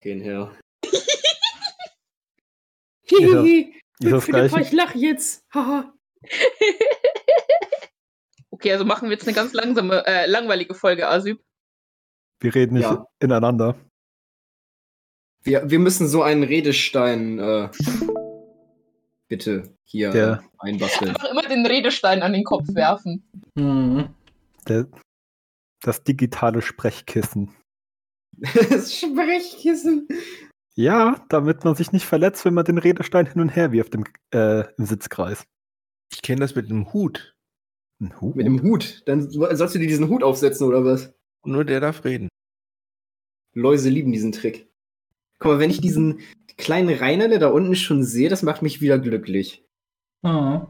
gehen her. Ja. Hihihi. Philipp, gleiche? ich lach jetzt. Haha. Okay, also machen wir jetzt eine ganz langsame, äh, langweilige Folge, Asyb. Wir reden nicht Ja. ineinander. Wir, wir müssen so einen Redestein äh, bitte hier Der- äh, einbasteln. Einfach immer den Redestein an den Kopf werfen. Mhm. Der, das digitale Sprechkissen. Das Sprechkissen. Ja, damit man sich nicht verletzt, wenn man den Redestein hin und her wirft im, äh, im Sitzkreis. Ich kenne das mit einem Hut. Ein Hut? Mit dem Hut. Dann so- sollst du dir diesen Hut aufsetzen oder was? Nur der darf reden. Läuse lieben diesen Trick. Guck mal, wenn ich diesen kleinen Rainer da unten schon sehe, das macht mich wieder glücklich. Mhm.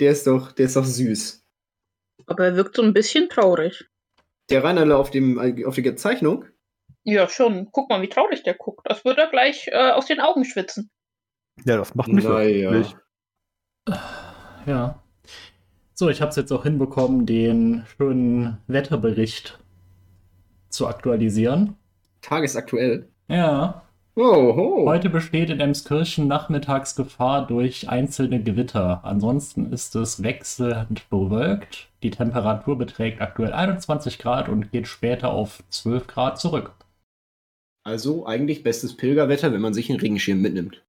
Der ist doch, der ist doch süß. Aber er wirkt so ein bisschen traurig. Der Rainer auf dem auf der Zeichnung. Ja, schon. Guck mal, wie traurig der guckt. Das wird er gleich äh, aus den Augen schwitzen. Ja, das macht mich Naja. wirklich. Ja. So, ich habe es jetzt auch hinbekommen, den schönen Wetterbericht zu aktualisieren. Tagesaktuell. Ja. Oh, ho. Heute besteht in Emskirchen Nachmittagsgefahr durch einzelne Gewitter. Ansonsten ist es wechselnd bewölkt. Die Temperatur beträgt aktuell 21 Grad und geht später auf 12 Grad zurück. Also eigentlich bestes Pilgerwetter, wenn man sich einen Regenschirm mitnimmt.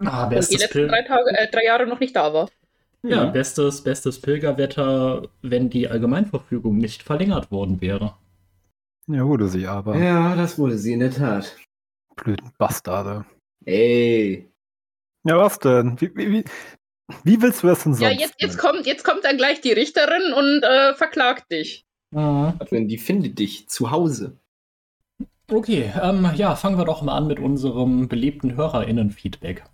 Ah, Und die bestes, letzten Pil drei, Tage, äh, drei Jahre noch nicht da war. ja, bestes, bestes Pilgerwetter, wenn die Allgemeinverfügung nicht verlängert worden wäre. Ja, wurde sie aber. Ja, das wurde sie in der Tat. Blöden Bastarde. Ey. Ja, was denn? Wie, wie, wie, wie willst du das denn sonst? Ja, jetzt, jetzt, kommt, jetzt kommt dann gleich die Richterin und äh, verklagt dich. Mhm. Wenn die findet dich zu Hause. Okay, ähm, ja, fangen wir doch mal an mit unserem beliebten HörerInnen-Feedback.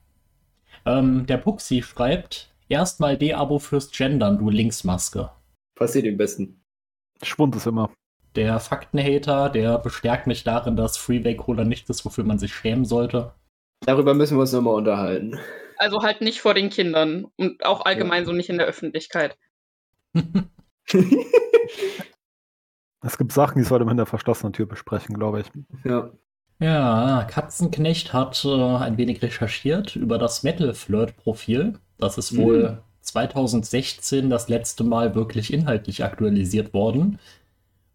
Ähm, der Puxi schreibt, erstmal D-Abo fürs Gendern, du Linksmaske. Passiert dem Besten. Schwund ist immer. Der Faktenhater, der bestärkt mich darin, dass Freeway Cola nicht ist, wofür man sich schämen sollte. Darüber müssen wir uns nochmal unterhalten. Also halt nicht vor den Kindern und auch allgemein so nicht in der Öffentlichkeit. Es gibt Sachen, die sollte man hinter verschlossener Tür besprechen, glaube ich. ja. Ja, Katzenknecht hat äh, ein wenig recherchiert über das Metal-Flirt-Profil. Das ist wohl Mhm. 2016 das letzte Mal wirklich inhaltlich aktualisiert worden.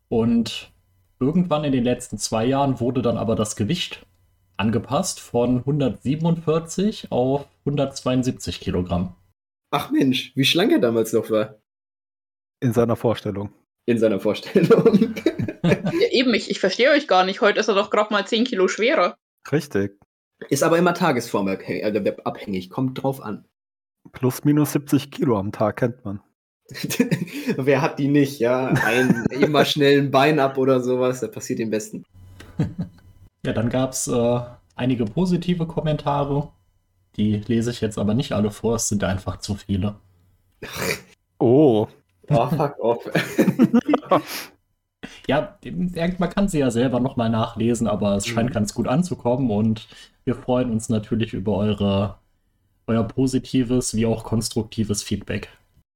Und irgendwann in den letzten zwei Jahren wurde dann aber das Gewicht angepasst von 147 auf 172 Kilogramm. Ach Mensch, wie schlank er damals noch war. In seiner Vorstellung. In seiner Vorstellung. Ja, eben, ich, ich verstehe euch gar nicht. Heute ist er doch gerade mal 10 Kilo schwerer. Richtig. Ist aber immer tagesformabhängig, äh, abhängig, kommt drauf an. Plus minus 70 Kilo am Tag kennt man. Wer hat die nicht, ja? Ein immer schnell ein Bein ab oder sowas, das passiert dem Besten. Ja, dann gab es äh, einige positive Kommentare. Die lese ich jetzt aber nicht alle vor, es sind einfach zu viele. Oh. Oh, fuck off. Ja, man kann sie ja selber nochmal nachlesen, aber es scheint Mhm. ganz gut anzukommen und wir freuen uns natürlich über eure, euer positives wie auch konstruktives Feedback.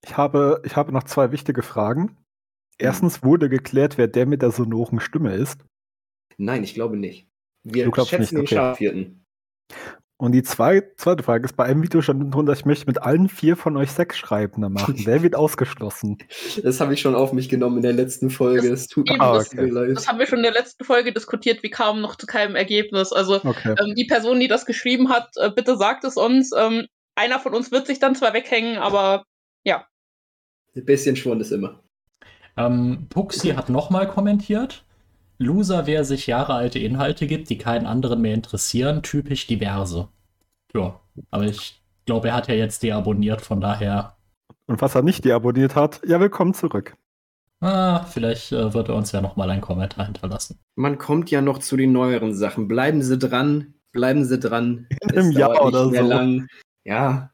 Ich habe, ich habe noch zwei wichtige Fragen. Erstens wurde geklärt, wer der mit der sonoren Stimme ist. Nein, ich glaube nicht. Wir Du glaubst schätzen nicht, den okay. Und die zwei, zweite Frage ist, bei einem Video stand drunter, ich möchte mit allen vier von euch Sexschreibende machen. Wer wird ausgeschlossen? Das habe ich schon auf mich genommen in der letzten Folge. Es tut Eben, Ah, das, okay. mir leid. das haben wir schon in der letzten Folge diskutiert. Wir kamen noch zu keinem Ergebnis. Also Okay. ähm, die Person, die das geschrieben hat, äh, bitte sagt es uns. Ähm, einer von uns wird sich dann zwar weghängen, aber Ein bisschen Schwund ist immer. Ähm, Puxi hat nochmal kommentiert. Loser, wer sich jahrealte Inhalte gibt, die keinen anderen mehr interessieren, typisch diverse. Ja, aber ich glaube, er hat ja jetzt deabonniert, von daher, Und was er nicht deabonniert hat, ja, willkommen zurück. ah, vielleicht äh, wird er uns ja nochmal einen Kommentar hinterlassen. Man kommt ja noch zu den neueren Sachen. Bleiben Sie dran, bleiben Sie dran. Im Es Jahr oder so. Lang. Ja,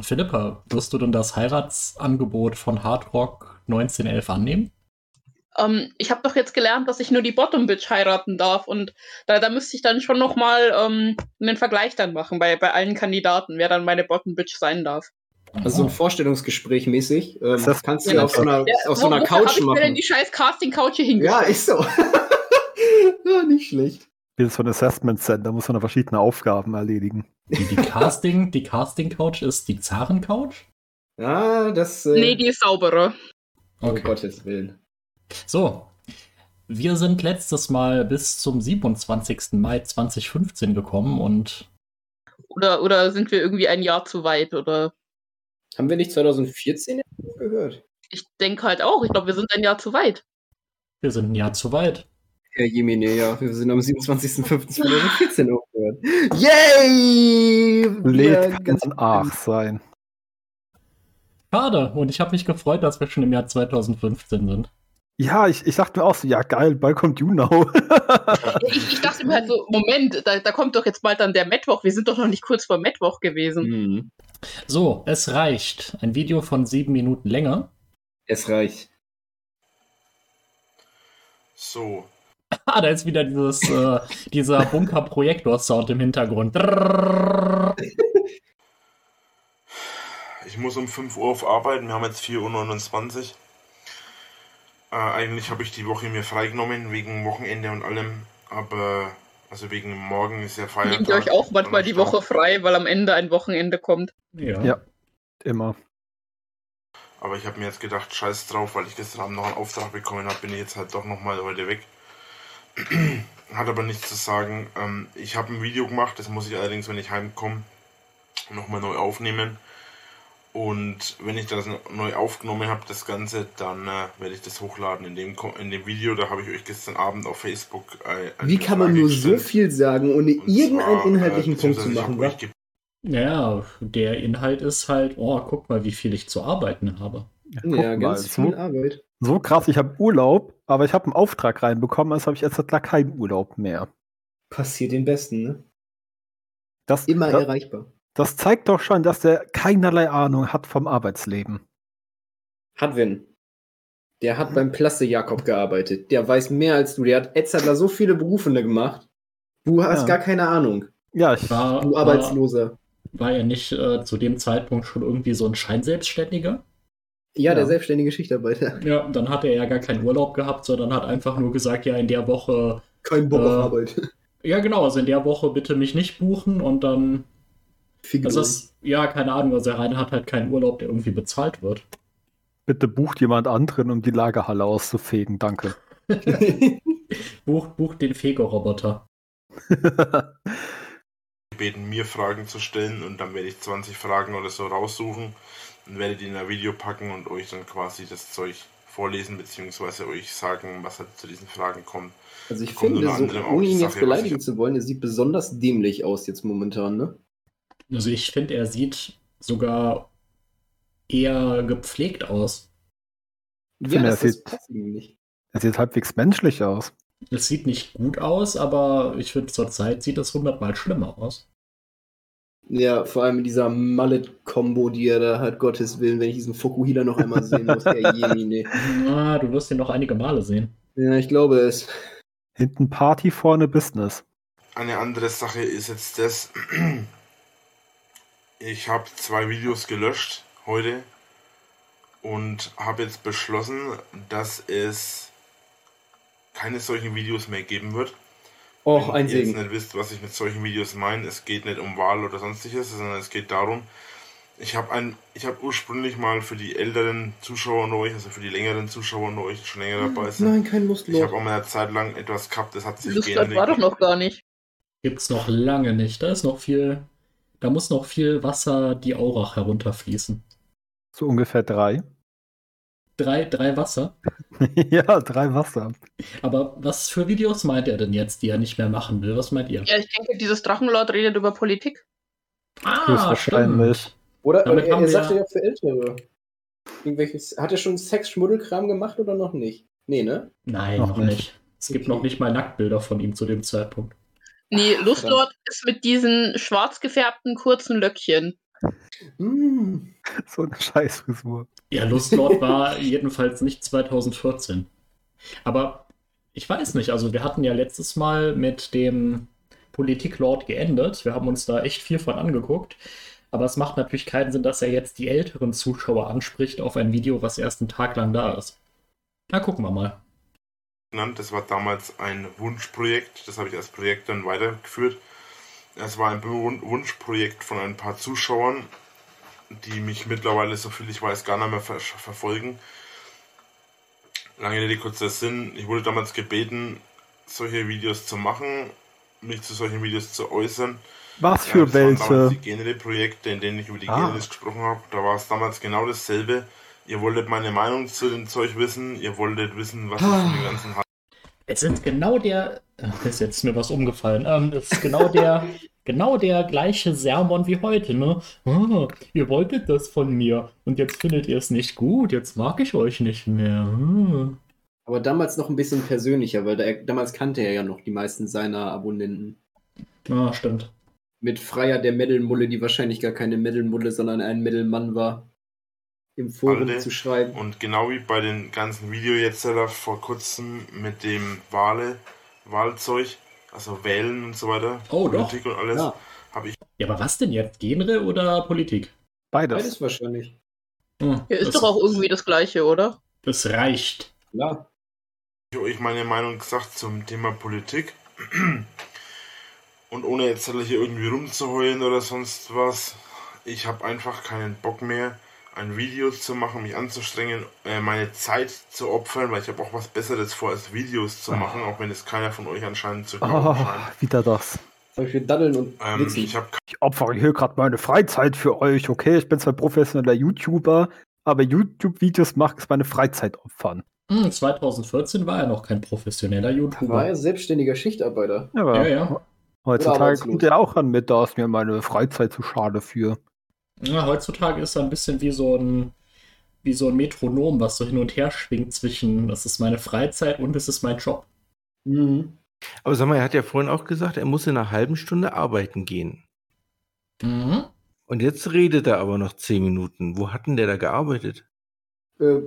Philippa, wirst du denn das Heiratsangebot von Hardrock 1911 annehmen? ähm, ich habe doch jetzt gelernt, dass ich nur die Bottom Bitch heiraten darf und da, da müsste ich dann schon noch mal ähm, einen Vergleich dann machen bei, bei allen Kandidaten, wer dann meine Bottom Bitch sein darf. also so ein Vorstellungsgespräch mäßig. Ähm, das- kannst du Ja, auf so einer, Ja, auf so einer Couch ich mir denn machen. die scheiß Casting-Couch hier Ja, hingestellt? ist so. nicht schlecht. Wie so ein Assessment Center, muss man da verschiedene Aufgaben erledigen. Die, die Casting, die Casting-Couch ist die Zaren-Couch? Ah, das. Äh, Nee, die ist sauberer. Oh Okay. Gottes Willen. So. Wir sind letztes Mal bis zum 27. Mai 2015 gekommen und Oder, oder sind wir irgendwie ein Jahr zu weit? Oder Haben wir nicht 2014 gehört? ich denke halt auch. Ich glaube, wir sind ein Jahr zu weit. wir sind ein Jahr zu weit. Ja, Jemine, ja. Wir sind am 27.05.2014 aufgehört. Yay! Lädt Ja, kann ganz ein Ach sein. Schade. Und ich habe mich gefreut, dass wir schon im Jahr 2015 sind. Ja, ich, ich dachte mir auch so, ja geil, bald kommt YouNow. Ich, ich dachte mir halt so, Moment, da, da kommt doch jetzt bald dann der Mittwoch. Wir sind doch noch nicht kurz vor Mittwoch gewesen. Mhm. So, es reicht. Ein Video von sieben Minuten länger. Es reicht. So, Ah, da ist wieder dieses, äh, dieser Bunker-Projektor-Sound im Hintergrund. Ich muss um 5 Uhr auf arbeiten. Wir haben jetzt 4.29 Uhr. Äh, eigentlich habe ich die Woche mir freigenommen, wegen Wochenende und allem. Aber, also wegen morgen ist ja Feiertag. Nehmt ihr euch auch manchmal die. Woche frei, weil am Ende ein Wochenende kommt. Ja. Ja. Immer. Aber ich habe mir jetzt gedacht, scheiß drauf, weil ich gestern Abend noch einen Auftrag bekommen habe, bin ich jetzt halt doch nochmal heute weg. Hat aber nichts zu sagen. Ähm, ich habe ein Video gemacht, das muss ich allerdings, wenn ich heimkomme, nochmal neu aufnehmen. Und wenn ich das neu aufgenommen habe, das Ganze, dann äh, werde ich das hochladen in dem, in dem Video. Da habe ich euch gestern Abend auf Facebook. Äh, Wie kann man nur so viel sagen, ohne Und irgendeinen zwar, inhaltlichen äh, Punkt zu machen? Naja, der Inhalt ist halt, oh, guck mal, wie viel ich zu arbeiten habe. Ja, mal, ganz so, viel Arbeit. So krass, ich habe Urlaub, aber ich habe einen Auftrag reinbekommen, also habe ich jetzt halt keinen Urlaub mehr. Passiert den Besten, ne? Das, Immer das, erreichbar. das zeigt doch schon, dass der keinerlei Ahnung hat vom Arbeitsleben. Hat Win. Der hat beim Plaste Jakob gearbeitet. Der weiß mehr als du. Der hat Etzadler so viele Berufene gemacht. Du hast Ja. gar keine Ahnung. Ja, ich, War, Du war, Arbeitsloser. war er nicht äh, zu dem Zeitpunkt schon irgendwie so ein Scheinselbstständiger? Ja, der Ja. selbstständige Schichtarbeiter. Ja, dann hat er ja gar keinen Urlaub gehabt, sondern hat einfach nur gesagt, ja, in der Woche, Kein Bock Äh, auf Arbeit. ja genau, also in der Woche bitte mich nicht buchen und dann, also dich. das, ja, keine Ahnung, also der Rainer hat halt keinen Urlaub, der irgendwie bezahlt wird. bitte bucht jemand anderen, um die Lagerhalle auszufegen, danke. Bucht, bucht den Fegeroboter. gebeten, mir Fragen zu stellen und dann werde ich 20 Fragen oder so raussuchen und werde die in ein Video packen und euch dann quasi das Zeug vorlesen beziehungsweise euch sagen, was halt zu diesen Fragen kommt. Also ich Kommt finde, so, ohne ihn jetzt beleidigen zu wollen, er sieht besonders dämlich aus jetzt momentan, ne? Also ich finde, er sieht sogar eher gepflegt aus. Ich finde, das er ist sieht- nicht. Er sieht halbwegs menschlich aus. Es sieht nicht gut aus, aber ich finde, zur Zeit sieht es hundertmal schlimmer aus. Ja, vor allem mit dieser Mallet-Kombo, die er da hat, Gottes Willen, wenn ich diesen Fokuhila noch einmal sehen muss, der Jemine. Na, du wirst ihn noch einige Male sehen. Ja, ich glaube es. Hinten Party, vorne Business. Eine andere Sache ist jetzt das, ich habe zwei Videos gelöscht heute und habe jetzt beschlossen, dass es keine solchen Videos mehr geben wird. Och, Wenn ein ihr jetzt Segen. nicht wisst, was ich mit solchen Videos meine, es geht nicht um Wahl oder sonstiges, sondern es geht darum, ich habe ein, ich habe ursprünglich mal für die älteren Zuschauer unter euch, also für die längeren Zuschauer unter euch, die schon länger dabei sind, Nein, kein ich Lustloch. habe auch mal eine Zeit lang etwas gehabt, das hat sich Lustrat war doch noch gar nicht. Gibt's noch lange nicht. Da ist noch viel, da muss noch viel Wasser die Aurach herunterfließen. So ungefähr drei. Drei, drei Wasser. ja, drei Wasser. Aber was für Videos meint er denn jetzt, die er nicht mehr machen will? Was meint ihr? Ja, ich denke, dieses Drachenlord redet über Politik. Ah, Höchstwahrscheinlich. Oder Damit er, haben er wir sagte ja- ja für Ältere. Irgendwelches, hat er schon Sex-Schmuddelkram gemacht oder noch nicht? Nee, ne? Nein, Noch noch, nicht. nicht. Es gibt noch nicht mal Nacktbilder von ihm zu dem Zeitpunkt. Nee, Lustlord ist mit diesen schwarz gefärbten kurzen Löckchen. Hm. So eine Scheißfrisur. Ja, Lustlord war jedenfalls nicht 2014. Aber ich weiß nicht, also wir hatten ja letztes Mal mit dem Politiklord geendet. Wir haben uns da echt viel von angeguckt. Aber es macht natürlich keinen Sinn, dass er jetzt die älteren Zuschauer anspricht auf ein Video, was erst einen Tag lang da ist. Na, gucken wir mal. genannt. Das war damals ein Wunschprojekt. Das habe ich als Projekt dann weitergeführt. Es war ein Wun- Wunschprojekt von ein paar Zuschauern, die mich mittlerweile, so viel ich weiß, gar nicht mehr ver verfolgen. Lange Rede, kurzer Sinn. Ich wurde damals gebeten, solche Videos zu machen, mich zu solchen Videos zu äußern. Was Ja, für damals welche? die Genere-Projekte, in denen ich über die Ah. Generis gesprochen habe. Da war es damals genau dasselbe. Ihr wolltet meine Meinung zu dem Zeug wissen, ihr wolltet wissen, was ich von den ganzen Es ist genau der. Ach, ist jetzt mir was umgefallen. Ähm, es ist genau der, genau der gleiche Sermon wie heute, ne? Ah, ihr wolltet das von mir und jetzt findet ihr es nicht gut. Jetzt mag ich euch nicht mehr. Hm. Aber damals noch ein bisschen persönlicher, weil da, damals kannte er ja noch die meisten seiner Abonnenten. Ah, stimmt. Mit Freier der Metal-Mulle, die wahrscheinlich gar keine Metal-Mulle, sondern ein Metal-Mann war, im Forum Alter. zu schreiben. Und genau wie bei den ganzen Video jetzt vor kurzem mit dem Wale, Wahlzeug, also Wählen und so weiter, Oh, doch. Politik und alles, Ja, habe ich Ja, aber was denn jetzt? Genre oder Politik? Beides. beides wahrscheinlich. Hm, Ja, ist doch auch irgendwie das Gleiche, oder? Das reicht. Ja. euch meine Meinung gesagt zum Thema Politik. Und ohne jetzt hier irgendwie rumzuheulen oder sonst was, ich habe einfach keinen Bock mehr, ein Video zu machen, mich anzustrengen, äh, meine Zeit zu opfern, weil ich habe auch was Besseres vor, als Videos zu Ah. machen, auch wenn es keiner von euch anscheinend zu glauben Oh, scheint. wieder das. Daddeln und Ähm, ich Ich opfere hier gerade meine Freizeit für euch. Okay, ich bin zwar professioneller YouTuber, aber YouTube-Videos machen ist meine Freizeit opfern. Hm, 2014 war er noch kein professioneller war YouTuber. er selbstständiger Schichtarbeiter. Aber Ja, ja. heutzutage kommt er auch an mit, da ist mir meine Freizeit zu schade für. Ja, heutzutage ist er ein bisschen wie so ein, wie so ein Metronom, was so hin und her schwingt zwischen, das ist meine Freizeit und es ist mein Job. Mhm. Aber sag mal, er hat ja vorhin auch gesagt, er muss in einer halben Stunde arbeiten gehen. Mhm. Und jetzt redet er aber noch zehn Minuten. Wo hat denn der da gearbeitet? Äh,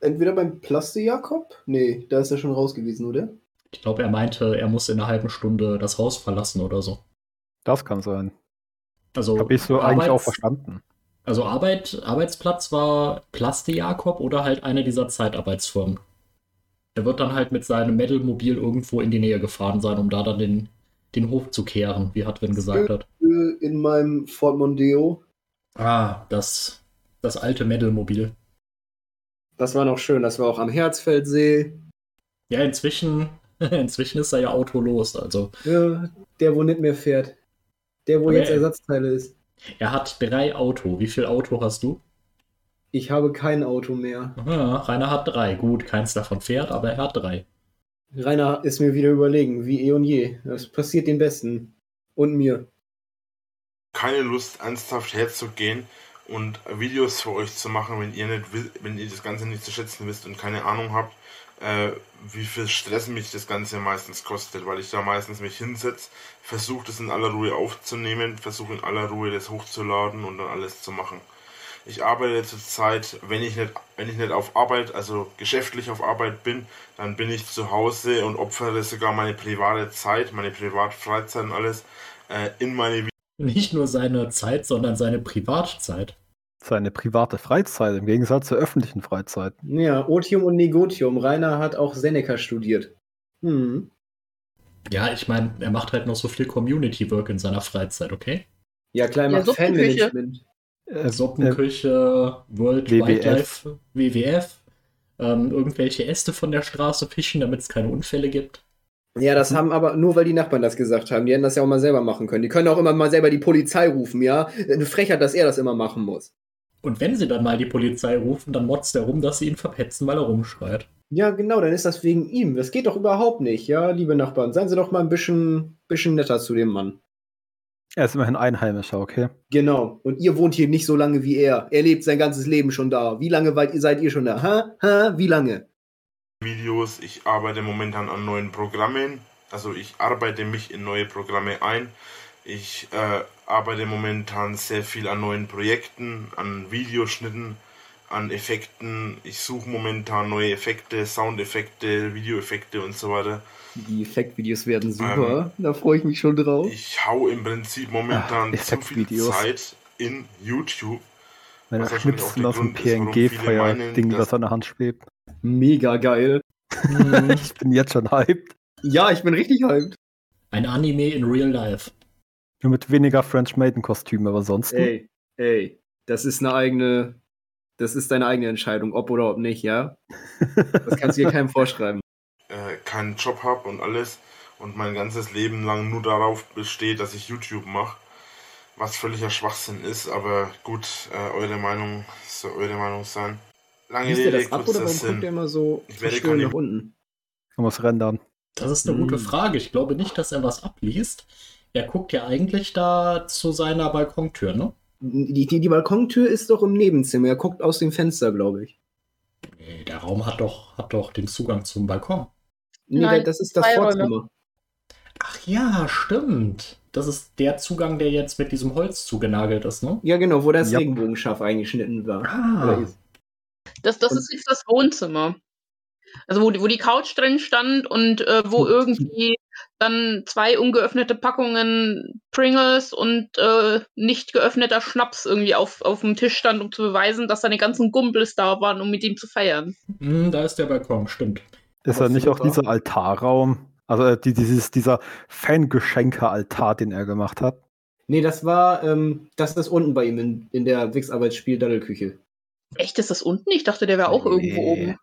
entweder beim Plaste Jakob? Nee, da ist er schon raus gewesen, oder? Ich glaube, er meinte, er muss in einer halben Stunde das Haus verlassen oder so. Das kann sein. Also, Habe ich so eigentlich auch Arbeits- verstanden. Also Arbeit, Arbeitsplatz war Plaste Jakob oder halt eine dieser Zeitarbeitsfirmen. Er wird dann halt mit seinem Metal-Mobil irgendwo in die Nähe gefahren sein, um da dann den, den Hof zu kehren, wie Hadwin gesagt hat. In meinem Ford Mondeo. Ah, das, das alte Metal-Mobil. Das war noch schön. Das war auch am Herzfeldsee. Ja, inzwischen, inzwischen ist er ja autolos. Also Ja, der, wo nicht mehr fährt. Der, wo Aber jetzt er- Ersatzteile ist. er hat drei Auto. Wie viel Auto hast du? Ich habe kein Auto mehr. Ja, Rainer hat drei. Gut, keins davon fährt, aber er hat drei. Rainer ist mir wieder überlegen, wie eh und je. Das passiert den Besten. Und mir. keine Lust, ernsthaft herzugehen und Videos für euch zu machen, wenn ihr nicht will, wenn ihr das Ganze nicht zu schätzen wisst und keine Ahnung habt, äh, wie viel Stress mich das Ganze meistens kostet, weil ich da meistens mich hinsetze, versuche das in aller Ruhe aufzunehmen, versuche in aller Ruhe das hochzuladen und dann alles zu machen. Ich arbeite zurzeit, wenn ich nicht, wenn ich nicht auf Arbeit, also geschäftlich auf Arbeit bin, dann bin ich zu Hause und opfere sogar meine private Zeit, meine Privatfreizeit und alles äh, in meine Nicht nur seine Zeit, sondern seine Privatzeit. Seine private Freizeit im Gegensatz zur öffentlichen Freizeit. Ja, Otium und Negotium. Rainer hat auch Seneca studiert. Hm. Ja, ich meine, er macht halt noch so viel Community-Work in seiner Freizeit, okay? Ja, klar, er Ja, macht Suppenküche. Fanmanagement. Äh, äh, Suppenküche, World WWF. Wildlife, WWF, ähm, irgendwelche Äste von der Straße fischen, damit es keine Unfälle gibt. Ja, das haben aber nur, weil die Nachbarn das gesagt haben. Die hätten das ja auch mal selber machen können. Die können auch immer mal selber die Polizei rufen, ja? Eine Frechheit, dass er das immer machen muss. Und wenn sie dann mal die Polizei rufen, dann motzt er rum, dass sie ihn verpetzen, weil er rumschreit. Ja, genau, dann ist das wegen ihm. Das geht doch überhaupt nicht, ja, liebe Nachbarn. Seien Sie doch mal ein bisschen, bisschen netter zu dem Mann. er ist immerhin Einheimischer, okay? Genau. Und ihr wohnt hier nicht so lange wie er. Er lebt sein ganzes Leben schon da. Wie lange weit, seid ihr schon da? Ha? Ha? Wie lange? Videos. Ich arbeite momentan an neuen Programmen. Also ich arbeite mich in neue Programme ein. Ich äh, arbeite momentan sehr viel an neuen Projekten, an Videoschnitten, an Effekten. Ich suche momentan neue Effekte, Soundeffekte, Videoeffekte und so weiter. Die Effektvideos werden super. da freue ich mich schon drauf. Ich hau im Prinzip momentan Ah, zu viel. Zeit in YouTube. Er auch Schnipsen der aus dem PNG-Feuer-Ding, das an der Hand schwebt. Mega geil. ich bin jetzt schon hyped. Ja, ich bin richtig hyped. Ein Anime in Real Life. Nur mit weniger French Maiden Kostümen, aber sonst. Ey, ey, das ist eine eigene, das ist deine eigene Entscheidung, ob oder ob nicht, ja? Das kannst du hier keinem vorschreiben. Äh, keinen Job habe und alles und mein ganzes Leben lang nur darauf besteht, dass ich YouTube mache. Was völliger Schwachsinn ist, aber gut, äh, eure Meinung soll eure Meinung sein. Lange Rede, das ab oder warum Sinn. guckt der immer so Ich werde nach unten? Man muss rendern. Das ist eine gute Hm. Frage. Ich glaube nicht, dass er was abliest. Er guckt ja eigentlich da zu seiner Balkontür, ne? Die, die, die Balkontür ist doch im Nebenzimmer. Er guckt aus dem Fenster, glaube ich. Nee, der Raum hat doch, hat doch den Zugang zum Balkon. Nee, Nein, das ist das. Vorzimmer. Ach ja, stimmt. Das ist der Zugang, der jetzt mit diesem Holz zugenagelt ist, ne? Ja, genau, wo das Ja. Regenbogenschaf eingeschnitten war. Ah. Das, das ist jetzt das Wohnzimmer. Also wo, die- wo die Couch drin stand und äh, wo irgendwie dann zwei ungeöffnete Packungen Pringles und äh, nicht geöffneter Schnaps irgendwie auf, auf dem Tisch stand, um zu beweisen, dass seine ganzen Gumpels da waren, um mit ihm zu feiern. Hm, da ist der Balkon, stimmt. Ist da nicht auch dieser Altarraum? Also äh, die, dieses, dieser Fangeschenke-Altar, den er gemacht hat. Nee, das war, ähm, das ist unten bei ihm in, in der Wix-Arbeitsspiel-Daddelküche. Echt, ist das unten? Ich dachte, der wäre auch irgendwo Nee. oben.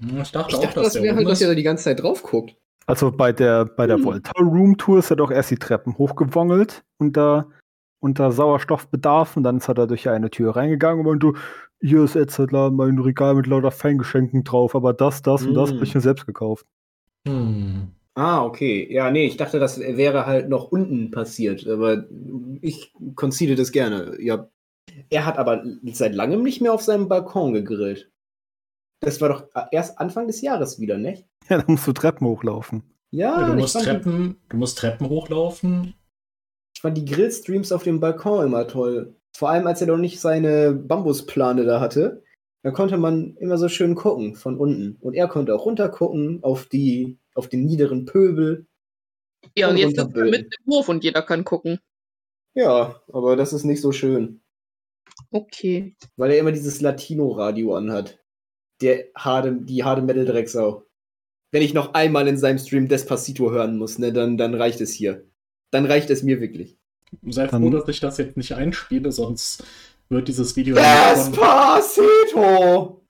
Hm, Ich dachte Ich auch, dachte, dass das wäre halt, dass er da die ganze Zeit drauf guckt. Also bei der, bei der Hm. Volta Room Tour ist er doch erst die Treppen hochgewongelt unter, unter Sauerstoffbedarf und dann ist er da durch eine Tür reingegangen und meinte, hier ist jetzt halt mein Regal mit lauter Fangeschenken drauf, aber das, das und das Hm. habe ich mir selbst gekauft. Hm. Ah, okay. Ja, nee, ich dachte, das wäre halt noch unten passiert, aber ich concede das gerne. Ja. Er hat aber seit langem nicht mehr auf seinem Balkon gegrillt. Das war doch erst Anfang des Jahres wieder, nicht? Ja, da musst du Treppen hochlaufen. Ja, du, ich musst fand, die, Treppen, du musst Treppen hochlaufen. ich fand die Grillstreams auf dem Balkon immer toll. Vor allem, als er doch nicht seine Bambusplane da hatte. Da konnte man immer so schön gucken von unten. Und er konnte auch runtergucken auf die, auf den niederen Pöbel. Ja, und Und jetzt sitzt er mitten im Hof und jeder kann gucken. Ja, aber das ist nicht so schön. Okay. Weil er immer dieses Latino-Radio anhat. Der harte, die harte Metal-Drecksau. Wenn ich noch einmal in seinem Stream Despacito hören muss, ne, dann, dann reicht es hier. Dann reicht es mir wirklich. Sei Dann- froh, dass ich das jetzt nicht einspiele, sonst wird dieses Video Despacito!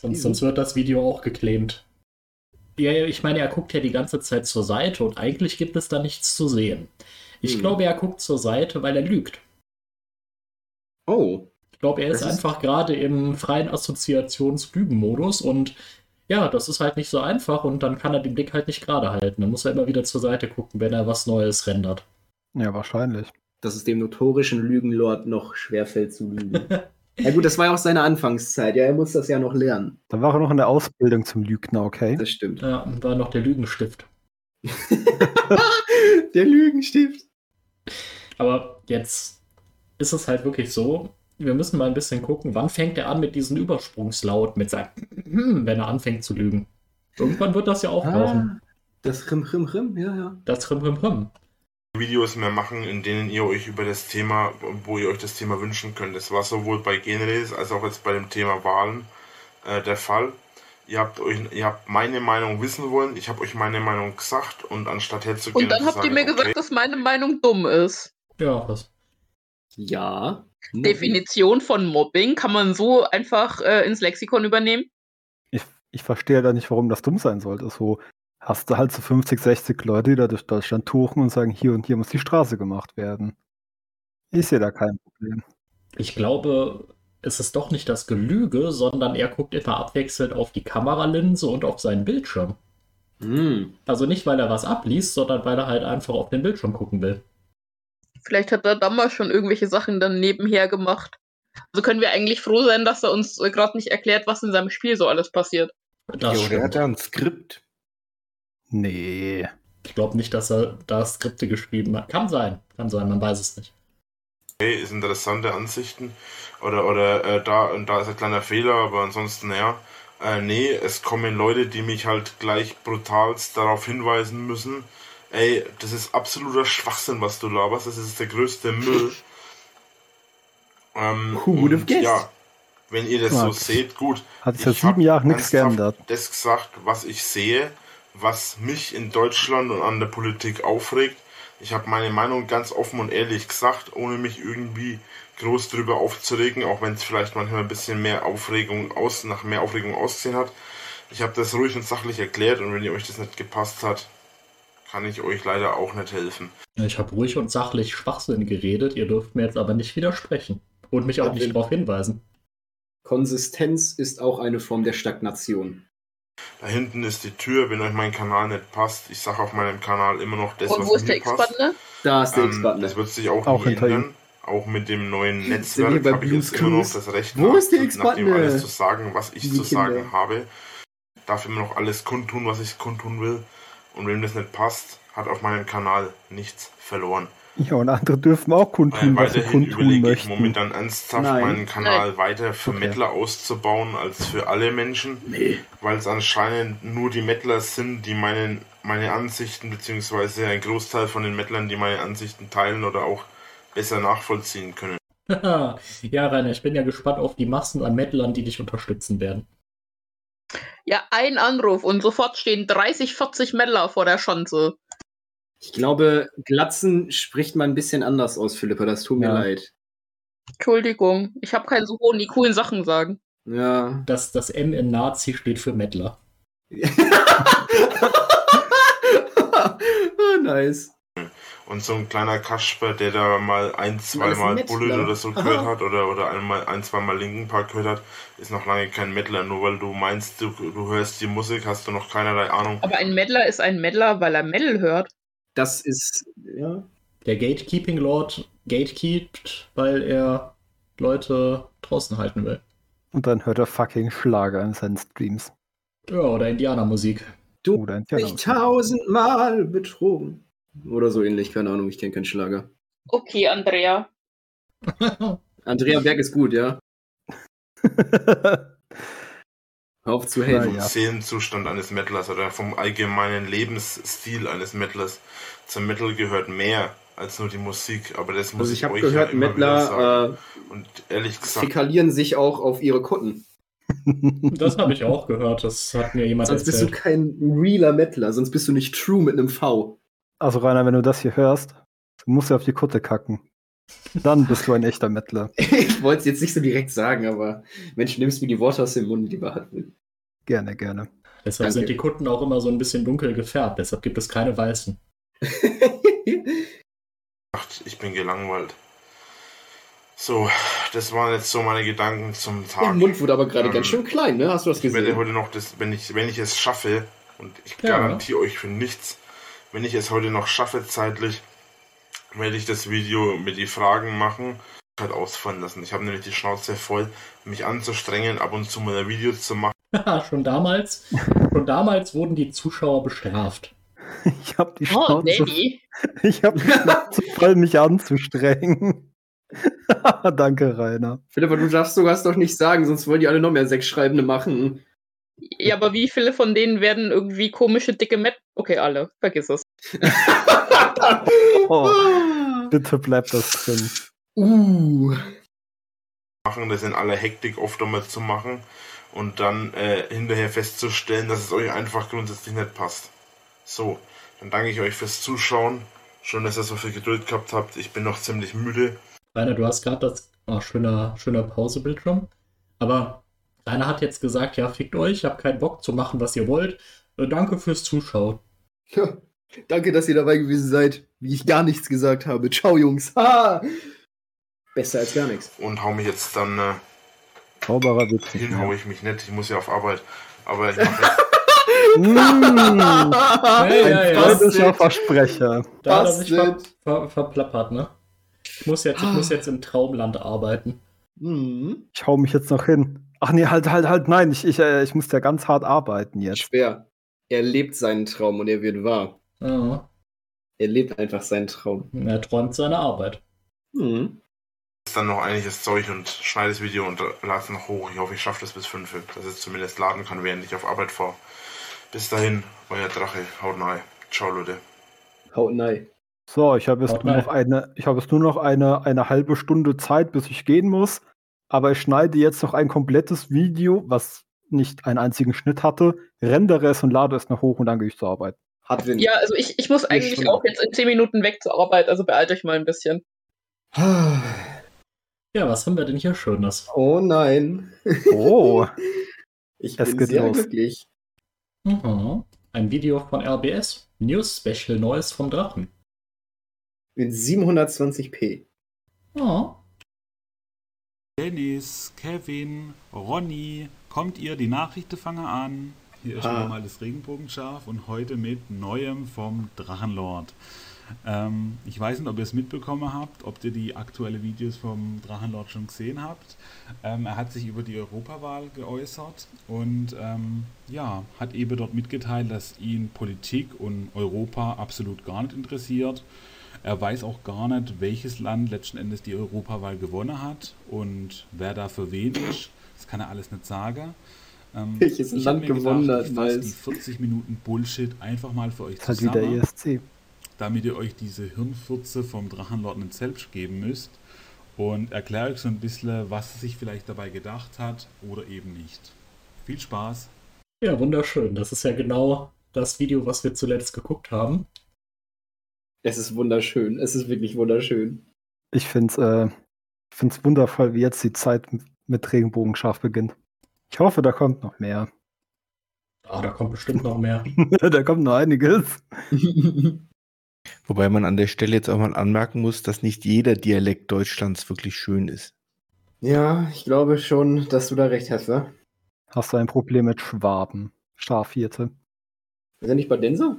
sonst, sonst wird das Video auch geclaimed. Ja, ja, ich meine, er guckt ja die ganze Zeit zur Seite und eigentlich gibt es da nichts zu sehen. Ich Hm. glaube, er guckt zur Seite, weil er lügt. Oh. Ich glaube, er ist, ist- einfach gerade im freien Assoziations-Lügen-Modus und ja, das ist halt nicht so einfach und dann kann er den Blick halt nicht gerade halten. Dann muss er immer wieder zur Seite gucken, wenn er was Neues rendert. Ja, wahrscheinlich. Dass es dem notorischen Lügenlord noch schwerfällt zu lügen. ja gut, das war ja auch seine Anfangszeit. Ja, er muss das ja noch lernen. Da war er noch in der Ausbildung zum Lügner, okay? Das stimmt. Ja, und war noch der Lügenstift. Der Lügenstift. Aber jetzt ist es halt wirklich so, wir müssen mal ein bisschen gucken, wann fängt er an mit diesem Übersprungslaut, mit seinem wenn er anfängt zu lügen. Irgendwann wird das ja auftauchen. Ah, das Rim, Rim, Rim, ja, ja. Das Rim, Rim, Rim. Videos mehr machen, in denen ihr euch über das Thema, wo ihr euch das Thema wünschen könnt. Das war sowohl bei Generis als auch jetzt bei dem Thema Wahlen äh, der Fall. Ihr habt euch, ihr habt meine Meinung wissen wollen, ich habe euch meine Meinung gesagt und anstatt herzugehen Und dann habt ihr mir okay, gesagt, dass meine Meinung dumm ist. Ja, was? Ja. Definition von Mobbing kann man so einfach äh, ins Lexikon übernehmen. Ich, ich verstehe da nicht, warum das dumm sein sollte. So hast du halt so 50, 60 Leute, die da durch Deutschland tuchen und sagen, hier und hier muss die Straße gemacht werden. Ich sehe da kein Problem. Ich glaube, es ist doch nicht das Gelüge, sondern er guckt immer abwechselnd auf die Kameralinse und auf seinen Bildschirm. Hm. Also nicht, weil er was abliest, sondern weil er halt einfach auf den Bildschirm gucken will. Vielleicht hat er damals schon irgendwelche Sachen dann nebenher gemacht. Also können wir eigentlich froh sein, dass er uns äh, gerade nicht erklärt, was in seinem Spiel so alles passiert. Das er hat da ein Skript. Nee. Ich glaube nicht, dass er da Skripte geschrieben hat. Kann sein, kann sein, man weiß es nicht. okay, ist interessante Ansichten oder oder äh, da und da ist ein kleiner Fehler, aber ansonsten ja. Äh, nee, es kommen Leute, die mich halt gleich brutalst darauf hinweisen müssen. Ey, das ist absoluter Schwachsinn, was du laberst. Das ist der größte Müll. Ähm, Who would have guessed? Ja, Wenn ihr das Ja, so seht, gut. Hat sich seit sieben Jahren nichts geändert. Das gesagt, was ich sehe, was mich in Deutschland und an der Politik aufregt. Ich habe meine Meinung ganz offen und ehrlich gesagt, ohne mich irgendwie groß drüber aufzuregen, auch wenn es vielleicht manchmal ein bisschen mehr Aufregung aus, nach mehr Aufregung aussehen hat. Ich habe das ruhig und sachlich erklärt und wenn ihr euch das nicht gepasst hat, kann ich euch leider auch nicht helfen. Ich habe ruhig und sachlich Schwachsinn geredet, ihr dürft mir jetzt aber nicht widersprechen. Und mich auch nicht darauf hinweisen. Konsistenz ist auch eine Form der Stagnation. Da hinten ist die Tür, wenn euch mein Kanal nicht passt. Ich sage auf meinem Kanal immer noch das, Und was wo ist mir der passt. X-Butler? Da ist der Ähm, X-Button. das wird sich auch, Auch ihm. ändern. Auch mit dem neuen Netzwerk habe ich jetzt immer noch das Recht, Wo nach- ist der nach X-Button? dem alles zu sagen, was ich Die zu Kinder. sagen habe. Darf immer noch alles kundtun, was ich kundtun will. Und wem das nicht passt, hat auf meinem Kanal nichts verloren. Ja, und andere dürfen auch Äh, kundtun, was sie kundtun überlege ich möchten. momentan ernsthaft, Nein. meinen Kanal weiter für Mettler auszubauen als für alle Menschen nee. weil es anscheinend nur die Mettler sind, die meinen, meine Ansichten, beziehungsweise ein Großteil von den Mettlern, die meine Ansichten teilen oder auch besser nachvollziehen können. ja, Rainer, ich bin ja gespannt auf die Massen an Mettlern, die dich unterstützen werden. Ja, ein Anruf und sofort stehen 30, 40 Mettler vor der Schanze. Ich glaube, Glatzen spricht man ein bisschen anders aus, Philippa. Das tut mir Ja. leid. Entschuldigung, ich habe keinen so hohen, die coolen Sachen sagen. Ja. Das, das M in Nazi steht für Mettler. Ah, nice. Und so ein kleiner Kasper, der da mal ein, zweimal. Bullet oder so Aha. gehört hat oder, oder einmal, ein, zweimal Linken Park gehört hat, ist noch lange kein Mettler. Nur weil du meinst, du, du hörst die Musik, hast du noch keinerlei Ahnung. Aber ein Mettler ist ein Mettler, weil er Metal hört. Das ist, ja. Der Gatekeeping Lord gatekeept, weil er Leute draußen halten will. Und dann hört er fucking Schlager in seinen Streams. Ja, oder Indianermusik. Du in mich tausendmal betrogen. Oder so ähnlich, keine Ahnung, ich kenne keinen Schlager. Okay, Andrea. Andrea Berg ist gut, ja. Auf zu Na haten. ja. Seelenzustand eines Mettlers oder vom allgemeinen Lebensstil eines Mettlers. Zum Metal gehört mehr als nur die Musik, aber das muss Also ich, ich habe euch gehört, ja immer wieder sagen. Mettler Und ehrlich äh, gesagt, fäkalieren sich auch auf ihre Kutten. Das habe ich auch gehört. Das hat mir jemand Sonst bist du erzählt. kein realer Mettler, sonst bist du nicht true mit einem V. Also Rainer, wenn du das hier hörst, du musst ja auf die Kutte kacken. Dann bist du ein echter Mettler. Ich wollte es jetzt nicht so direkt sagen, aber Mensch, nimmst mir die Worte aus dem Mund, lieber Hartwig. Gerne, gerne. Deshalb Danke. sind die Kunden auch immer so ein bisschen dunkel gefärbt. Deshalb gibt es keine weißen. ich bin gelangweilt. So, das waren jetzt so meine Gedanken zum Der Tag. Mund wurde aber gerade Ähm, ganz schön klein, ne? Hast du das Ich werde gesehen? heute noch das, wenn ich, wenn ich es schaffe, und ich Ja. garantiere euch für nichts, wenn ich es heute noch schaffe zeitlich, werde ich das Video mit die Fragen machen, halt ausfallen lassen. Ich habe nämlich die Schnauze voll, mich anzustrengen, ab und zu mal ein Video zu machen. schon damals, schon damals wurden die Zuschauer bestraft. Ich habe die Oh, Schnauze, Daddy. ich hab die Schnauze voll, mich anzustrengen. Danke, Rainer. Philippa, du darfst sowas doch nicht sagen, sonst wollen die alle noch mehr Sechsschreibende machen. Ja, aber wie viele von denen werden irgendwie komische, dicke Met... Okay, alle. Vergiss es. Oh, bitte bleibt das drin. Uh. machen, das in aller Hektik oft einmal zu machen und dann äh, hinterher festzustellen, dass es euch einfach grundsätzlich nicht passt. So, dann danke ich euch fürs Zuschauen. Schön, dass ihr so viel Geduld gehabt habt. Ich bin noch ziemlich müde. Rainer, du hast gerade das oh, schöner, schöner Pausebildschirm. Aber Rainer hat jetzt gesagt, ja, fickt euch, ich habe keinen Bock zu machen, was ihr wollt. Äh, danke fürs Zuschauen. Ja, danke, dass ihr dabei gewesen seid, wie ich gar nichts gesagt habe. Ciao, Jungs. Ha! Besser als gar nichts. Und hau mich jetzt dann äh, Zauberer Witz. mehr. hau ich mich nicht. Ich muss ja auf Arbeit. Aber ich mache jetzt Mm, Hey, ein ja, ja. freundlicher Versprecher. Da hat er sich ver ver verplappert, ne? Ich muss, jetzt, ich muss jetzt im Traumland arbeiten. Mhm. Ich hau mich jetzt noch hin. Ach nee, halt, halt, halt, nein, ich, ich, äh, ich muss ja ganz hart arbeiten jetzt. Schwer. Er lebt seinen Traum und er wird wahr. Ja, Er lebt einfach seinen Traum. er träumt seine Arbeit. Mhm. dann noch einiges Zeug und schneide das Video und lade es noch hoch. Ich hoffe, ich schaffe das bis 5, dass ich es zumindest laden kann, während ich auf Arbeit fahre. Bis dahin, euer Drache. Haut rein. Ciao, Leute. Haut nein. So, ich habe jetzt Haut nur rein. noch eine, ich habe jetzt nur noch eine, eine halbe Stunde Zeit, bis ich gehen muss. Aber ich schneide jetzt noch ein komplettes Video, was nicht einen einzigen Schnitt hatte, rendere es und lade es noch hoch und dann gehe ich zur Arbeit. Hat Wind. Ja, also ich, ich muss eigentlich Stunde. auch jetzt in 10 Minuten weg zur Arbeit, also beeilt euch mal ein bisschen. Ja, was haben wir denn hier Schönes? Oh nein. Oh, Ich Es bin geht sehr los. glücklich. Mhm. Ein Video von RBS. News Special Neues vom Drachen. Mit 720p. Oh. Dennis, Kevin, Ronny, kommt ihr, die Nachrichten fangen an. Hier ist Ah. schon mal das Regenbogenschaf und heute mit Neuem vom Drachenlord. Ähm, ich weiß nicht, ob ihr es mitbekommen habt, ob ihr die aktuellen Videos vom Drachenlord schon gesehen habt. Ähm, er hat sich über die Europawahl geäußert und ähm, ja, hat eben dort mitgeteilt, dass ihn Politik und Europa absolut gar nicht interessiert. Er weiß auch gar nicht, welches Land letzten Endes die Europawahl gewonnen hat und wer da für wen ist. Das kann er alles nicht sagen. Ähm, Welches ich Land gewonnen hat, ich die 40 Minuten Bullshit einfach mal für euch ist halt wieder zusammen, ESC. damit ihr euch diese Hirnfurze vom Drachenlord nicht selbst geben müsst und erkläre euch so ein bisschen, was er sich vielleicht dabei gedacht hat oder eben nicht. Viel Spaß! Ja, wunderschön. Das ist ja genau das Video, was wir zuletzt geguckt haben. Es ist wunderschön. Es ist wirklich wunderschön. Ich finde es äh, ich find's wundervoll, wie jetzt die Zeit mit Regenbogenschaf beginnt. Ich hoffe, da kommt noch mehr. Ah, da kommt bestimmt noch mehr. da kommt noch einiges. Wobei man an der Stelle jetzt auch mal anmerken muss, dass nicht jeder Dialekt Deutschlands wirklich schön ist. ja, ich glaube schon, dass du da recht hast, wa? Hast du ein Problem mit Schwaben? Schafhirte. Ist er nicht Badenser?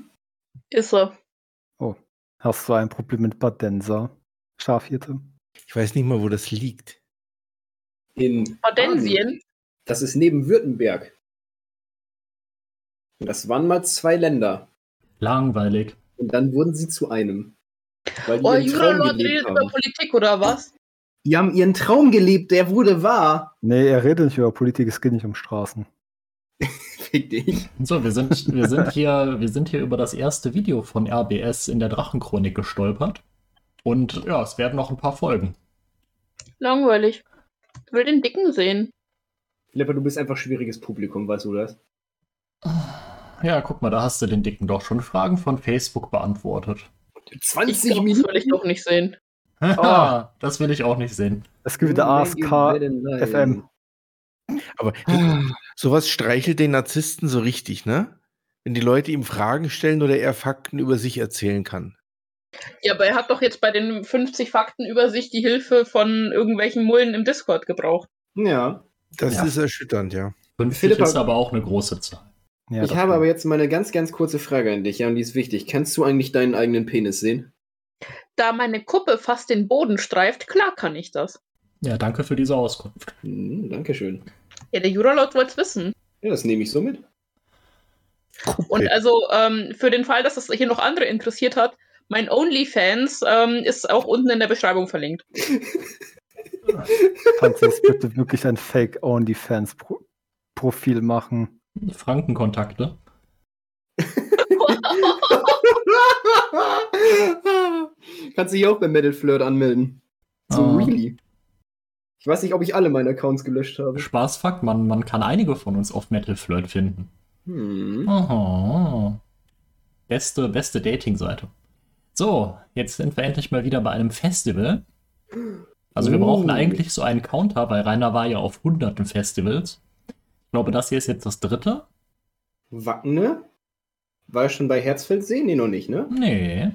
Ist er. Hast du ein Problem mit Badenser? Schafhirte. Ich weiß nicht mal, wo das liegt. In Badensien? Das ist neben Württemberg. Das waren mal zwei Länder. Langweilig. Und dann wurden sie zu einem. Weil die Oh, gelebt redet über. Politik oder was? Die haben ihren Traum gelebt, der wurde wahr. Nee, er redet nicht über Politik, es geht nicht um Straßen. Fick dich. So, wir sind, wir sind hier, wir sind hier über das erste Video von RBS in der Drachenchronik gestolpert. Und ja, es werden noch ein paar Folgen. Langweilig. Ich will den Dicken sehen. Lepper, du bist einfach schwieriges Publikum, weißt du das? Ja, guck mal, da hast du den Dicken doch schon Fragen von Facebook beantwortet. 20 Ich glaub, das Minuten. will ich doch nicht sehen. Haha, das will ich auch nicht sehen. Es gibt wieder ASK FM. Aber sowas streichelt den Narzissten so richtig, ne? Wenn die Leute ihm Fragen stellen oder er Fakten über sich erzählen kann. Ja, aber er hat doch jetzt bei den 50 Fakten über sich die Hilfe von irgendwelchen Mullen im Discord gebraucht. Ja. Das Ja. ist erschütternd, ja. 50 Philippa- ist aber auch eine große Zahl. Ja, ich habe aber jetzt mal eine ganz, ganz kurze Frage an dich, ja, und die ist wichtig. Kannst du eigentlich deinen eigenen Penis sehen? Da meine Kuppe fast den Boden streift, klar kann ich das. Ja, danke für diese Auskunft. Hm, Dankeschön. Ja, der Juralord wollte es wissen. Ja, das nehme ich so mit. Und also ähm, für den Fall, dass es hier noch andere interessiert hat, mein OnlyFans ähm, ist auch unten in der Beschreibung verlinkt. Kannst du jetzt bitte wirklich ein Fake-Onlyfans-Profil machen? Frankenkontakte. Kannst du dich auch bei Metal Flirt anmelden. So Ah. really. Ich weiß nicht, ob ich alle meine Accounts gelöscht habe. Spaßfakt, man, man kann einige von uns auf Metal Flirt finden. Hm. Aha. Beste, beste Dating-Seite. So, jetzt sind wir endlich mal wieder bei einem Festival. Also wir Uh. brauchen eigentlich so einen Counter, weil Rainer war ja auf hunderten Festivals. Ich glaube, das hier ist jetzt das dritte. Wackene? War schon bei Herzfeldsee? Nee, noch nicht, ne? Nee.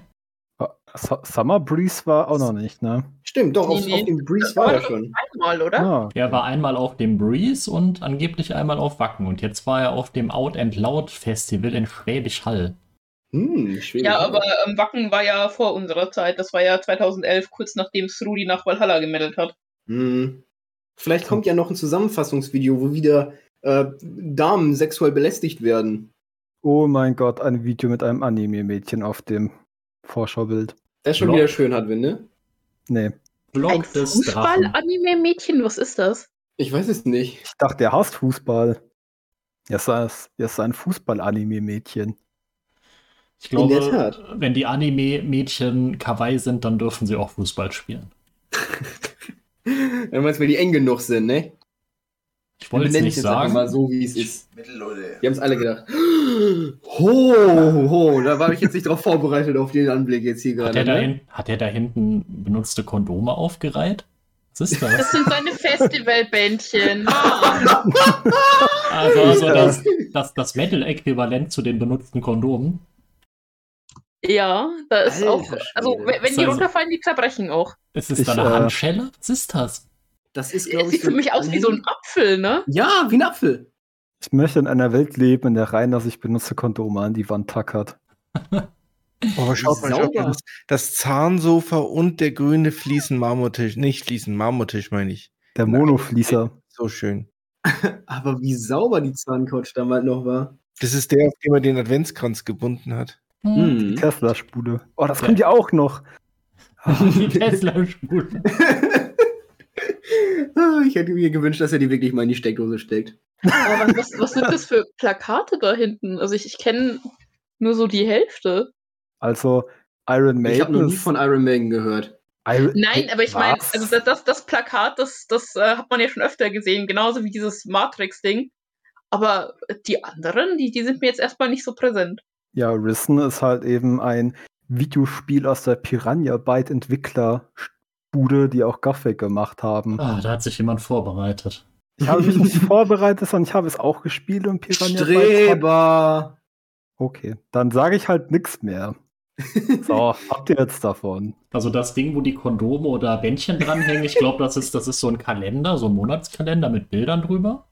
Su- Summer Breeze war auch noch nicht, ne? Stimmt, doch, Nee, auf, nee. auf dem Breeze war war er schon. Einmal, oder? Ah, Er war einmal auf dem Breeze und angeblich einmal auf Wacken. Und jetzt war er auf dem Out and Loud Festival in Schwäbisch Hall. Hm, Schwäbisch Ja, Hall. aber ähm, Wacken war ja vor unserer Zeit. Das war ja 2011, kurz nachdem Srudi nach Valhalla gemeldet hat. Hm. Vielleicht kommt ja noch ein Zusammenfassungsvideo, wo wieder äh, Damen sexuell belästigt werden. oh mein Gott, ein Video mit einem Anime-Mädchen auf dem Vorschaubild. Das ist schon Blog. wieder schön, Hadwin, ne? Nee, Blog Ein. Fußball-Anime-Mädchen, was ist das? Ich weiß es nicht. ich dachte, er hasst Fußball. Er ist, er ist ein Fußball-Anime-Mädchen. Ich In der glaube, Tat. wenn die Anime-Mädchen Kawaii sind, dann dürfen sie auch Fußball spielen. Wenn wir weil die eng genug sind, ne? Ich wollte es nicht jetzt einfach sagen. mal so, wie es ist. Mittel, Leute. Die haben es alle gedacht. Ho, ho, da war ich jetzt nicht drauf vorbereitet auf den Anblick jetzt hier Hat gerade. er, da Ne? hin, hat er da hinten benutzte Kondome aufgereiht? Was ist Das das? sind seine Festivalbändchen. Mann. Also, also das, das, das Metal-Äquivalent zu den benutzten Kondomen. Ja, da ist Alter auch. Also, wenn die Also- runterfallen, die zerbrechen auch. Ist es Ich, da eine äh, Handschelle? Was ist das? Das ist, Es glaube ich, sieht für mich aus wie so ein Apfel, ne? Ja, wie ein Apfel. Ich möchte in einer Welt leben, in der Rainer sich benutzte Kondome an die Wand tackert. Oh, schaut mal, schaut mal, das, das Zahnsofa und der grüne Fliesen-Marmortisch. Nicht Fliesen, Marmortisch meine ich. Der Monofließer. So schön. Aber wie sauber die Zahncouch damals noch war. Das ist der, auf dem er den Adventskranz gebunden hat. Hm. Mhm. Tesla-Spule. Oh, das kommt ja auch noch. Die Tesla-Spule. Ah, ich hätte mir gewünscht, dass er die wirklich mal in die Steckdose steckt. Aber was, was sind das für Plakate da hinten? Also, ich, ich kenne nur so die Hälfte. Also Iron Maiden. Ich habe noch nie von Iron Maiden gehört. Iron Nein, aber ich meine, also das, das, das Plakat, das, das äh, hat man ja schon öfter gesehen, genauso wie dieses Matrix-Ding. Aber die anderen, die, die sind mir jetzt erstmal nicht so präsent. Ja, Risen ist halt eben ein Videospiel aus der Piranha Byte Entwicklerbude, die auch Gaffek gemacht haben. Ah, da hat sich jemand vorbereitet. Ich habe mich nicht vorbereitet, sondern ich habe es auch gespielt und Piranha Streber! Okay, dann sage ich halt nichts mehr. So, habt ihr jetzt davon? Also das Ding, wo die Kondome oder Bändchen dranhängen, ich glaube, das ist, das ist so ein Kalender, so ein Monatskalender mit Bildern drüber.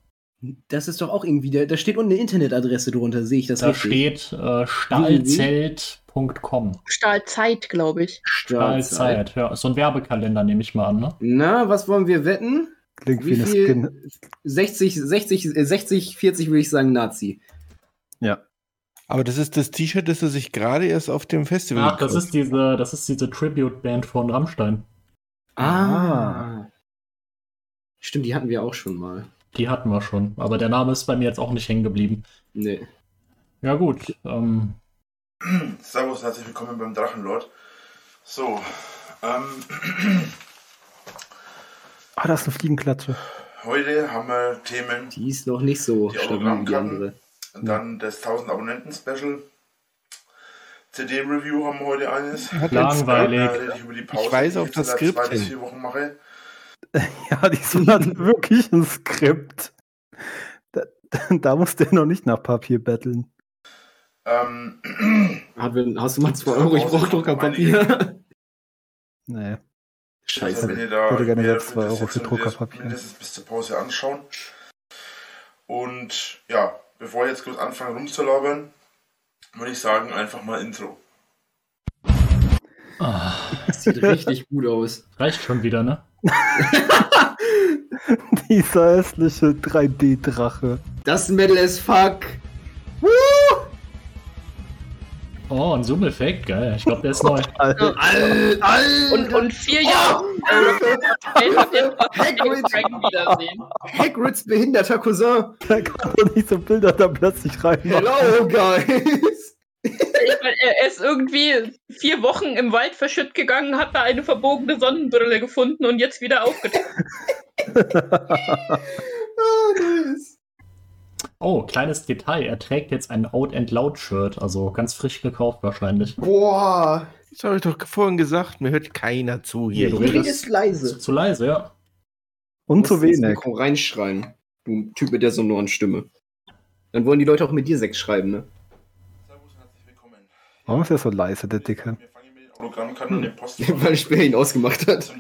Das ist doch auch irgendwie, da, da steht unten eine Internetadresse drunter, sehe ich das Da richtig? steht äh, stahlzelt.com. Stahlzeit, glaube ich. Stahlzeit, ja. Ist so ein Werbekalender, nehme ich mal an, ne? Na, was wollen wir wetten? Klingt Wie wie eine viel- Skin. 60, 60, äh, 60, 40 würde ich sagen Nazi. Ja. Aber das ist das T-Shirt, das er sich gerade erst auf dem Festival Ach, das ist diese, das ist diese Tribute-Band von Rammstein. Ah. Stimmt, die hatten wir auch schon mal. Die hatten wir schon, aber der Name ist bei mir jetzt auch nicht hängen geblieben. Nee. Ja gut, ähm, Servus, herzlich willkommen beim Drachenlord. So, ähm, Ah, das ist eine Fliegenklatsche. heute haben wir Themen. Die ist noch nicht so stabil wie die andere. Und dann das 1000 Abonnenten-Special. CD-Review haben wir heute eines. Langweilig. Rede ich über die Pause, Ich die auf ich das Skript zwei bis hin. vier Wochen mache. Ja, diesmal hat wirklich ein Skript. Da, da musst du noch nicht nach Papier betteln. Ähm, Hast du mal 2 Euro? Ich brauche Druckerpapier. Nee. also Scheiße. wenn ihr da würde gerne jetzt zwei Euro für interessiert seid, Druckerpapier. mindestens bis zur Pause anschauen. Und ja, bevor ich jetzt kurz anfange rumzulabern, würde ich sagen, einfach mal Intro. Ah, Das sieht richtig gut aus. reicht schon wieder, ne? Dieser hässliche 3D-Drache. Das Metal as fuck. Oh, ein Zoom-Effekt, geil. Ich glaube, der ist neu. Alter, all, Und, und vier Jahre wiedersehen. Hagrids behinderter Cousin. da kann doch nicht so Bilder da plötzlich rein. Hello, guys. Ich mein, er ist irgendwie vier Wochen im Wald verschütt gegangen, hat da eine verbogene Sonnenbrille gefunden und jetzt wieder aufgetaucht. Nice. Oh, kleines Detail. Er trägt jetzt ein Out and Loud Shirt, also ganz frisch gekauft wahrscheinlich. Boah. Das habe ich doch vorhin gesagt, mir hört keiner zu hier. Du redest- leise. Zu, zu leise, ja. Und zu wenig. Reinschreien. Du Typ mit der sonoren Stimme. Dann wollen die Leute auch mit dir Sex schreiben, ne? Servus und herzlich willkommen. Warum ist er so leise, der Dicke? Wir fangen mit den Autogrammkarten und dem Post Weil Speer ihn ausgemacht hat.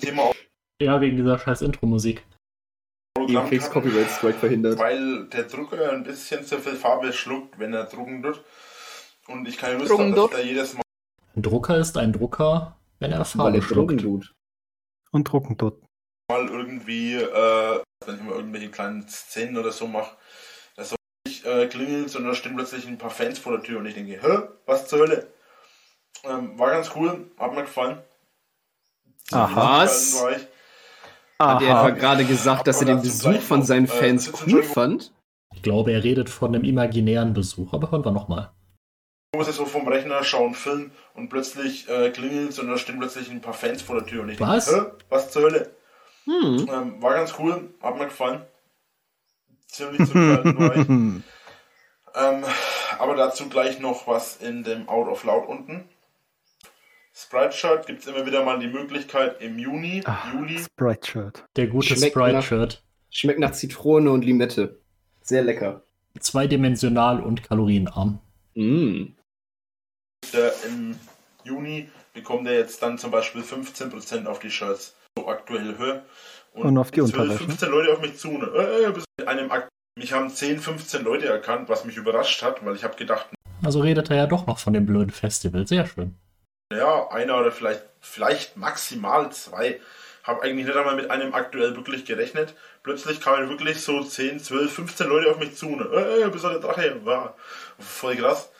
Ja, wegen dieser scheiß Intro-Musik. Du kriegst. Copyright Strike verhindert. weil der Drucker ein bisschen zu viel Farbe schluckt, wenn er drucken wird. Und ich keine Lust Drucken habe, dass da jedes Mal Ein Drucker ist ein Drucker, wenn er Farbe er schluckt. tut. Und drucken dort. irgendwie, äh, wenn ich mal irgendwelche kleinen Szenen oder so mache, dass so nicht äh, klingelt, sondern da stehen plötzlich ein paar Fans vor der Tür und ich denke, hä, was zur Hölle? Ähm, war ganz cool, hat mir gefallen. Aha. Was? Hat er etwa gerade gesagt, dass er den Besuch von seinen Fans cool fand? Ich glaube, er redet von einem imaginären Besuch, aber hören wir nochmal. Ich muss jetzt so vom Rechner schauen, Film und plötzlich äh, klingelt und da stehen plötzlich ein paar Fans vor der Tür und ich Was? denke, was zur Hölle? Hm. Ähm, war ganz cool, hat mir gefallen. Ziemlich zurückhaltend war ich. Ähm, aber dazu gleich noch was in dem Out of Loud unten. Sprite-Shirt gibt es immer wieder mal die Möglichkeit im Juni, Ah, Juli. Sprite-Shirt. Der gute Sprite-Shirt. Schmeckt nach Zitrone und Limette. Sehr lecker. Zweidimensional und kalorienarm. Mm. Der Im Juni bekommt er jetzt dann zum Beispiel 15% auf die Shirts. So aktuelle Höhe. Und auf die Unterwäsche. 15 Leute auf mich zu. Ne? Äh, bis mit einem Akt mich haben 10, 15 Leute erkannt, was mich überrascht hat, weil ich habe gedacht, Also redet er ja doch noch von dem blöden Festival. Sehr schön. Ja, einer oder vielleicht, vielleicht maximal zwei. Habe eigentlich nicht einmal mit einem aktuell wirklich gerechnet. Plötzlich kamen wirklich so 10, 12, 15 Leute auf mich zu. Ne? Äh, bist du der Drache? War voll krass.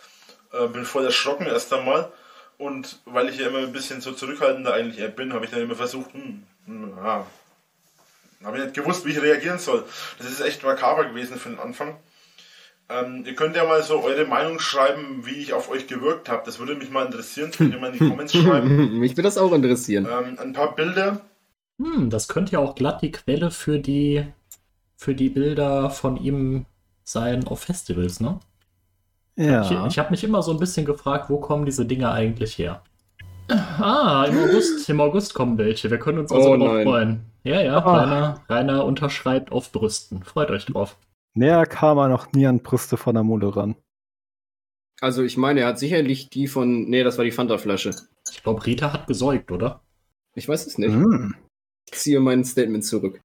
Äh, bin voll erschrocken erst einmal. Und weil ich ja immer ein bisschen so zurückhaltender eigentlich bin, habe ich dann immer versucht, hm, hm, ja. Habe ich nicht gewusst, wie ich reagieren soll. Das ist echt makaber gewesen für den Anfang. Ähm, ihr könnt ja mal so eure Meinung schreiben, wie ich auf euch gewirkt habe. Das würde mich mal interessieren. Könnt ihr mal in die Comments schreiben. Mich würde das auch interessieren. Ähm, ein paar Bilder. Hm, das könnte ja auch glatt die Quelle für die, für die Bilder von ihm sein auf Festivals, ne? Ja. Ich, ich habe mich immer so ein bisschen gefragt, wo kommen diese Dinge eigentlich her? Ah, im August, im August kommen welche. Wir können uns also Oh drauf nein. freuen. Ja, ja, Ah. Rainer, Rainer unterschreibt auf Brüsten. Freut euch drauf. Näher kam er noch nie an Brüste von der Mode ran. Also ich meine, er hat sicherlich die von. Nee, das war die Fanta-Flasche. Ich glaube, Rita hat gesäugt, oder? Ich weiß es nicht. Mm. Ich ziehe mein Statement zurück.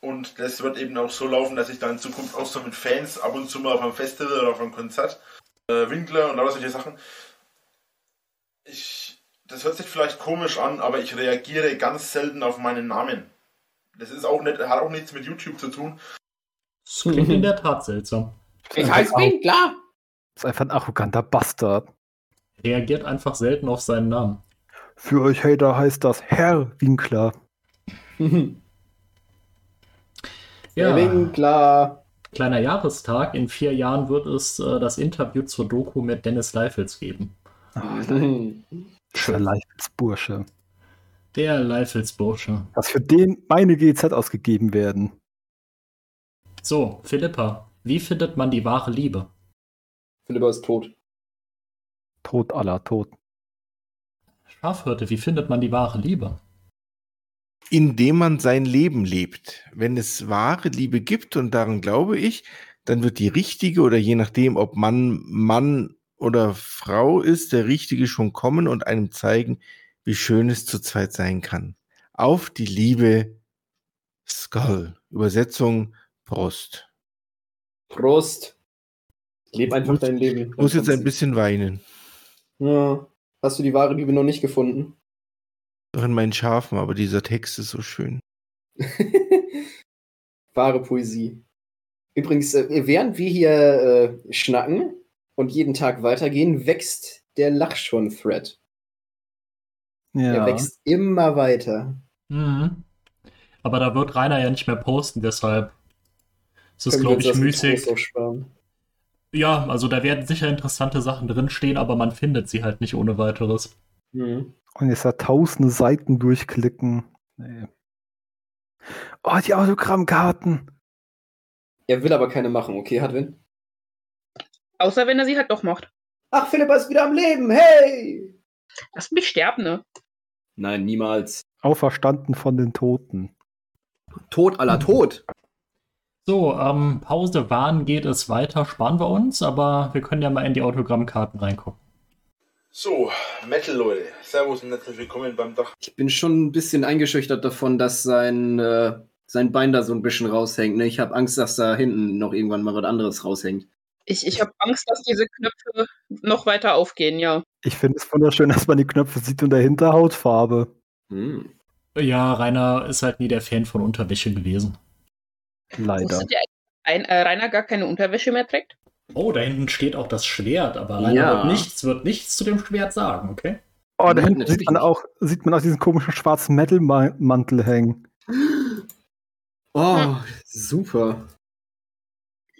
Und das wird eben auch so laufen, dass ich da in Zukunft auch so mit Fans ab und zu mal auf einem Festival oder auf einem Konzert, äh, Winkler und lauter solche Sachen. Ich, das hört sich vielleicht komisch an, aber ich reagiere ganz selten auf meinen Namen. Das ist auch nicht, hat auch nichts mit YouTube zu tun. Das klingt in der Tat seltsam. Ich heiße Winkler! Ist einfach ein arroganter Bastard. Reagiert einfach selten auf seinen Namen. Für euch Hater heißt das Herr Winkler. Der Winkler. kleiner Jahrestag. In vier Jahren wird es äh, das Interview zur Doku mit Dennis Leifels geben. Der Leifelsbursche. Der Leifels-Bursche. Dass für den meine GZ ausgegeben werden. So, Philippa, wie findet man die wahre Liebe? Philippa ist tot. Tod aller Tod. Schafhirte, wie findet man die wahre Liebe? Indem man sein Leben lebt. Wenn es wahre Liebe gibt, und daran glaube ich, dann wird die richtige oder je nachdem, ob Mann, Mann oder Frau ist, der Richtige schon kommen und einem zeigen, wie schön es zu zweit sein kann. Auf die Liebe Skull. Übersetzung Prost. Prost. Leb einfach dein Leben. Ich muss jetzt ein bisschen weinen. Ja. Hast du die wahre Liebe noch nicht gefunden? Doch in meinen Schafen, aber dieser Text ist so schön. Wahre Poesie. Übrigens, äh, während wir hier äh, schnacken und jeden Tag weitergehen, wächst der Lachschon-Thread. Ja. Der wächst immer weiter. Mhm. Aber da wird Rainer ja nicht mehr posten, deshalb es, Können wir glaube ich, das müßig. Ja, also da werden sicher interessante Sachen drinstehen, aber man findet sie halt nicht ohne weiteres. Mhm. Und jetzt da tausende Seiten durchklicken. Nee. Oh, die Autogrammkarten. Er will aber keine machen, okay, Hadwin? Außer wenn er sie halt doch macht. Ach, Philippa ist wieder am Leben, hey! Lass mich sterben, ne? Nein, niemals. Auferstanden von den Toten. Tod aller Tod. So, ähm, Pause, wann geht es weiter? Sparen wir uns, aber wir können ja mal in die Autogrammkarten reingucken. So, Metal Leute, Servus und herzlich willkommen beim Dach. Ich bin schon ein bisschen eingeschüchtert davon, dass sein, äh, sein Bein da so ein bisschen raushängt. Ne? Ich habe Angst, dass da hinten noch irgendwann mal was anderes raushängt. Ich, ich habe Angst, dass diese Knöpfe noch weiter aufgehen, ja. Ich finde es wunderschön, dass man die Knöpfe sieht und dahinter Hautfarbe. Hm. Ja, Rainer ist halt nie der Fan von Unterwäsche gewesen. Leider. Wusstet ihr, ein, äh, Rainer gar keine Unterwäsche mehr trägt? Oh, da hinten steht auch das Schwert, aber Rainer Ja. wird, nichts, wird nichts zu dem Schwert sagen, okay? Oh, da Nein, hinten sieht man auch, sieht man auch diesen komischen schwarzen Metal-Mantel hängen. Oh, super.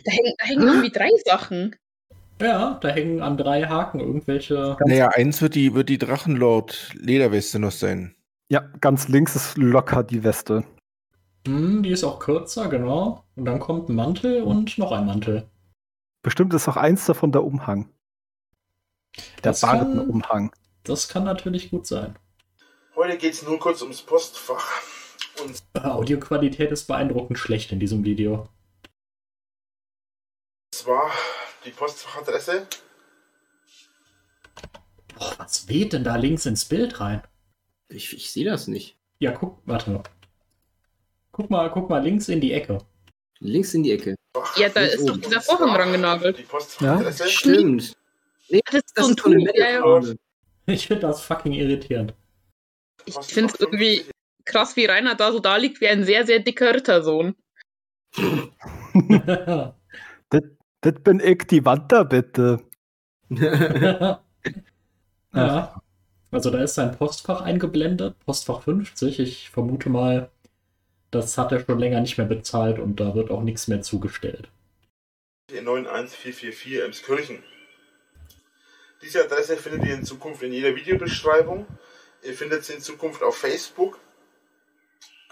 Da hängen, da hängen irgendwie drei Sachen. Ja, da hängen an drei Haken irgendwelche. Naja, eins wird die, wird die Drachenlord Lederweste noch sein. Ja, ganz links ist locker die Weste. Hm, die ist auch kürzer, genau. Und dann kommt ein Mantel und noch ein Mantel. Bestimmt ist auch eins davon der Umhang. Der Das kann- Bartenumhang. Das kann natürlich gut sein. Heute geht es nur kurz ums Postfach. Und Äh, Audioqualität ist beeindruckend schlecht in diesem Video. zwar die Postfachadresse. Boah, was weht denn da links ins Bild rein? Ich, ich sehe das nicht. Ja, guck, warte. Guck mal, guck mal links in die Ecke. Links in die Ecke. Ja, da ist doch oben. dieser Vorhang dran genagelt. Die Postfachadresse. Stimmt. Nee, Das ist das so ein Tuch. Ja, ja. Ich finde das fucking irritierend. Ich finde es irgendwie krass, wie Rainer da so da liegt wie ein sehr, sehr dicker Rittersohn. Das bin ich, die Wand da bitte. ja. Also da ist sein Postfach eingeblendet, Postfach 50. Ich vermute mal, das hat er schon länger nicht mehr bezahlt und da wird auch nichts mehr zugestellt. in 91444 Emskirchen. Diese Adresse findet ihr in Zukunft in jeder Videobeschreibung. Ihr findet sie in Zukunft auf Facebook.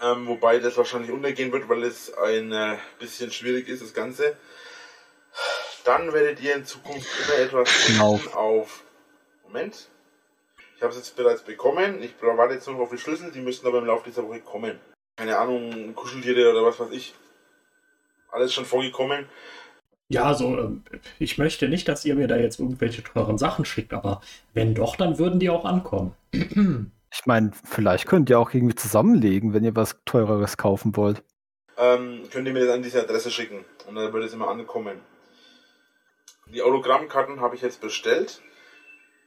Ähm, wobei das wahrscheinlich untergehen wird, weil es ein äh, bisschen schwierig ist, das Ganze. Dann werdet ihr in Zukunft immer etwas Genau. finden auf. Moment. Ich habe es jetzt bereits bekommen. Ich warte jetzt noch auf die Schlüssel. Die müssten aber im Laufe dieser Woche kommen. Keine Ahnung, Kuscheltiere oder was weiß ich. Alles schon vorgekommen. Ja, also ähm, ich möchte nicht, dass ihr mir da jetzt irgendwelche teuren Sachen schickt, aber wenn doch, dann würden die auch ankommen. Ich meine, vielleicht könnt ihr auch irgendwie zusammenlegen, wenn ihr was Teureres kaufen wollt. ähm, könnt ihr mir das an diese Adresse schicken und dann wird es immer ankommen. Die Autogrammkarten habe ich jetzt bestellt.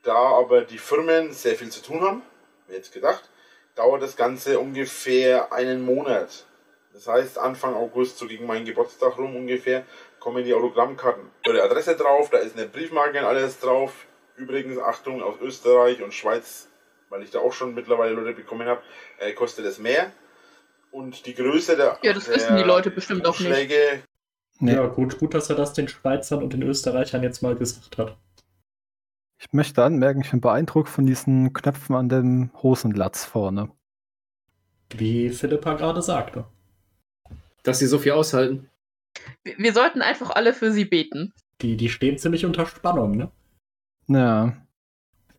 Da aber die Firmen sehr viel zu tun haben, wie jetzt gedacht, dauert das Ganze ungefähr einen Monat. Das heißt, Anfang August, so gegen meinen Geburtstag rum ungefähr, kommen die Autogrammkarten. Eure Adresse drauf, da ist eine Briefmarke und alles drauf. Übrigens, Achtung, aus Österreich und Schweiz, weil ich da auch schon mittlerweile Leute bekommen habe, äh, kostet es mehr. Und die Größe der, Ja, das der wissen die Leute bestimmt auch nicht. Nee. Ja, gut, gut, dass er das den Schweizern und den Österreichern jetzt mal gesagt hat. Ich möchte anmerken, ich bin beeindruckt von diesen Knöpfen an dem Hosenlatz vorne. Wie Philippa gerade sagte. Dass sie so viel aushalten. Wir sollten einfach alle für sie beten. Die, die stehen ziemlich unter Spannung, ne? Ja.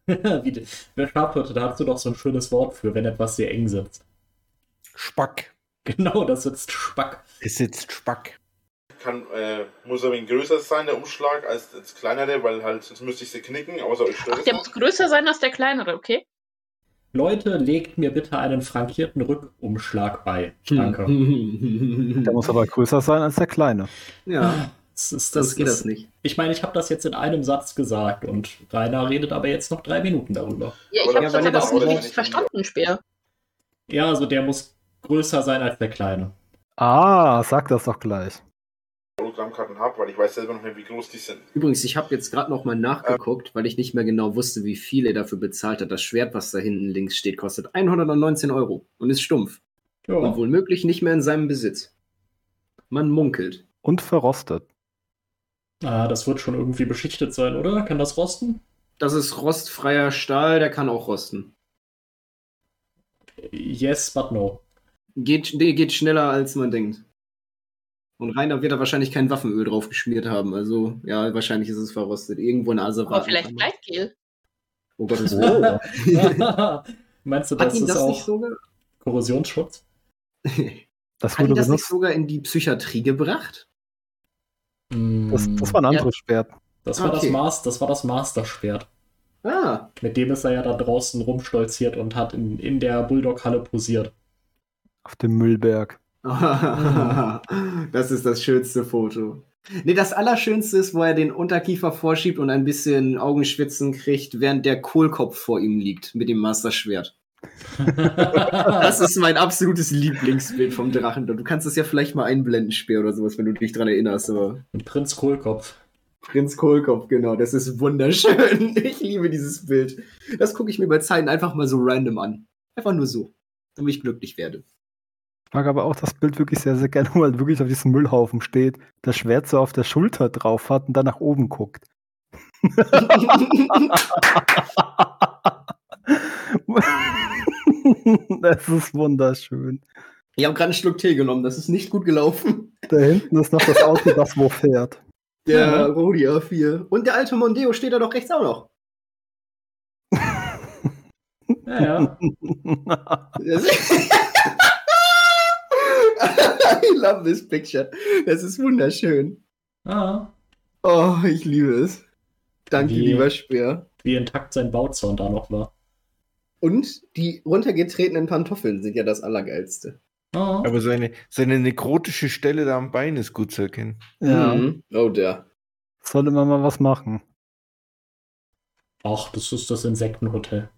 Wie, wer Scharfhirte, da hast du doch so ein schönes Wort für, wenn etwas sehr eng sitzt. Spack. Genau, das sitzt Spack. Es sitzt Spack. Kann, äh, muss ein wenig größer sein, der Umschlag, als das kleinere, weil halt, sonst müsste ich sie knicken, außer euch stört Ach, der muss größer sein als der kleinere, okay? Leute, legt mir bitte einen frankierten Rückumschlag bei. Hm. Danke. Der muss aber größer sein als der kleine. ja, Das ist, sonst geht das nicht. Ich meine, ich habe das jetzt in einem Satz gesagt und Rainer redet aber jetzt noch drei Minuten darüber. Ja, ich habe das aber auch nicht das- richtig verstanden, Speer. Ja, also der muss größer sein als der kleine. Ah, sag das doch gleich. Autogrammkarten habe, weil ich weiß selber noch nicht, wie groß die sind. Übrigens, ich habe jetzt gerade noch mal nachgeguckt, weil ich nicht mehr genau wusste, wie viel er dafür bezahlt hat. Das Schwert, was da hinten links steht, kostet 119 Euro und ist stumpf. Ja. Und womöglich nicht mehr in seinem Besitz. Man munkelt. Und verrostet. Ah, das wird schon irgendwie beschichtet sein, oder? Kann das rosten? Das ist rostfreier Stahl, der kann auch rosten. Yes, but no. Geht, der geht schneller, als man denkt. Und Rainer wird da wahrscheinlich kein Waffenöl drauf geschmiert haben. Also, ja, wahrscheinlich ist es verrostet. Irgendwo in Asien. Aber vielleicht Gleitgel. Oh Gottes Willen. Meinst du, Hat das ihn ist das auch nicht sogar? Korrosionsschutz? Das Hat ihn wurde das nicht benutzt. sogar in die Psychiatrie gebracht? Das, das war ein Ja. anderes Schwert. Das war, das, Okay. Mas das war das Masterschwert. Ah, Mit dem ist er ja da draußen rumstolziert und hat in, in der Bulldog-Halle posiert. Auf dem Müllberg. das ist das schönste Foto. Nee, das Allerschönste ist, wo er den Unterkiefer vorschiebt und ein bisschen Augenschwitzen kriegt, während der Kohlkopf vor ihm liegt mit dem Masterschwert. Das ist mein absolutes Lieblingsbild vom Drachen. Du kannst es ja vielleicht mal einblenden, Speer oder sowas, wenn du dich dran erinnerst. Aber Prinz Kohlkopf. Prinz Kohlkopf, genau, das ist wunderschön. Ich liebe dieses Bild. Das gucke ich mir bei Zeiten einfach mal so random an. Einfach nur so, damit ich glücklich werde. Ich mag aber auch das Bild wirklich sehr, sehr gerne, weil er wirklich auf diesem Müllhaufen steht, das Schwert so auf der Schulter drauf hat und dann nach oben guckt. das ist wunderschön. Ich habe gerade einen Schluck Tee genommen, das ist nicht gut gelaufen. Da hinten ist noch das Auto, das wo fährt. Der Ja. Rodi A4. Und der alte Mondeo steht da doch rechts auch noch. Ja, ja. Das- I love this picture. Das ist wunderschön. Ah, Oh, ich liebe es. Danke, Wie- lieber Speer. wie intakt sein Bauzaun da noch war. Und die runtergetretenen Pantoffeln sind ja das Allergeilste. Ah. Aber seine, seine nekrotische Stelle da am Bein ist gut zu erkennen. Ja, Mhm. Oh, der. sollte man mal was machen. Ach, das ist das Insektenhotel.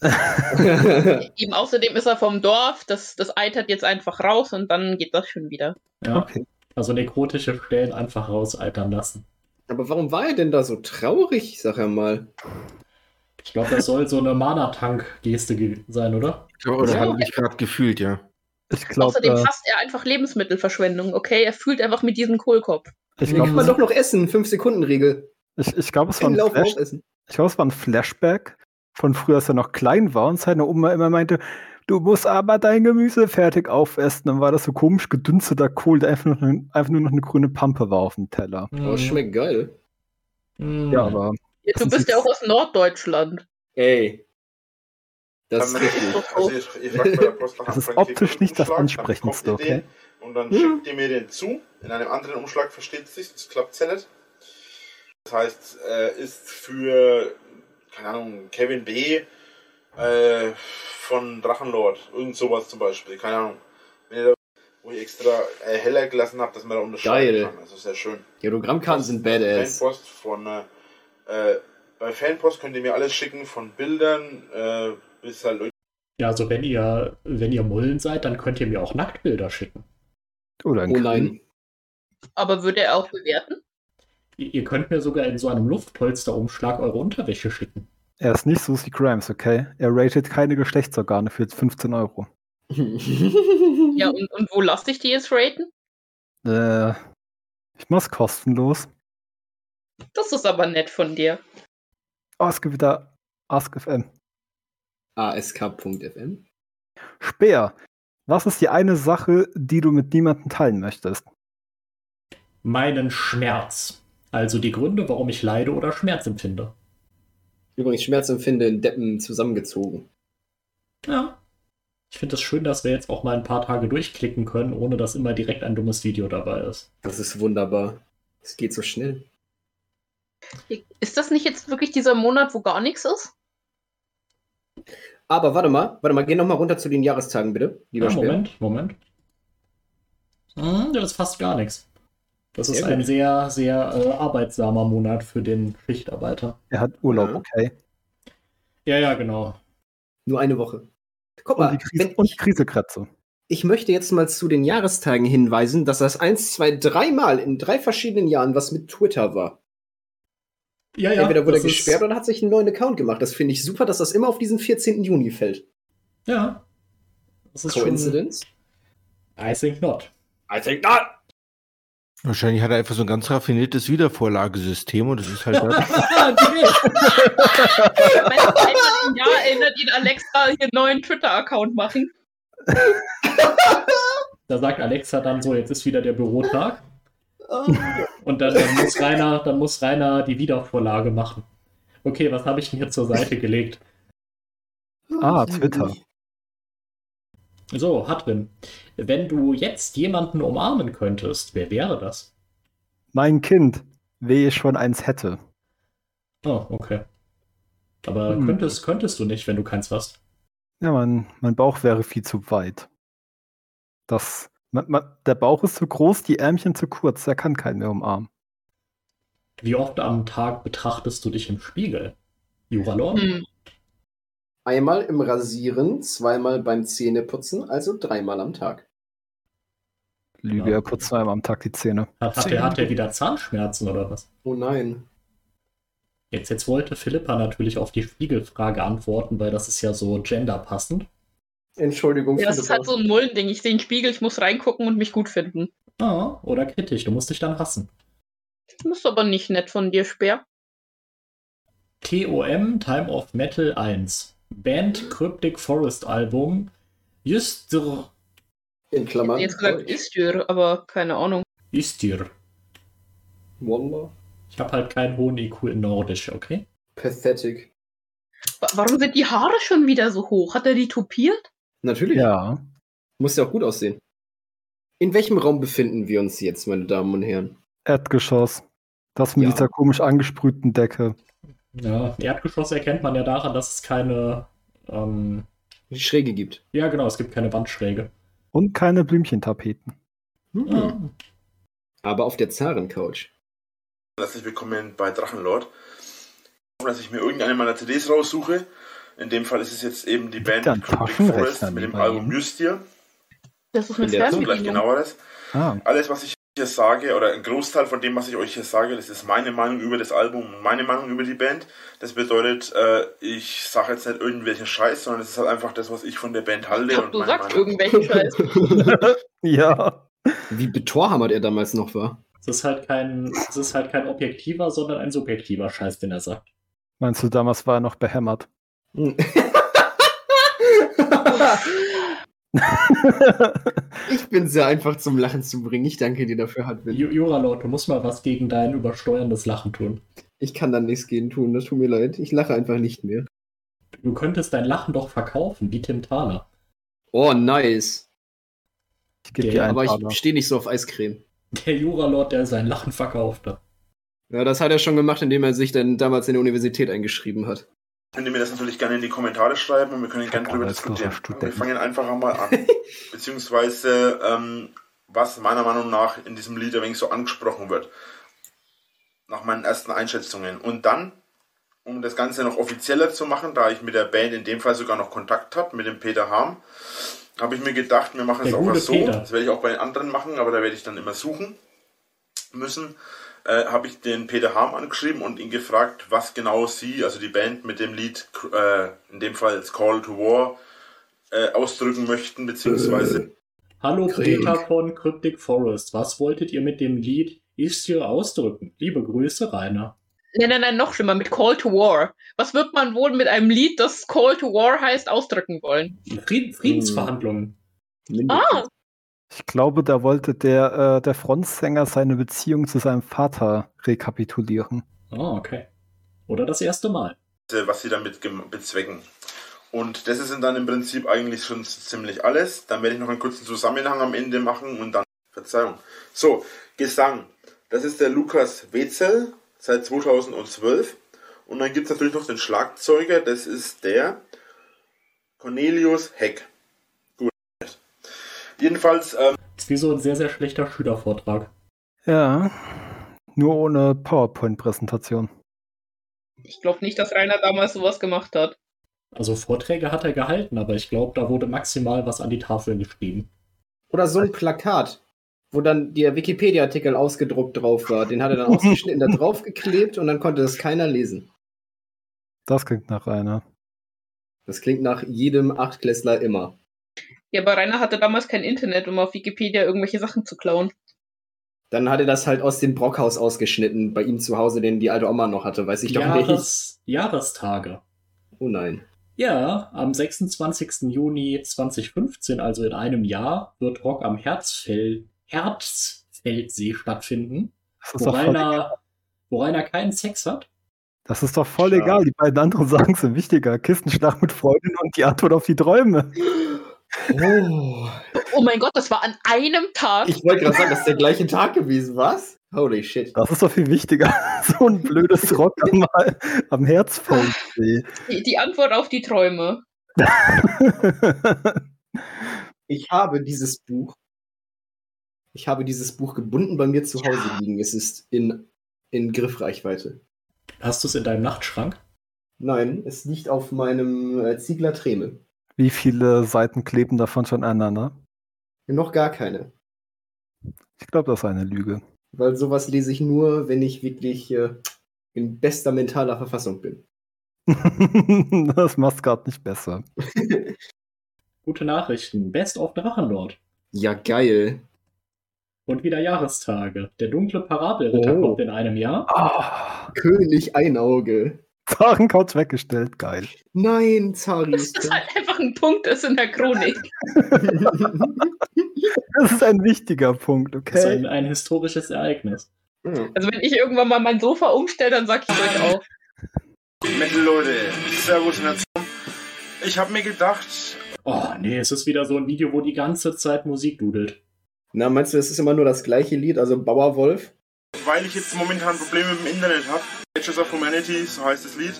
Eben außerdem ist er vom Dorf, das, das eitert jetzt einfach raus und dann geht das schon wieder. Ja. Okay. Also nekrotische Stellen einfach rausaltern lassen. Aber warum war er denn da so traurig, sag er mal? Ich glaube, das soll so eine Mana-Tank-Geste ge- sein, oder? Oder Ja. habe ich gerade gefühlt, ja. Ich glaube, Außerdem äh, hasst er einfach Lebensmittelverschwendung, okay? Er fühlt einfach mit diesem Kohlkopf. ich Kann glaube, man doch noch essen, 5-Sekunden-Regel. ich, ich glaub, es, war ein Flash, ich glaub, es war ein Flashback von früher, als er noch klein war und seine Oma immer meinte, du musst aber dein Gemüse fertig aufessen. Dann war das so komisch gedünsteter Kohl, der einfach nur, noch- einfach nur noch eine grüne Pampe war auf dem Teller. Oh, schmeckt geil. Mm. Ja, aber Ja, Das du ist bist ja auch aus Norddeutschland. Ey. Das ist Dann- richtig. Also Post nach Das ist optisch nicht das Umschlag, Ansprechendste, okay? Und dann Ja. schickt ihr mir den zu. In einem anderen Umschlag versteht es sich, das klappt ja nicht. Das heißt, äh, ist für, keine Ahnung, Kevin B. Äh, von Drachenlord, irgend sowas zum Beispiel, keine Ahnung. Wenn ihr da, wo ich extra äh, heller gelassen habt, dass man da unterscheiden Geil. kann. Also sehr schön. Die Autogrammkarten sind badass. Fanpost von äh, äh, bei Fanpost könnt ihr mir alles schicken, von Bildern äh, bis halt Ja, also wenn ihr, wenn ihr Mullen seid, dann könnt ihr mir auch Nacktbilder schicken. Oder ein Oh nein. Aber würde er auch bewerten? Ihr könnt mir sogar in so einem Luftpolsterumschlag eure Unterwäsche schicken. Er ist nicht Susie Grimes, okay? Er ratet keine Geschlechtsorgane für 15 Euro. Ja, und, und wo lasse ich die jetzt raten? Äh, ich mach's kostenlos. Das ist aber nett von dir. Oh, es gibt wieder AskFM. ask.fm. Speer, was ist die eine Sache, die du mit niemandem teilen möchtest? Meinen Schmerz. Also die Gründe, warum ich leide oder Schmerz empfinde. Übrigens, Schmerzempfinde in Deppen zusammengezogen. Ja. Ich finde es schön, dass wir jetzt auch mal ein paar Tage durchklicken können, ohne dass immer direkt ein dummes Video dabei ist. Das ist wunderbar. Es geht so schnell. Ist das nicht jetzt wirklich dieser Monat, wo gar nichts ist? Aber warte mal, warte mal, geh noch mal runter zu den Jahrestagen, bitte. Lieber Ja. Moment, Moment. Hm, das ist fast gar nichts. Das Sehr ist gut. ein sehr, sehr äh, arbeitsamer Monat für den Schichtarbeiter. Er hat Urlaub, okay? Ja, ja, genau. Nur eine Woche. Guck Und mal, die, Krise, wenn und ich, Krisekratze. ich möchte jetzt mal zu den Jahrestagen hinweisen, dass das eins, zwei, dreimal in drei verschiedenen Jahren was mit Twitter war. Ja, ja. Entweder wurde er gesperrt oder hat sich einen neuen Account gemacht. Das finde ich super, dass das immer auf diesen 14. Juni fällt. Ja. Das ist schon. Coincidence? I think not. I think not. Wahrscheinlich hat er einfach so ein ganz raffiniertes Wiedervorlagesystem und das ist halt. Einmal im Jahr erinnert ihn Alexa hier einen neuen Twitter-Account machen. da sagt Alexa dann so, jetzt ist wieder der Bürotag. Und dann, dann, muss Rainer, dann muss Rainer die Wiedervorlage machen. Okay, was habe ich denn hier zur Seite gelegt? Ah, Twitter. So, Hatrin, wenn du jetzt jemanden umarmen könntest, wer wäre das? Mein Kind, wehe ich schon eins hätte. Oh, okay. Aber Hm. könntest, könntest du nicht, wenn du keins hast. Ja, mein, mein Bauch wäre viel zu weit. Das, man, man, der Bauch ist zu groß, die Ärmchen zu kurz, er kann keinen mehr umarmen. Wie oft am Tag betrachtest du dich im Spiegel? Juralor? Hm. Einmal im Rasieren, zweimal beim Zähneputzen, also dreimal am Tag. Lüge, er putzt nur einmal am Tag die Zähne. Hat, hat, der, hat der wieder Zahnschmerzen oder was? Oh nein. Jetzt, jetzt wollte Philippa natürlich auf die Spiegelfrage antworten, weil das ist ja so genderpassend. Entschuldigung. Ja, das ist halt so ein Mullending. Ich sehe einen Spiegel, ich muss reingucken und mich gut finden. Ah, oder kritisch, du musst dich dann hassen. Das ist aber nicht nett von dir, Speer. TOM Time of Metal 1. Band Cryptic Forest Album. Just In Ich Klammern. jetzt gesagt. Istür, aber keine Ahnung. Ist dir. Wallah. Ich habe halt keinen hohen IQ in Nordisch, okay? Pathetic. Wa- Warum sind die Haare schon wieder so hoch? Hat er die tupiert? Natürlich. Ja. Muss ja auch gut aussehen. In welchem Raum befinden wir uns jetzt, meine Damen und Herren? Erdgeschoss. Das mit Ja. dieser komisch angesprühten Decke. Ja, Erdgeschoss erkennt man ja daran, dass es keine. Ähm, Die Schräge gibt. ja, genau, es gibt keine Wandschräge. Und keine Blümchentapeten. Hm. Ja. Aber auf der Zaren-Couch. Herzlich willkommen bei Drachenlord. Ich hoffe, dass ich mir irgendeine meiner CDs raussuche. In dem Fall ist es jetzt eben die Band Cryptic Forest mit dem Album Ihnen? Justier. Das ist eine gleich Fernbedienung. genaueres. Ah, Alles, was ich hier sage, oder ein Großteil von dem, was ich euch hier sage, das ist meine Meinung über das Album und meine Meinung über die Band. Das bedeutet, äh, ich sage jetzt nicht irgendwelchen Scheiß, sondern es ist halt einfach das, was ich von der Band halte. Ich und glaub, du meine sagst Meinung. irgendwelchen Scheiß. ja. Wie betorhammert er damals noch war. Es ist halt kein, es ist halt kein objektiver, sondern ein subjektiver Scheiß, den er sagt. Meinst du, damals war er noch behämmert? ich bin sehr einfach zum Lachen zu bringen. Ich danke dir dafür, Hadwin. Ju- Juralord, du musst mal was gegen dein übersteuerndes Lachen tun. Ich kann da nichts gegen tun, das tut mir leid. Ich lache einfach nicht mehr. Du könntest dein Lachen doch verkaufen, wie Tim Thaler. Oh, nice. Ich Okay, dir einen Aber Taler. ich stehe nicht so auf Eiscreme. Der Juralord, der sein Lachen verkauft hat. Ja, das hat er schon gemacht, indem er sich dann damals in der Universität eingeschrieben hat. Könnt ihr mir das natürlich gerne in die Kommentare schreiben und wir können gerne drüber alles diskutieren. Wir fangen einfach einmal an. Beziehungsweise, ähm, was meiner Meinung nach in diesem Lied ein wenig so angesprochen wird. Nach meinen ersten Einschätzungen. Und dann, um das Ganze noch offizieller zu machen, da ich mit der Band in dem Fall sogar noch Kontakt habe, mit dem Peter Harm, habe ich mir gedacht, wir machen es mal gute so. Peter. Das werde ich auch bei den anderen machen, aber da werde ich dann immer suchen müssen. Äh, habe ich den Peter Harm angeschrieben und ihn gefragt, was genau sie, also die Band mit dem Lied, äh, in dem Fall Call to War, äh, ausdrücken möchten, beziehungsweise Hallo Krieg. Peter von Cryptic Forest, was wolltet ihr mit dem Lied hier ausdrücken? Liebe Grüße, Rainer. Nein, nein, nein, noch schlimmer, mit Call to War. Was wird man wohl mit einem Lied, das Call to War heißt, ausdrücken wollen? Fried Friedensverhandlungen. Ah, Ich glaube, da wollte der, äh, der Frontsänger seine Beziehung zu seinem Vater rekapitulieren. Oh, okay. Oder das erste Mal. was sie damit bezwecken. Und das ist dann im Prinzip eigentlich schon ziemlich alles. Dann werde ich noch einen kurzen Zusammenhang am Ende machen und dann, Verzeihung. So, Gesang. Das ist der Lukas Wetzel seit 2012. Und dann gibt es natürlich noch den Schlagzeuger, das ist der Cornelius Heck. Jedenfalls, ähm, Das ist wie so ein sehr, sehr schlechter Schülervortrag. Ja. Nur ohne PowerPoint-Präsentation. ich glaube nicht, dass Rainer damals sowas gemacht hat. Also Vorträge hat er gehalten, aber ich glaube, da wurde maximal was an die Tafel geschrieben. Oder so ein Plakat, wo dann der Wikipedia-Artikel ausgedruckt drauf war. Den hat er dann ausgeschnitten, da drauf geklebt und dann konnte das keiner lesen. Das klingt nach einer. Das klingt nach jedem Achtklässler immer. Ja, aber Rainer hatte damals kein Internet, um auf Wikipedia irgendwelche Sachen zu klauen. Dann hat er das halt aus dem Brockhaus ausgeschnitten, bei ihm zu Hause, den die alte Oma noch hatte, weiß ich doch nicht. Jahres Jahrestage. Oh nein. Ja, am 26. Juni 2015, also in einem Jahr, wird Rock am Herzfeld, Herzfeldsee stattfinden, wo Rainer, wo Rainer keinen Sex hat. das ist doch voll Ja. egal. Die beiden anderen Sachen sind wichtiger. Kistenschlag mit Freundin und die Antwort auf die Träume. Oh. Oh mein Gott, das war an einem Tag. Ich wollte gerade sagen, das ist der gleiche Tag gewesen, was? Holy shit. Das ist doch viel wichtiger. So ein blödes Rock am, am Herzfeldsee. Die, die Antwort auf die Träume. Ich habe dieses Buch. Ich habe dieses Buch gebunden bei mir zu Hause liegen. Es ist in, in Griffreichweite. Hast du es in deinem Nachtschrank? Nein, es liegt auf meinem äh, Ziegler Treme. Wie viele Seiten kleben davon schon aneinander? Noch gar keine. Ich glaube, das ist eine Lüge. Weil sowas lese ich nur, wenn ich wirklich äh, in bester mentaler Verfassung bin. das macht gerade nicht besser. Gute Nachrichten. Best of Drachenlord. Ja, geil. Und wieder Jahrestage. Der dunkle Parabelritter Oh. kommt in einem Jahr. Ah, König Einauge. Zarencouch weggestellt, geil. Nein, Zari Das ist ist halt einfach ein Punkt, das in der Chronik. Das ist ein wichtiger Punkt, Das ist okay? ein, ein historisches Ereignis. Hm. Also wenn ich irgendwann mal mein Sofa umstelle, dann sag ich euch auch. Metal Leute, Servus Nation. Ich habe mir gedacht, Oh, nee, es ist wieder so ein Video, wo die ganze Zeit Musik dudelt. Na, meinst du, es ist immer nur das gleiche Lied, also Bauerwolf? weil ich jetzt momentan Probleme mit dem Internet habe, Edges of Humanity, so heißt das Lied.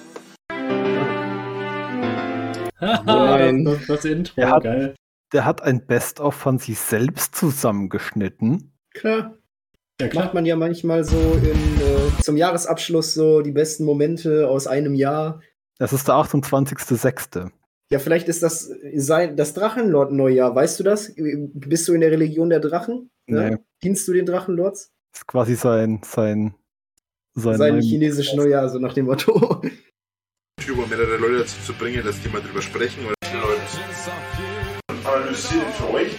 Nein. das, das, das Intro, Er hat- geil. Der hat ein Best-of von sich selbst zusammengeschnitten. Klar. Ja, Macht klar. man ja manchmal so in, äh, zum Jahresabschluss so die besten Momente aus einem Jahr. Das ist der 28.06. Ja, vielleicht ist das sein, das Drachenlord-Neujahr. Weißt du das? Bist du in der Religion der Drachen? Ja? Nee, Dienst du den Drachenlords? ist quasi sein, sein, sein, Sein chinesisches Neujahr, so nach dem Motto. Über mehrere Leute dazu zu bringen, dass die mal drüber sprechen oder die Leute analysieren für euch.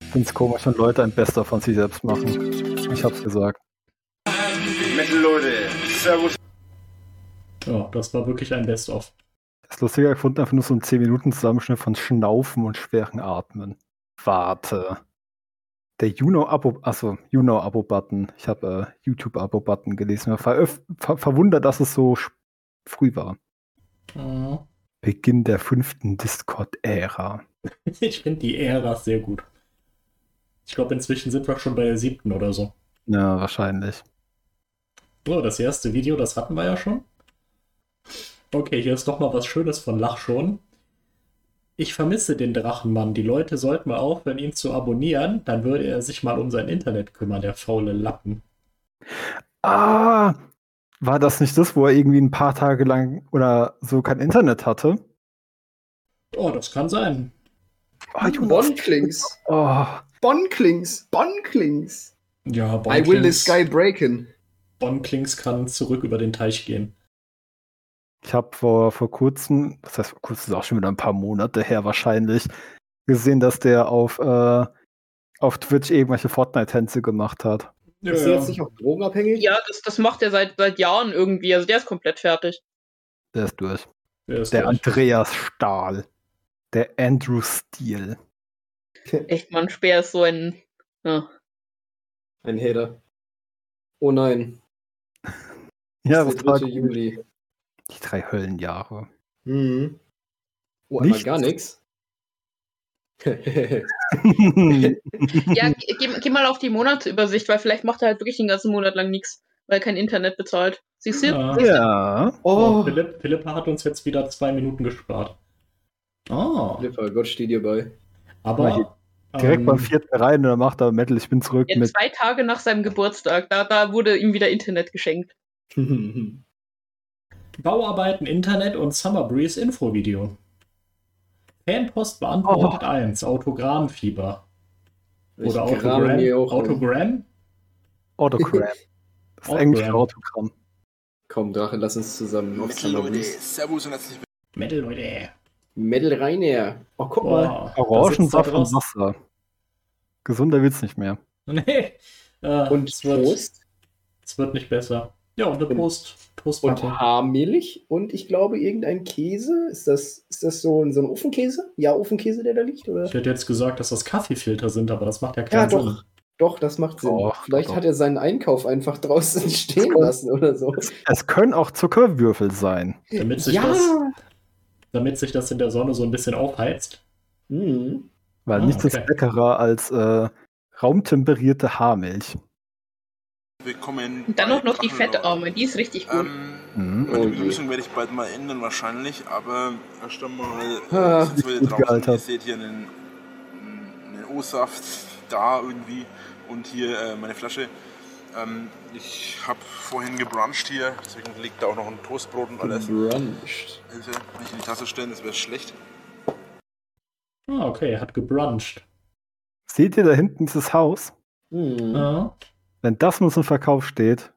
Ich finde es komisch, wenn Leute ein Best-of von sich selbst machen. Ich hab's gesagt. Metal Leute, Servus. Ja, das war wirklich ein Best-of. Das Lustige gefunden, einfach nur so ein 10 Minuten Zusammenschnitt von Schnaufen und schweren Atmen. Warte. Der Juno-Abo, achso, Juno-Abo-Button. Ich habe äh, YouTube-Abo-Button gelesen. Veröf- ver verwundert, dass es so früh war. Mhm. Beginn der fünften Discord-Ära. Ich finde die Ära sehr gut. Ich glaube, inzwischen sind wir schon bei der siebten oder so. Ja, wahrscheinlich. So, das erste Video, das hatten wir ja schon. Okay, hier ist doch mal was Schönes von Lach schon. Ich vermisse den Drachenmann. Die Leute sollten mal aufhören, ihn zu abonnieren. Dann würde er sich mal um sein Internet kümmern, der faule Lappen. Ah! War das nicht das, wo er irgendwie ein paar Tage lang oder so kein Internet hatte? Oh, das kann sein. Oh, Jonas. Bonklings. Oh, Bonklings. Bonklings. Ja, I will the sky breaken. Bonklings kann zurück über den Teich gehen. Ich habe vor, vor kurzem, das heißt vor kurzem, ist auch schon wieder ein paar Monate her wahrscheinlich, gesehen, dass der auf, äh, auf Twitch irgendwelche Fortnite-Tänze gemacht hat. Ja, Ist der jetzt nicht auch drogenabhängig? Ja, das, das macht er seit, seit Jahren irgendwie. Also der ist komplett fertig. Der ist durch. der ist Der durch. Andreas Stahl. Der Andrew Steele. Echt, man, Speer ist so ein. Ja. Ein Hater. Oh nein. Ja, das das ist der war 3. Juli. Die drei Höllenjahre. Mhm. Oh, einmal gar nichts. Ja, ge- geh, geh mal auf die Monatsübersicht, weil vielleicht macht er halt wirklich den ganzen Monat lang nichts, weil er kein Internet bezahlt. Siehst du? Ja. ja. Oh, oh, Philipp, Philippa hat uns jetzt wieder zwei Minuten gespart. Oh, Flipper, Gott steht dir bei. Aber Direkt ähm, beim vierten rein und dann macht er Metal, ich bin zurück Ja, mit. zwei Tage nach seinem Geburtstag, da, da wurde ihm wieder Internet geschenkt. Bauarbeiten, Internet und Summer Breeze Infovideo. Fanpost beantwortet 1, Autogrammfieber. Oder Autogramm. Autogramm? Autogramm. Das ist englische Autogramm. Komm, Drache, lass uns zusammen auf Metal Leute, Breeze. Servus und herzlich Metal, Leute. Metal Rainer. Oh, guck mal. Orangensaft und Wasser. Gesunder wird's nicht mehr. Nee. Äh, Und es wird, Toast. Es wird nicht besser. Ja, und eine Und- Und. Haarmilch und ich glaube irgendein Käse. Ist das, ist das so, ein- so ein Ofenkäse? Ja, Ofenkäse, der da liegt? Oder? Ich hätte jetzt gesagt, dass das Kaffeefilter sind, aber das macht ja Ja, keinen doch. Sinn. Doch, das macht Sinn. Doch, Vielleicht doch. hat er seinen Einkauf einfach draußen stehen lassen oder so. Es können auch Zuckerwürfel sein. Damit sich, ja! das, damit sich das in der Sonne so ein bisschen aufheizt. Hm. Weil Ah, nichts okay. ist leckerer als äh, raumtemperierte Haarmilch. Willkommen. Und dann auch noch die. Fettarme, die ist richtig gut. Ähm, Mhm. meine Oh je. Begrüßung werde ich bald mal ändern wahrscheinlich, aber erst einmal Ah, sind wir draußen. Ihr seht hier einen, einen O-Saft da irgendwie und hier äh, meine Flasche. Ähm, ich habe vorhin gebruncht hier, deswegen liegt da auch noch ein Toastbrot und alles. Bruncht. Hilfe, nicht in die Tasse stellen, das wäre schlecht. Ah, okay, er hat gebruncht. Seht ihr da hinten dieses Haus? Hm. Ja. Wenn das nur zum Verkauf steht,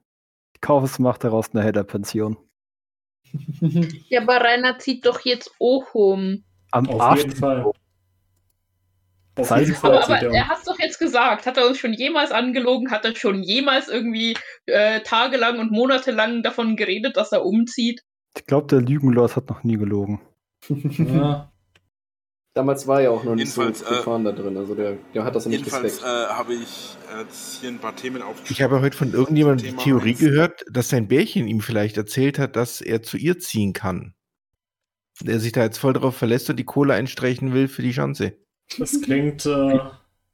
ich kaufe es und mache daraus eine Hater-Pension. Ja, aber Rainer zieht doch jetzt auch um. Am Auf Arsch. jeden Fall. Das heißt, Aber, aber er hat es doch jetzt gesagt. Hat er uns schon jemals angelogen? Hat er schon jemals irgendwie äh, tagelang und monatelang davon geredet, dass er umzieht? Ich glaube, der Lügenlord hat noch nie gelogen. Ja. Damals war er auch noch nicht so Jedenfalls, äh, gefahren da drin. Also der, der hat das ja nicht Jedenfalls äh, habe ich jetzt hier ein paar Themen aufgeschrieben. Ich habe heute von irgendjemandem die Theorie eins. gehört, dass sein Bärchen ihm vielleicht erzählt hat, dass er zu ihr ziehen kann. Der sich da jetzt voll drauf verlässt und die Kohle einstreichen will für die Chance. Das klingt, äh,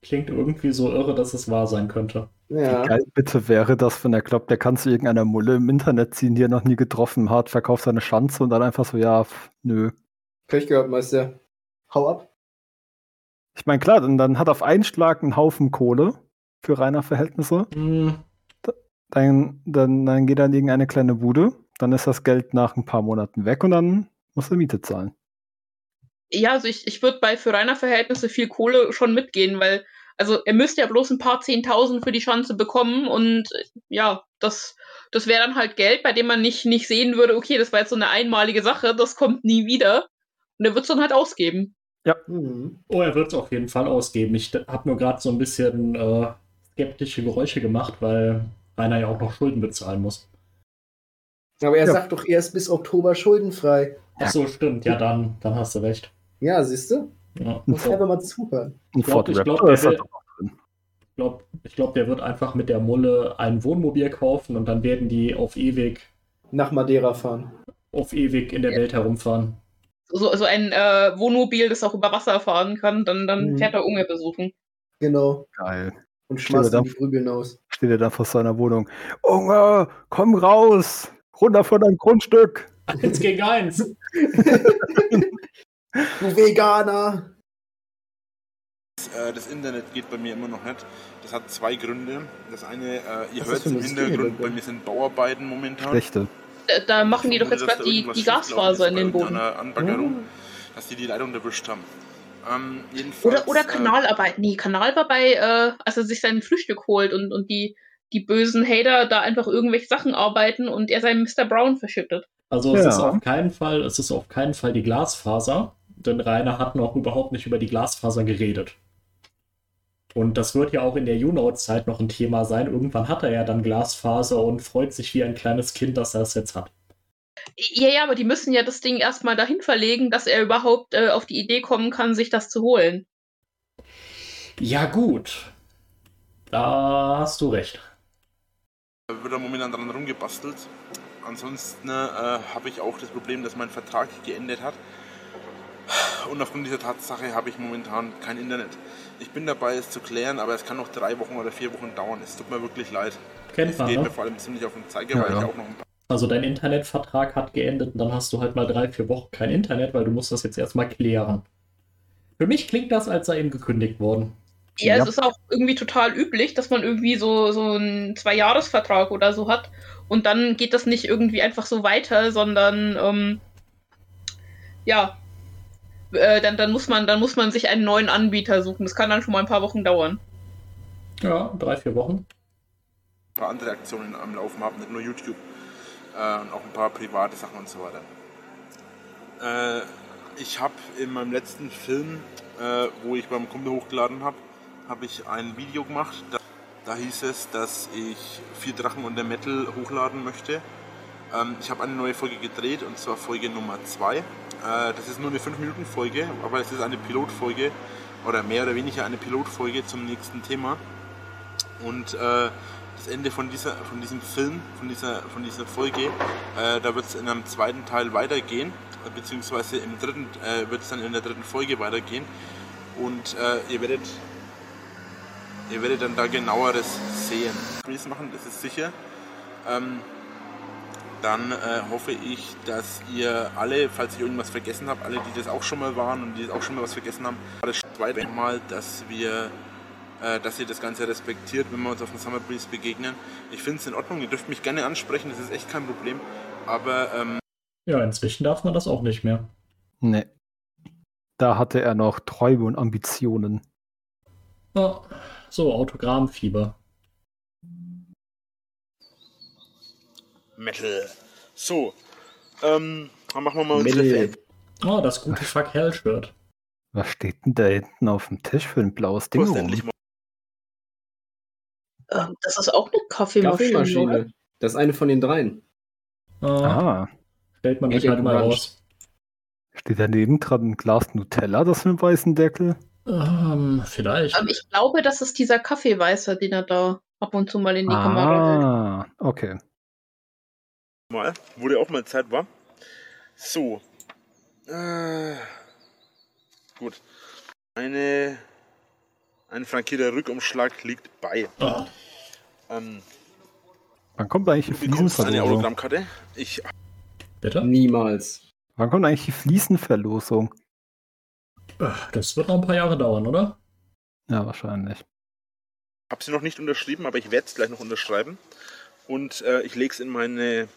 klingt irgendwie so irre, dass es wahr sein könnte. Ja. Geil bitte wäre das, wenn er glaubt, der kann zu irgendeiner Mulle im Internet ziehen, die er noch nie getroffen hat, verkauft seine Schanze und dann einfach so, ja, nö. Pech gehabt, Meister. Hau ab. Ich meine, klar, dann, dann hat auf einen Schlag einen Haufen Kohle für reiner Verhältnisse. Hm, Dann, dann, dann geht er in irgendeine kleine Bude. Dann ist das Geld nach ein paar Monaten weg und dann muss er Miete zahlen. Ja, also ich, ich würde bei für Rainer Verhältnisse viel Kohle schon mitgehen, weil, also er müsste ja bloß ein paar Zehntausend für die Chance bekommen und ja, das, das wäre dann halt Geld, bei dem man nicht, nicht sehen würde, okay, das war jetzt so eine einmalige Sache, das kommt nie wieder. Und er wird es dann halt ausgeben. Mhm. Oh, er wird es auf jeden Fall ausgeben. Ich habe nur gerade so ein bisschen äh, skeptische Geräusche gemacht, weil Rainer ja auch noch Schulden bezahlen muss. Aber er Ja. sagt doch erst bis Oktober schuldenfrei. Ach so, stimmt. Ja, dann, dann hast du recht. Ja, siehst du? Ja. Muss einfach mal zuhören. Ich glaub- Ford ich glaub, Raptor der will-. Ich glaube, ich glaub, der wird einfach mit der Mulle ein Wohnmobil kaufen und dann werden die auf ewig, Nach Madeira fahren. auf ewig in der Welt herumfahren. So, so ein äh, Wohnmobil, das auch über Wasser fahren kann, dann, dann Mhm. fährt er Unge besuchen. Genau. Geil. Und schmeißt die Prügeln aus. Steht er da vor seiner Wohnung. Unge, komm raus! Runter von deinem Grundstück! Eins gegen eins. Du Veganer! Äh, das Internet geht bei mir immer noch nicht. Das hat zwei Gründe. Das eine, äh, ihr hört für im Hintergrund, bei mir sind Bauarbeiten momentan. Schlechte. Da, da machen die doch jetzt gerade die, die Gasfaser in den Boden. Anbaggerung, dass die die Leitung erwischt haben. Ähm, Oder, oder äh, Kanalarbeit. Nee, Kanal war bei, äh, als er sich sein Frühstück holt und, und die, die bösen Hater da einfach irgendwelche Sachen arbeiten und er seinen Mr. Brown verschüttet. Also es Ja. ist auf keinen Fall, es ist auf keinen Fall die Glasfaser, denn Rainer hat noch überhaupt nicht über die Glasfaser geredet. Und das wird ja auch in der U-Note-Zeit noch ein Thema sein. Irgendwann hat er ja dann Glasfaser und freut sich wie ein kleines Kind, dass er es jetzt hat. Ja, ja, aber die müssen ja das Ding erstmal dahin verlegen, dass er überhaupt äh, auf die Idee kommen kann, sich das zu holen. Ja, gut. Da hast du recht. wird da momentan dran rumgebastelt. Ansonsten äh, habe ich auch das Problem, dass mein Vertrag geendet hat. Und aufgrund dieser Tatsache habe ich momentan kein Internet. Ich bin dabei, es zu klären, aber es kann noch drei Wochen oder vier Wochen dauern. Es tut mir wirklich leid. Kennt Es man, geht mir ne? vor allem ziemlich auf den Zeiger, Ja, weil ja. ich auch noch ein paar Also dein Internetvertrag hat geendet und dann hast du halt mal drei, vier Wochen kein Internet, weil du musst das jetzt erstmal klären. Für mich klingt das, als sei ihm gekündigt worden. Ja, Ja. es ist auch irgendwie total üblich, dass man irgendwie so, so einen Zwei-Jahres-Vertrag oder so hat. Und dann geht das nicht irgendwie einfach so weiter, sondern ähm, ja, äh, dann, dann, muss man, dann muss man sich einen neuen Anbieter suchen. Das kann dann schon mal ein paar Wochen dauern. Ja, drei, vier Wochen. paar andere Aktionen am Laufen habe, nicht nur YouTube. Äh, und auch ein paar private Sachen und so weiter. Äh, ich habe in meinem letzten Film, äh, wo ich beim Kumpel hochgeladen habe, habe ich ein Video gemacht. Da, da hieß es, dass ich vier Drachen und der Metal hochladen möchte. Ähm, ich habe eine neue Folge gedreht und zwar Folge Nummer 2. Äh, das ist nur eine 5-Minuten-Folge, aber es ist eine Pilotfolge oder mehr oder weniger eine Pilotfolge zum nächsten Thema. Und äh, das Ende von, dieser, von diesem Film, von dieser, von dieser Folge, äh, da wird es in einem zweiten Teil weitergehen, beziehungsweise im dritten wird es dann in der dritten Folge weitergehen. Und ihr werdet ihr werdet dann da genaueres sehen. Freeze machen, das ist sicher. Ähm, dann äh, hoffe ich, dass ihr alle, falls ich irgendwas vergessen habe, alle, die das auch schon mal waren und die das auch schon mal was vergessen haben, das zweite Mal, dass wir äh, dass ihr das Ganze respektiert, wenn wir uns auf dem Summer Breeze begegnen. Ich finde es in Ordnung, ihr dürft mich gerne ansprechen, das ist echt kein Problem. Aber ähm, Ja, inzwischen darf man das auch nicht mehr. Nee. Da hatte er noch Träume und Ambitionen. Ja, so, Autogrammfieber. Metal. So, ähm, dann machen wir mal unsere Metal. Fan. Oh, das gute Fuck Hell-Shirt. Was steht denn da hinten auf dem Tisch für ein blaues Ding rum? Ähm, das ist auch eine Kaffeemaschine. Kaffeemaschine. Das ist eine von den dreien. Ah, Ah, stellt man sich halt mal raus. Steht daneben dran ein Glas Nutella, das mit einem weißen Deckel? Ähm, vielleicht. Ähm, ich glaube, das ist dieser Kaffeeweißer, den er da ab und zu mal in die Kamera hält. Ah, okay. Mal, wo der auch mal Zeit war. So. Äh, gut. Eine, ein frankierter Rückumschlag liegt bei. Ah, Ähm, Wann kommt eigentlich die bekommst eine Fliesenverlosung? Autogrammkarte. Ich bitte? Niemals. Wann kommt eigentlich die Fliesenverlosung? Das wird noch ein paar Jahre dauern, oder? Ja, wahrscheinlich. habe sie noch nicht unterschrieben, aber ich werde es gleich noch unterschreiben. Und äh, ich lege es in meine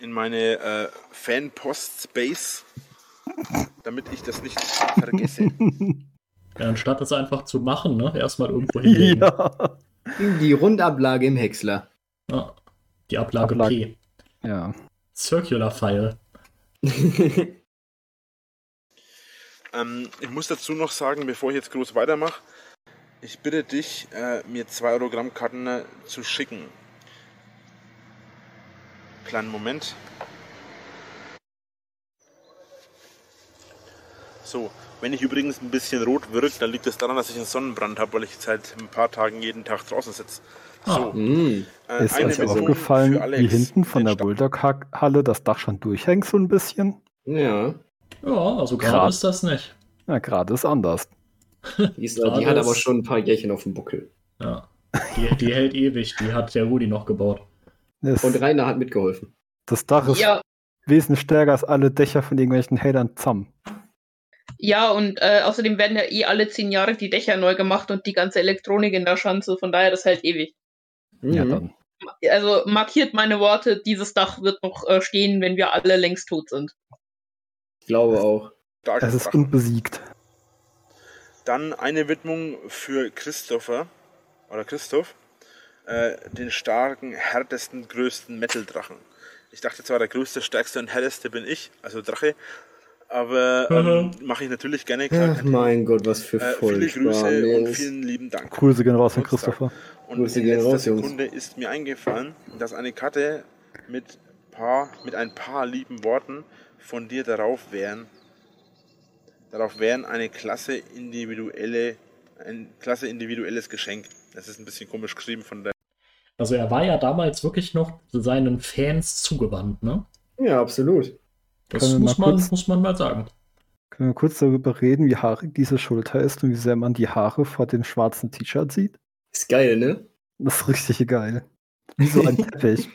in meine äh, Fanpost-Space, damit ich das nicht vergesse. Ja, anstatt es einfach zu machen, ne? Erstmal irgendwo hinlegen. ja. Die Rundablage im Häcksler. Ah, die Ablage, Ablage. P. Ja. Circular File. Ähm, ich muss dazu noch sagen, bevor ich jetzt groß weitermache, ich bitte dich, äh, mir zwei Autogrammkarten äh, zu schicken. Kleinen Moment. So, wenn ich übrigens ein bisschen rot wirke, dann liegt es daran, dass ich einen Sonnenbrand habe, weil ich seit ein paar Tagen jeden Tag draußen sitze. So, Ah. Mm. äh, Ist euch aufgefallen, wie hinten von der Bulldog-Halle das Dach schon durchhängt so ein bisschen? Ja. Ja, also gerade Krass. ist das nicht. Ja, gerade ist anders. Die, ist, die hat aber schon ein paar Jährchen auf dem Buckel. Ja. Die, die hält ewig, die hat der Rudi noch gebaut. Das, Und Rainer hat mitgeholfen. das Dach ist Ja, wesentlich stärker als alle Dächer von irgendwelchen Hatern zusammen. ja, und äh, außerdem werden ja eh alle zehn Jahre die Dächer neu gemacht und die ganze Elektronik in der Schanze, von daher das hält ewig. Ja, Mhm. dann. Also markiert meine Worte, dieses Dach wird noch äh, stehen, wenn wir alle längst tot sind. Ich glaube auch. starken Es ist unbesiegt. Dann eine Widmung für Christopher oder Christoph, äh, den starken, härtesten, größten Metal-Drachen. Ich dachte zwar, der größte, stärkste und härteste bin ich, also Drache, aber ähm, mache ich natürlich gerne. Klar, Ach mein Gott, was für äh, viele Grüße und vielen lieben Dank. Grüße gehen raus an. Christopher. Und Grüße in letzter raus, Jungs. Sekunde ist mir eingefallen, dass eine Karte mit, paar, mit ein paar lieben Worten von dir darauf wären. Darauf wären eine klasse individuelle, ein klasse individuelles Geschenk. Das ist ein bisschen komisch geschrieben von der. Also er war ja damals wirklich noch seinen Fans zugewandt, ne? Ja, absolut. Das muss man, kurz- muss man mal sagen. Können wir kurz darüber reden, wie haarig diese Schulter ist und wie sehr man die Haare vor dem schwarzen T-Shirt sieht? Ist geil, ne? Das ist richtig geil. Wie so ein Teppich.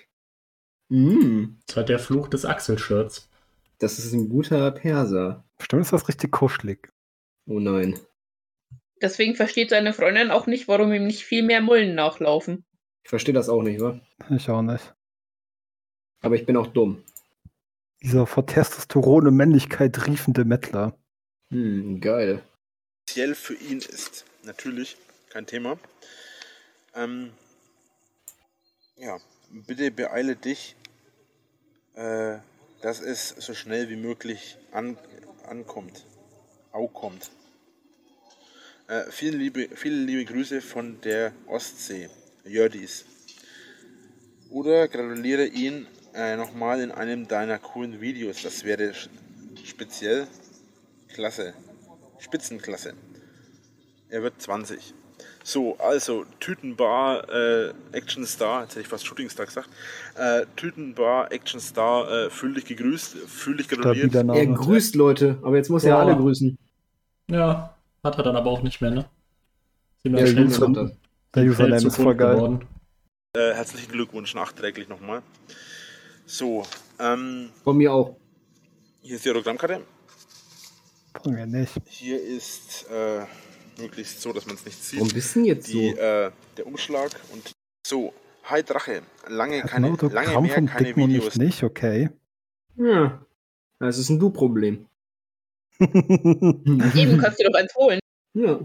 Mm. Das ist halt der Fluch des Achselshirts. Das ist ein guter Perser. Bestimmt ist das richtig kuschelig. Oh nein. Deswegen versteht seine Freundin auch nicht, warum ihm nicht viel mehr Mullen nachlaufen. Ich verstehe das auch nicht, wa? Ich auch nicht. Aber ich bin auch dumm. Dieser vor Testosteron und Männlichkeit triefende Mettler. Hm, geil. speziell für ihn ist. Natürlich, kein Thema. Ähm, ja, bitte beeile dich, äh, dass es so schnell wie möglich an, ankommt. Aukommt. Äh, viele, liebe, viele liebe Grüße von der Ostsee, Jördis. Oder gratuliere ihn äh, nochmal in einem deiner coolen Videos. Das wäre speziell klasse. Spitzenklasse. Er wird 20. So, also Tütenbar, äh, Action Star, jetzt hätte ich fast Shooting Star gesagt. Äh, Tütenbar, Action Star, äh, fühl dich gegrüßt, fühl dich gratuliert. Er grüßt Leute, aber jetzt muss er Ja. alle grüßen. Ja, hat er dann aber auch nicht mehr, ne? Sind Ja, wir schnell Der Username ist voll geil. geworden. Äh, herzlichen Glückwunsch nachträglich nochmal. So, ähm, Von mir auch. hier ist die Autogrammkarte. Von mir nicht. Hier ist äh, möglichst so, dass man es nicht sieht. Warum bist denn jetzt die, so? äh, der Umschlag und so. Hi Drache, lange, ein keine, lange mehr vom keine Dickmann Videos. nicht, nicht, okay. Ja. Das ist ein Du-Problem. Eben kannst du dir doch eins holen. Ja.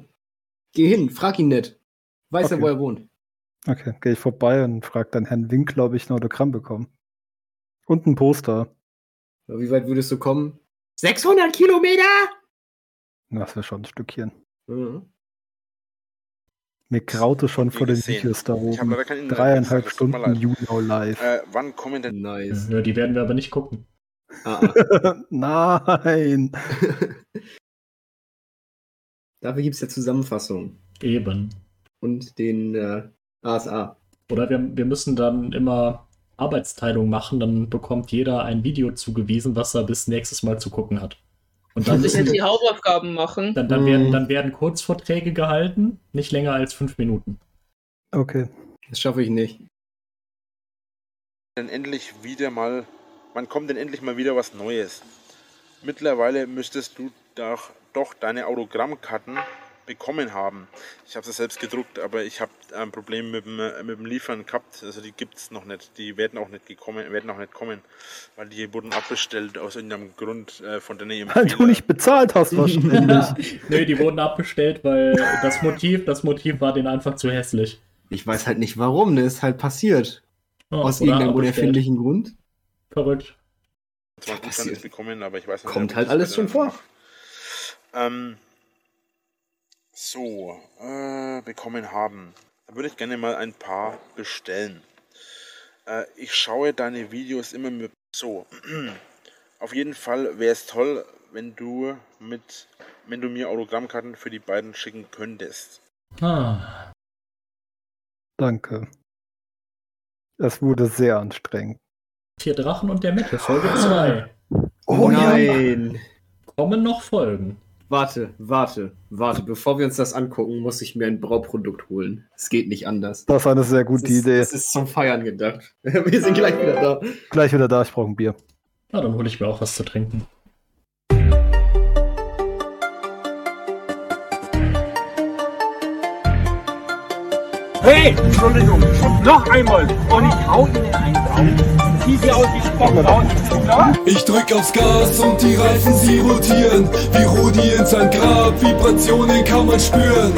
Geh hin, frag ihn nicht. Weiß Okay. er, wo er wohnt. Okay, gehe ich vorbei und frage dann Herrn Winkler, ob ich ein Autogramm bekomme. Und ein Poster. Wie weit würdest du kommen? 600 Kilometer! Das wäre schon ein Stückchen. Ja. Mir graute schon vor den. Videos da Ich habe oben. Dreieinhalb mir Stunden. YouNow live. Äh, wann kommen denn Nice. Ja, die werden wir aber nicht gucken. Ah, ah. Nein. Dafür gibt es ja Zusammenfassungen Eben. Und den äh, ASA. Oder wir, wir müssen dann immer Arbeitsteilung machen, dann bekommt jeder ein Video zugewiesen, was er bis nächstes Mal zu gucken hat. Und dann, müssen, die Hausaufgaben machen. dann, dann, Mhm. werden, dann werden Kurzvorträge gehalten, nicht länger als fünf Minuten. Okay. Das schaffe ich nicht. Dann endlich wieder mal, wann kommt denn endlich mal wieder was Neues? Mittlerweile müsstest du doch, doch deine Autogrammkarten bekommen haben. Ich habe sie selbst gedruckt, aber ich habe ein Problem mit dem, äh, mit dem Liefern gehabt. Also die gibt es noch nicht. Die werden auch nicht gekommen, werden auch nicht kommen, weil die wurden abbestellt aus irgendeinem Grund äh, von denen Weil du nicht bezahlt hast wahrscheinlich. nee, die wurden abbestellt, weil das Motiv, das Motiv war denen einfach zu hässlich. Ich weiß halt nicht warum, ne? Ist halt passiert. Ja, Aus irgendeinem unerfindlichen Grund. Verrückt. zwar gut dann bekommen, aber ich weiß nicht, Kommt halt alles schon vor. Ähm, so, äh, bekommen haben. Da würde ich gerne mal ein paar bestellen. Äh, ich schaue deine Videos immer mit. So, auf jeden Fall wäre es toll, wenn du mit, wenn du mir Autogrammkarten für die beiden schicken könntest. Ah, Danke. Es wurde sehr anstrengend. Vier Drachen und der Mitte, Folge 2. Oh nein! Kommen noch Folgen. Warte, warte, warte. Bevor wir uns das angucken, muss ich mir ein Brauprodukt holen. Es geht nicht anders. Das war eine sehr gute das ist, Idee. Das ist zum Feiern gedacht. Wir sind gleich wieder da. Gleich wieder da, ich brauche ein Bier. Na, dann hole ich mir auch was zu trinken. Hey, Entschuldigung, noch einmal und ich hau Ihnen einen drauf. Wie Sie ausgesprochen haben, klar? Ich drück aufs Gas und die Reifen sie rotieren. Wie Rudi in sein Grab, Vibrationen kann man spüren.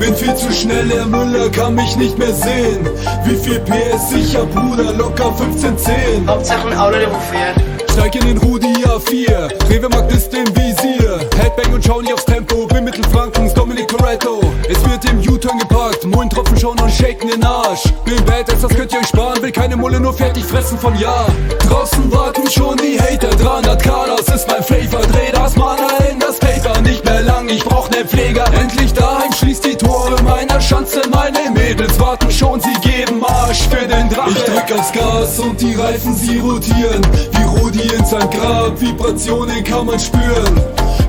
Bin viel zu schnell, Herr Müller kann mich nicht mehr sehen. Wie viel PS sicher, Bruder, locker 1510. Hauptsache ein Auto, der wo fährt. Steig in den Rudi A4, Rewe Markt ist im Visier. Headbang und schau nicht aufs Tempo, bin Mittelfrankens Dominic Toretto. Es wird im U-Turn geparkt, Mullentropfen schauen und shaken den Arsch. Bin Badass, das könnt ihr euch sparen, will keine Mulle, nur fertig fressen von Ja. Draußen warten schon die Hater, 300k, das ist mein Flavor. Dreh das Mana in das Paper, nicht lang, ich brauch ne Pfleger. Endlich daheim, schließt die Tore meiner Schanze, meine Mädels warten schon, sie geben Arsch für den Drache. Ich drück aufs Gas und die Reifen sie rotieren, wie Rudi in sein Grab, Vibrationen kann man spüren.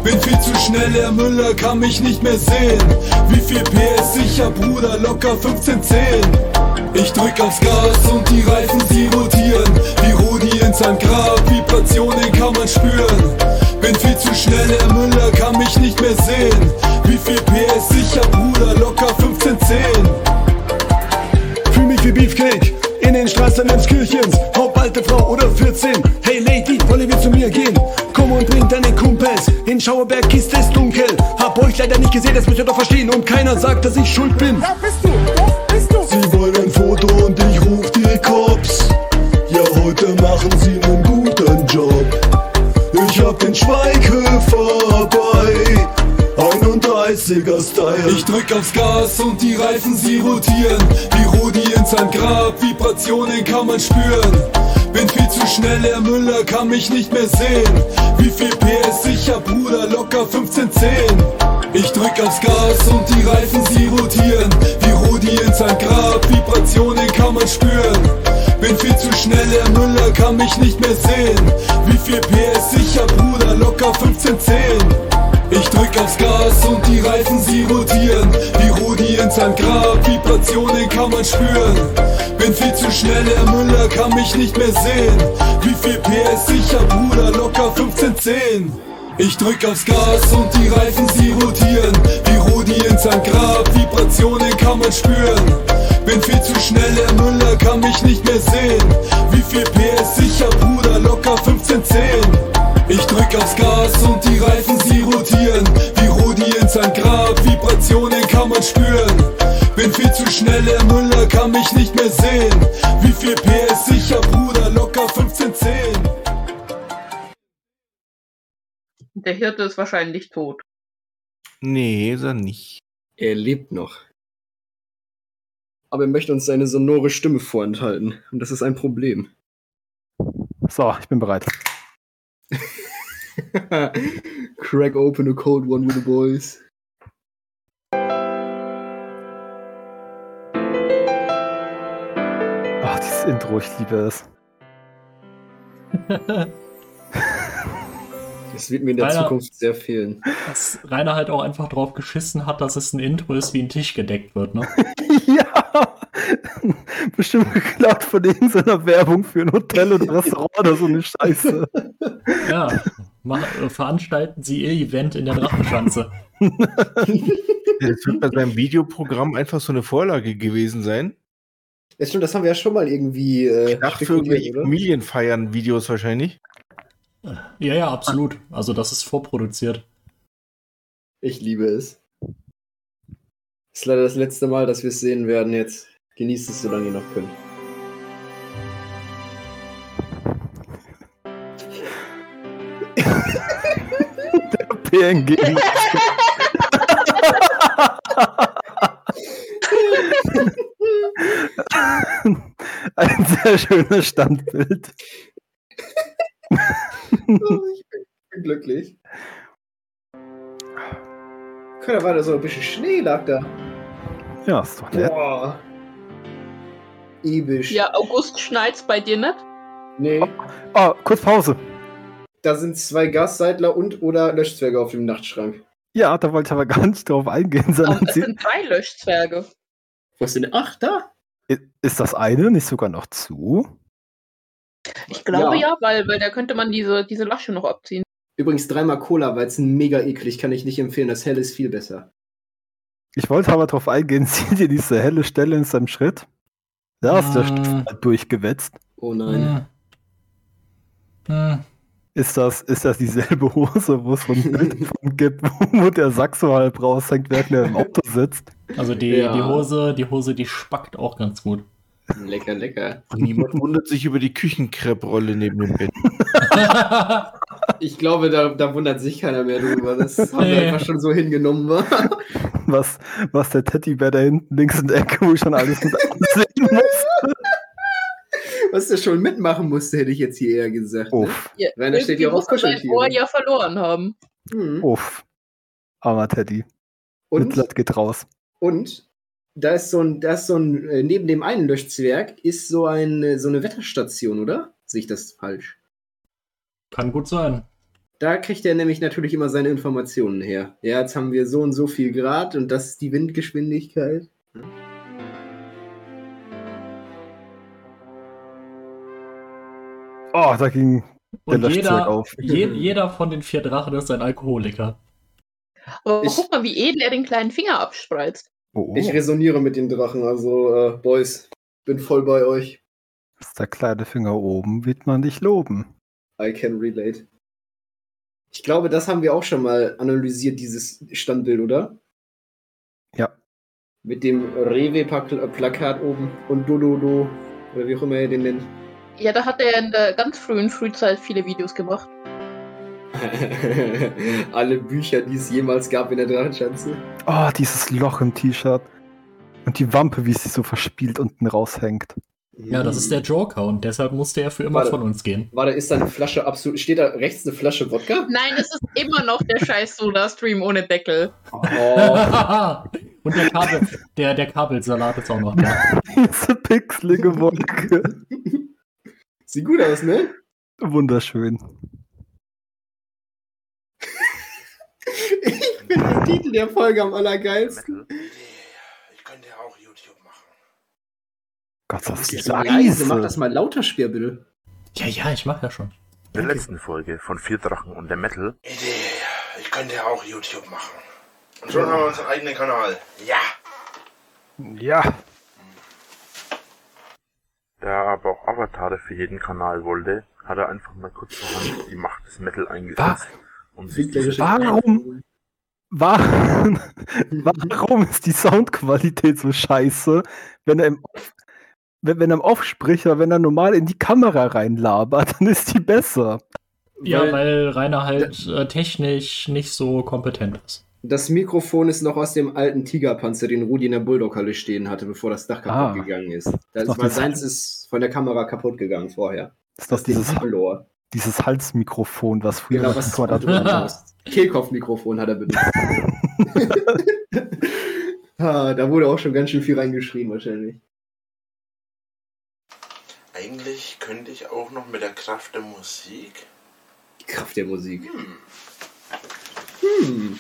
Bin viel zu schnell, Herr Müller kann mich nicht mehr sehen. Wie viel PS sicher, Bruder, locker 1510. Ich drück aufs Gas und die Reifen sie rotieren. Wie Rudi in sein Grab, Vibrationen kann man spüren. Bin viel zu schnell, Herr Müller kann mich nicht mehr sehen. Wie viel PS sicher, Bruder, locker 1510. Fühl mich wie Beefcake in den Straßen Emskirchens. Haupt alte Frau oder 14. Hey Lady, wollen wir zu mir gehen? Komm und bring deine Kumpels. In Schauerberg ist es dunkel. Hab euch leider nicht gesehen, das müsst ihr doch verstehen. Und keiner sagt, dass ich schuld bin. Ja, bist du, doch, bist du. Sie wollen ein Foto und ich ruf die Cops. Ja, heute machen sie einen. Ich hab den Schweighöfer bei 31er Style. Ich drück aufs Gas und die Reifen sie rotieren. Wie Rudi in sein Grab, Vibrationen kann man spüren. Bin viel zu schnell, Herr Müller kann mich nicht mehr sehen. Wie viel PS sicher, Bruder, locker 1510. Ich drück aufs Gas und die Reifen sie rotieren. Wie Rudi in sein Grab, Vibrationen kann man spüren. Bin viel zu schnell, Herr Müller kann mich nicht mehr sehen. Wie viel PS sicher, Bruder, locker 1510. Ich drück aufs Gas und die Reifen sie rotieren. Wie Rudi in sein Grab, Vibrationen kann man spüren. Bin viel zu schnell, Herr Müller kann mich nicht mehr sehen. Wie viel PS sicher, Bruder, locker 1510. Ich drück aufs Gas und die Reifen sie rotieren. Wie Rudi in sein Grab, Vibrationen kann man spüren. Bin viel zu schnell, Herr Müller kann mich nicht mehr sehen. Wie viel PS sicher, Bruder, locker 1510. Ich drück aufs Gas und die Reifen sie rotieren. Wie Rudi in sein Grab, Vibrationen kann man spüren. Bin viel zu schnell, Herr Müller kann mich nicht mehr sehen. Wie viel PS sicher, Bruder, locker 1510. Der Hirte ist wahrscheinlich tot. Nee, ist er nicht. Er lebt noch. Aber er möchte uns seine sonore Stimme vorenthalten. Und das ist ein Problem. So, ich bin bereit. Crack open a cold one with the boys. Ach, dieses Intro, ich liebe es. Das wird mir in der Rainer- Zukunft sehr fehlen. Dass Rainer halt auch einfach drauf geschissen hat, dass es ein Intro ist, wie ein Tisch gedeckt wird, ne? ja! Bestimmt geklaut von irgendeiner Werbung für ein Hotel oder Restaurant oder so eine Scheiße. Ja. Mach, äh, veranstalten Sie Ihr Event in der Drachenschanze. Das wird bei seinem Videoprogramm einfach so eine Vorlage gewesen sein. Ja, stimmt, das haben wir ja schon mal irgendwie äh, Gedacht für? Familienfeiern-Videos wahrscheinlich. Ja, ja, absolut. Also das ist vorproduziert. Ich liebe es. Das ist leider das letzte Mal, dass wir es sehen werden jetzt. Genießt es, solange ihr noch könnt. PNG. Ein sehr schönes Standbild. Oh, ich bin glücklich. Könnte war da so ein bisschen Schnee lag da. Ja, ist doch nett. Boah. Ebisch. Ja, August schneit's bei dir nicht? Nee, Oh, kurz Pause. da sind zwei Gasseidler und oder Löschzwerge auf dem Nachtschrank. Ja, da wollte ich aber gar nicht drauf eingehen, Oh, sondern es sie, sind drei Löschzwerge. Wo ist denn? Ach, da? ist das eine nicht sogar noch zu? Ich glaube Ja. ja, weil, weil da könnte man diese, diese Lasche noch abziehen. Übrigens dreimal Cola, weil es mega eklig, kann ich nicht empfehlen. Das helle ist viel besser. Ich wollte aber drauf eingehen, seht ihr diese helle Stelle in seinem Schritt? Da ist der. Stift mal durchgewetzt. Oh nein. Hm. Hm. Ist das, ist das dieselbe Hose, wo es so ein Bild davon gibt, wo der Sack so halb raushängt, während er im Auto sitzt? Also die, Ja. die Hose, die Hose, die spackt auch ganz gut. Lecker, lecker. Und niemand wundert sich über die Küchenkrepp-Rolle neben dem Bett. Ich glaube, da, da wundert sich keiner mehr drüber. Das haben wir einfach schon so hingenommen. War. Was, was der Teddybär da hinten links in der Ecke, wo ich schon alles mit ansehen muss. Was der schon mitmachen musste, hätte ich jetzt hier eher gesagt. Ne? Uff, Ja, Rainer steht muss man sein. Ohr ja verloren haben. Hm. uff. Armer Teddy. Und, Mitleid geht raus. und da ist so ein, da ist so ein, äh, neben dem einen Löschzwerg ist so, ein, so eine Wetterstation, oder? Sehe ich das falsch? Kann gut sein. Da kriegt er nämlich natürlich immer seine Informationen her. Ja, jetzt haben wir so und so viel Grad und das ist die Windgeschwindigkeit. Oh, da ging der Und jeder, auf. je, jeder von den vier Drachen ist ein Alkoholiker. Aber Ich- guck mal, wie edel er den kleinen Finger abspreizt. Oh, Ich resoniere mit den Drachen, also äh, Boys, bin voll bei euch. ist der kleine Finger oben, wird man dich loben. I can relate. Ich glaube, das haben wir auch schon mal analysiert, dieses Standbild, oder? Ja. Mit dem Rewe-Plakat oben und Dododo, oder wie auch immer ihr den nennt. Ja, da hat er in der ganz frühen Frühzeit viele Videos gemacht. Alle Bücher, die es jemals gab in der Drachenschanze. Oh, dieses Loch im T-Shirt. Und die Wampe, wie sie so verspielt unten raushängt. Ja, das ist der Joker und deshalb musste er für immer Warte. von uns gehen. Warte, ist da eine Flasche absolut. Steht da rechts eine Flasche Wodka? Nein, es ist immer noch der scheiß Soda-Stream ohne Deckel. Oh, und der Kabel, der, der Kabelsalat ist auch noch da. Diese pixelige Wolke. sieht gut aus, ne? Wunderschön. Ich finde den Titel der Folge am allergeilsten. Ich könnte ja auch YouTube machen. Gott, das Das ist leise. Mach das mal lauter, Speer, bitte. Ja, ja, ich mach ja schon. In der letzten Folge von Vier Drachen und der Metal Idee. Ich könnte ja auch YouTube machen. Und schon haben wir unseren eigenen Kanal. Ja. Ja. Da er aber auch Avatare für jeden Kanal wollte, hat er einfach mal kurzerhand die Macht des Metal eingesetzt. Um Warum? Warum, warum ist die Soundqualität so scheiße, wenn er im, wenn, wenn er im Offsprecher, wenn er normal in die Kamera reinlabert, dann ist die besser. Ja, Weil- weil Rainer halt äh, technisch nicht so kompetent ist. Das Mikrofon ist noch aus dem alten Tigerpanzer, den Rudi in der Bulldog-Halle stehen hatte, bevor das Dach kaputt Ah. gegangen ist. Das Noch war dieses- seins ist von der Kamera kaputt gegangen vorher. Ist das Den dieses, Verlor. Dieses Halsmikrofon, was früher Genau, was hast. Kehlkopfmikrofon hat er benutzt. ah, da wurde auch schon ganz schön viel reingeschrien, wahrscheinlich. Eigentlich könnte ich auch noch mit der Kraft der Musik. Die Kraft der Musik. Hm.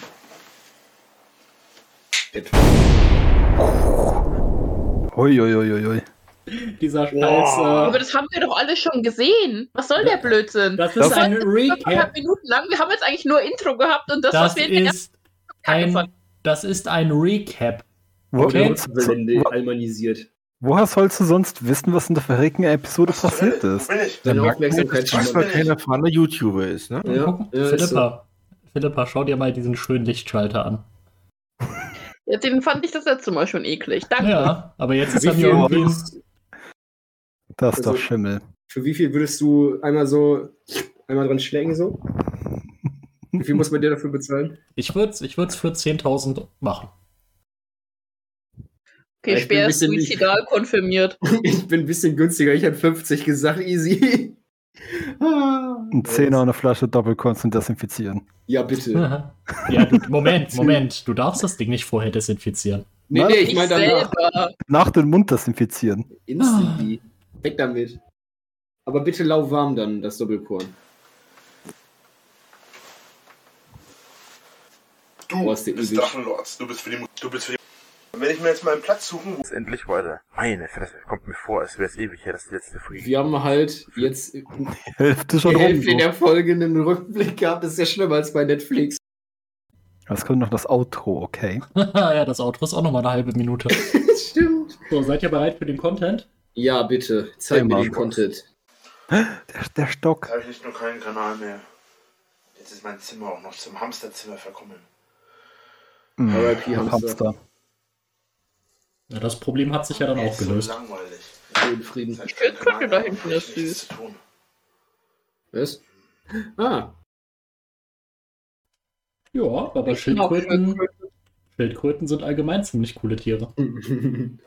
Etwa. Uiuiuiui. Dieser Scheiß. Aber Äh, das haben wir doch alle schon gesehen. Was soll der Blödsinn? das ist Das ein Recap. Minuten lang. Wir haben jetzt eigentlich nur Intro gehabt und das, Das was wir in den ersten ist ein, das ist ein Recap. Okay. Almanisiert. Woher sollst du sonst wissen, was in der verregneten Episode passiert Wo ist? ich? Deine mag Aufmerksamkeit Das weil kein erfahrener YouTuber ist, ne? Ja, ja, ist Philippa, Philippa, schau dir mal diesen schönen Lichtschalter an. Ja, den fand ich das letzte Mal schon eklig. Danke. Ja, aber jetzt ist er mir irgendwie. würdest, Das ist Also- doch Schimmel. für wie viel würdest du einmal so einmal dran schlägen so? Wie viel muss man dir dafür bezahlen? Ich würde es ich würd's für 10.000 machen. Okay, Ich bin Speer ein ist bisschen- suizidal konfirmiert. Ich bin ein bisschen günstiger, ich hätte 50 gesagt, easy. Ein Zehner und eine Flasche Doppelkorn zum Desinfizieren. Ja, bitte. ja, du, Moment, Moment. Du darfst das Ding nicht vorher desinfizieren. Nee, nee, ich meine danach. selber. Nach den Mund desinfizieren. Instantly. Weg damit. Aber bitte lauwarm dann, das Doppelkorn. Du der bist. Drachenlords. Du bist für die. Du bist für die. Wenn ich mir jetzt mal einen Platz suchen, wo Jetzt endlich weiter. Meine Fresse, kommt mir vor, als wäre es ewig her, dass die letzte Folge. Wir haben halt jetzt die Hälfte schon rum. Hälfte So. der Folgen einen Rückblick gehabt. Das ist ja schlimmer als bei Netflix. Es kommt noch das Outro, okay. ja, das Outro ist auch nochmal eine halbe Minute. Stimmt. So, seid ihr bereit für den Content? Ja, bitte. Zeig mir Immer. den Content. Der, der Stock. Jetzt habe ich nicht nur keinen Kanal mehr. Jetzt ist mein Zimmer auch noch zum Hamsterzimmer verkommen. Hm, R.I.P. Hamster. Hamster. Ja, das Problem hat sich ja dann auch ist so gelöst. langweilig. Schönen Frieden. Ich könnte Kanal da hinten nichts süß. zu tun. Was? Ah. Ja, aber Ich Schildkröten, Schildkröten sind allgemein ziemlich coole Tiere.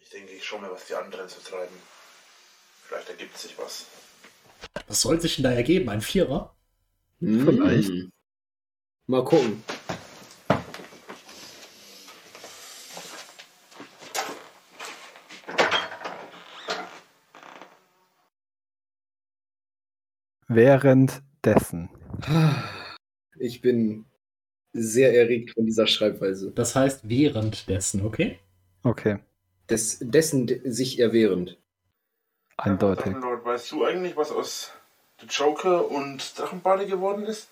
Ich denke, ich schaue mir, was die anderen so treiben. Vielleicht ergibt sich was. Was soll sich denn da ergeben? Ein Vierer? Vielleicht. Hm. Mal gucken. Währenddessen. Ich bin sehr erregt von dieser Schreibweise. Das heißt währenddessen, okay? Okay, Des, dessen de- sich erwehrend. eindeutig. Drachenlord, weißt du eigentlich, was aus The Joker und Drachenbade geworden ist?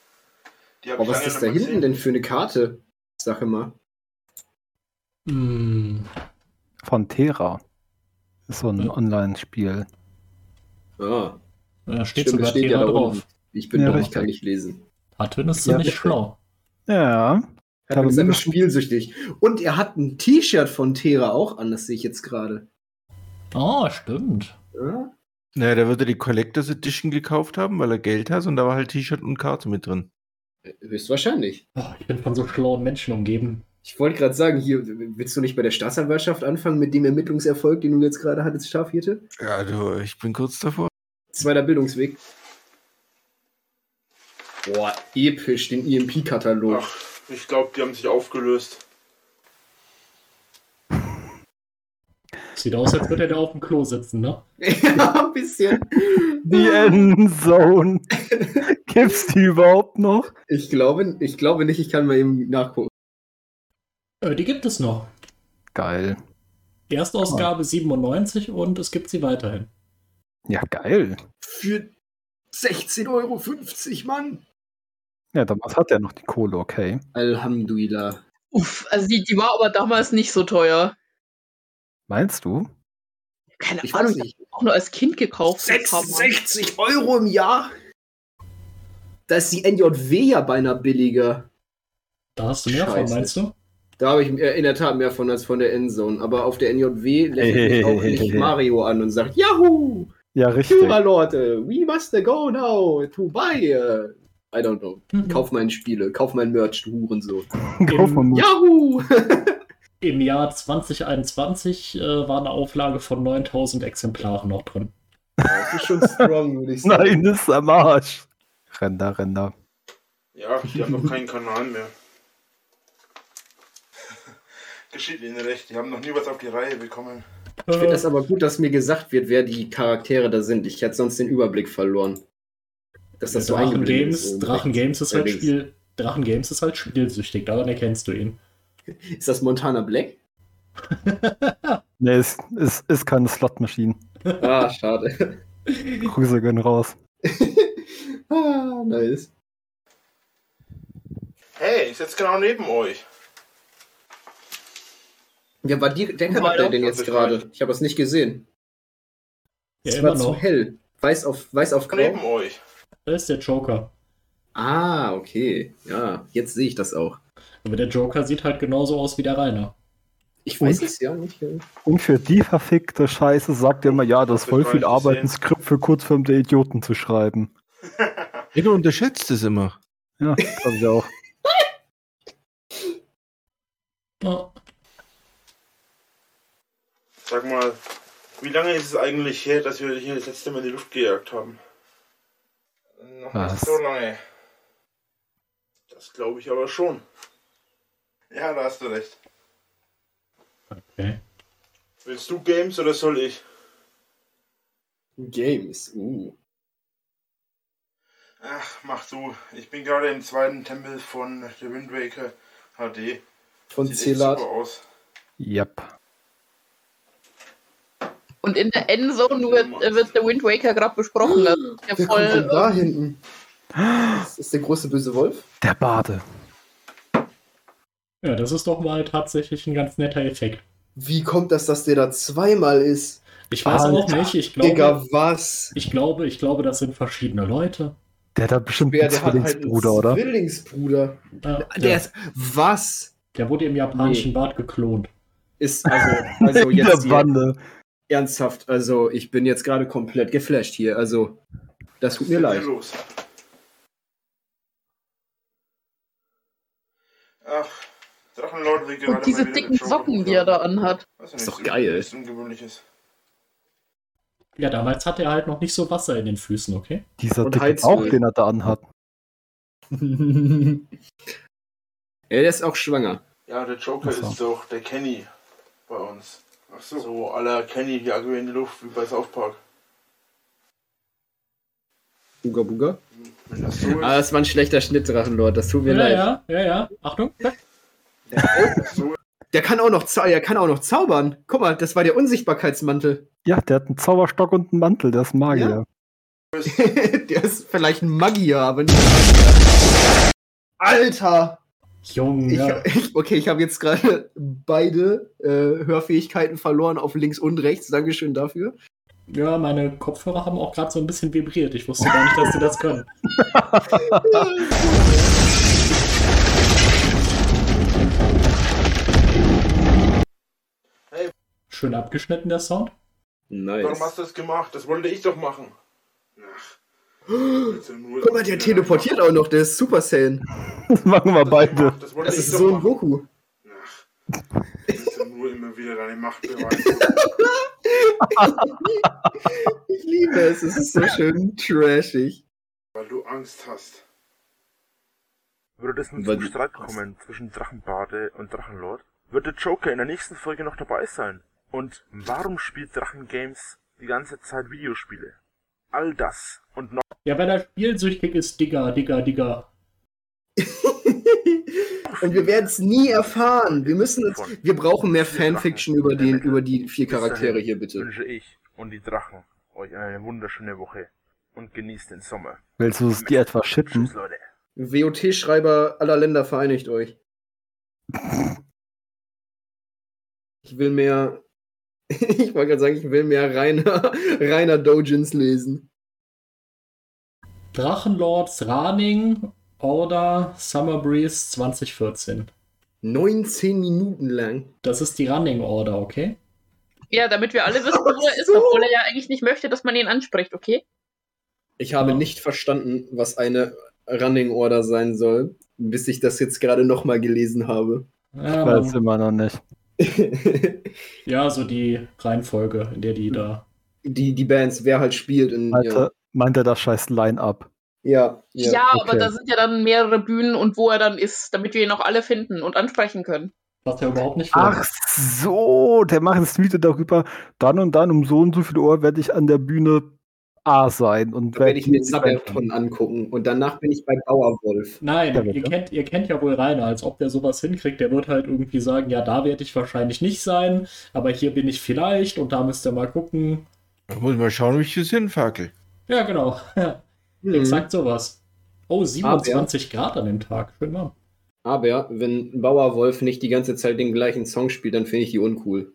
Aber was ist da hinten gesehen. denn für eine Karte? Sag mal. Hm, Von Terra. Ist so ein Ja. Online-Spiel. Ah, da steht stimmt, sogar steht ja Thema da drauf. unten. Ich bin Ja, dumm, kann nicht lesen. Hatwin ist Ja, ziemlich richtig. schlau. Ja. Er Aber ist einfach spielsüchtig. Und er hat ein T-Shirt von Tera auch an, das sehe ich jetzt gerade. Oh, stimmt. Ja? Naja, der würde die Collectors Edition gekauft haben, weil er Geld hat und da war halt T-Shirt und Karte mit drin. Höchstwahrscheinlich. Oh, ich bin von so schlauen Menschen umgeben. Ich wollte gerade sagen, hier, willst du nicht bei der Staatsanwaltschaft anfangen mit dem Ermittlungserfolg, den du jetzt gerade hattest, Schafhirte? Ja, du, ich bin kurz davor. Zweiter Bildungsweg. Boah, episch, den EMP-Katalog. Ach, ich glaube, die haben sich aufgelöst. Sieht aus, als würde er da auf dem Klo sitzen, ne? ja, ein bisschen. Die Endzone. Gibt's die überhaupt noch? Ich glaube, ich glaube nicht, ich kann mal eben nachgucken. Äh, die gibt es noch. Geil. Erstausgabe 97 und es gibt sie weiterhin. Ja, geil. Für 16,50 Euro, Mann. Ja, damals hat er noch die Kohle, okay. Alhamdulillah. Uff, also die, die war aber damals nicht so teuer. Meinst du? Keine Ich Ahnung, weiß ich nicht. hab auch nur als Kind gekauft. vor ein paar Mal. 66 Euro im Jahr? Da ist die NJW ja beinahe billiger. Da hast du mehr von, Scheiße. meinst du? Da habe ich äh, in der Tat mehr von als von der Endzone. Aber auf der NJW lächelt mich auch nicht Mario an und sagt, Yahoo! Ja, richtig. Jura, Leute, we must go now to buy. äh, I don't know. Mhm. Kauf meine Spiele, kauf mein Merch, du Hurensohn. Kauf mal mit. Yahoo! Im Jahr 2021 äh, war eine Auflage von 9000 Exemplaren noch drin. Das ist schon strong, würde ich sagen. Nein, das ist am Arsch. Ränder, Ränder. Ja, die haben noch keinen Kanal mehr. Geschieht ihnen recht, die haben noch nie was auf die Reihe bekommen. Ich finde das aber gut, dass mir gesagt wird, wer die Charaktere da sind. Ich hätte sonst den Überblick verloren. Dass das so Drachen Games, ist. Drachen Games ist halt. Spiel, Drachen Games ist halt spielsüchtig, daran erkennst du ihn. Ist das Montana Black? Nee, es ist, ist keine Slot-Maschine. Ah, schade. Grüße gehen raus. ah, nice. Hey, ich sitze genau neben euch. Ja, war die, der. Charakter denn jetzt gerade? Ich habe es nicht gesehen. Ja, Es immer war zu noch. hell. Weiß auf, weiß auf Neben grau. euch. Das ist der Joker. Ah, okay. Ja, jetzt sehe ich das auch. Aber der Joker sieht halt genauso aus wie der Rainer. Ich weiß Und? es ja nicht. Und für die verfickte Scheiße sagt er immer, ja, das ist voll ich viel Arbeit, ein. Skript für Kurzfilm der Idioten zu schreiben. Ja, du unterschätzt es immer. Ja, glaube ich auch. Ja. Sag mal, wie lange ist es eigentlich her, dass wir hier das letzte Mal in die Luft gejagt haben? Noch Was? nicht so lange. Das glaube ich aber schon. Ja, da hast du recht. Okay. Willst du Games oder soll ich? Games. Uh. Ach, mach du. Ich bin gerade im zweiten Tempel von The Wind Waker HD. Von Sieht echt Celat. super aus. Yep. Und in der Endzone wird, wird der Wind Waker gerade besprochen. Das ist ja Wer kommt denn voll. da hinten? Das ist der große böse Wolf? Der Bade. ja, das ist doch mal tatsächlich ein ganz netter Effekt. Wie kommt das, dass der da zweimal ist? Ich weiß auch Alter, nicht, ich glaube, Digga, was? ich glaube, ich glaube, das sind verschiedene Leute. Der hat da bestimmt Wer, einen der hat halt einen Zwillingsbruder, oder? Zwillingsbruder. Ja, Der der, ist. Was? der wurde im japanischen Nee. Bad geklont. Ist also, also In jetzt der hier, Bande. Ernsthaft. Also, ich bin jetzt gerade komplett geflasht hier. Also, das tut mir ist leid. los? Ach, Drachenlord will gerade Und diese dicken Socken, die er da anhat. Ist nicht, doch geil. Nichts Ungewöhnliches. Ja, damals hatte er halt noch nicht so Wasser in den Füßen, okay? Dieser Und dicke. Bauch, den er da anhat. der ist auch schwanger. Ja, der Joker ist doch der Kenny bei uns. Ach so. So aller Kenny jagen wir in die Luft wie bei South Park. Buga Buga. Wenn das so ist. Ah, das war ein schlechter Schnitt, Drachenlord. Das tut mir Ja, leid. ja, ja, ja. Achtung. Der kann auch noch, der kann auch noch zaubern. Guck mal, das war der Unsichtbarkeitsmantel. Ja, der hat einen Zauberstock und einen Mantel, der ist ein Magier. der ist vielleicht ein Magier, aber nicht Magier. Alter! Junge. Ich, ich, okay, ich habe jetzt gerade beide äh, Hörfähigkeiten verloren auf links und rechts. Dankeschön dafür. Ja, meine Kopfhörer haben auch gerade so ein bisschen vibriert. Ich wusste gar nicht, dass sie das können. Hey. Schön abgeschnitten, der Sound. Nice. Warum hast du das gemacht? Das wollte ich doch machen. Ach. Guck mal, der teleportiert auch noch. Der ist Super Saiyan. Das machen wir beide. Das Das ist doch so ein. Goku. Ach. Willst du nur immer wieder deine Macht? Ich liebe es. Es ist so schön trashig. Weil du Angst hast. Würde es nun zum Streit kommen zwischen Drachenbade und Drachenlord, wird der Joker in der nächsten Folge noch dabei sein. Und warum spielt Drachen Games die ganze Zeit Videospiele? All das und noch Ja, weil er spielsüchtig ist, Digga, Digga, Digga. Und wir werden es nie erfahren. Wir müssen uns, wir brauchen mehr Fanfiction über die, über die vier Charaktere hier, bitte. wünsche ich und die Drachen euch eine wunderschöne Woche und genießt den Sommer. Willst du es dir etwa shitten? Tschüss, Leute. WOT-Schreiber aller Länder vereinigt euch. Ich will mehr. Ich wollte gerade sagen, ich will mehr Rainer, Rainer Dojins lesen. Drachenlords Raning Order Summer Breeze 2014. 19 Minuten lang. Das ist die Running Order, okay? Ja, damit wir alle wissen, wo er ist, so. obwohl er ja eigentlich nicht möchte, dass man ihn anspricht, okay? Ich habe Ja. nicht verstanden, was eine Running Order sein soll, bis ich das jetzt gerade nochmal gelesen habe. Ja, Weiß immer noch nicht. ja, so die Reihenfolge, in der die da. die, die Bands, wer halt spielt. In, Meinte, ja, meint er das scheiß Line-Up? ja, Ja, ja. aber okay. da sind ja dann mehrere Bühnen und wo er dann ist, damit wir ihn auch alle finden und ansprechen können. Was ja überhaupt nicht Ach so, der macht ein Tweet darüber, dann und dann um so und so viel Uhr werde ich an der Bühne A sein. Und Da werde ich mir Sabaton angucken und danach bin ich bei Bauerwolf. Nein, ihr kennt, ihr kennt ja wohl Rainer, als ob der sowas hinkriegt. Der wird halt irgendwie sagen, ja, da werde ich wahrscheinlich nicht sein, aber hier bin ich vielleicht und da müsst ihr mal gucken. Da muss ich mal schauen, wie ich das hinfackel. Ja, genau. Ja, Mhm. exakt sowas. Oh, 27 Grad an dem Tag. Schön warm. Aber wenn Bauerwolf nicht die ganze Zeit den gleichen Song spielt, dann finde ich die uncool.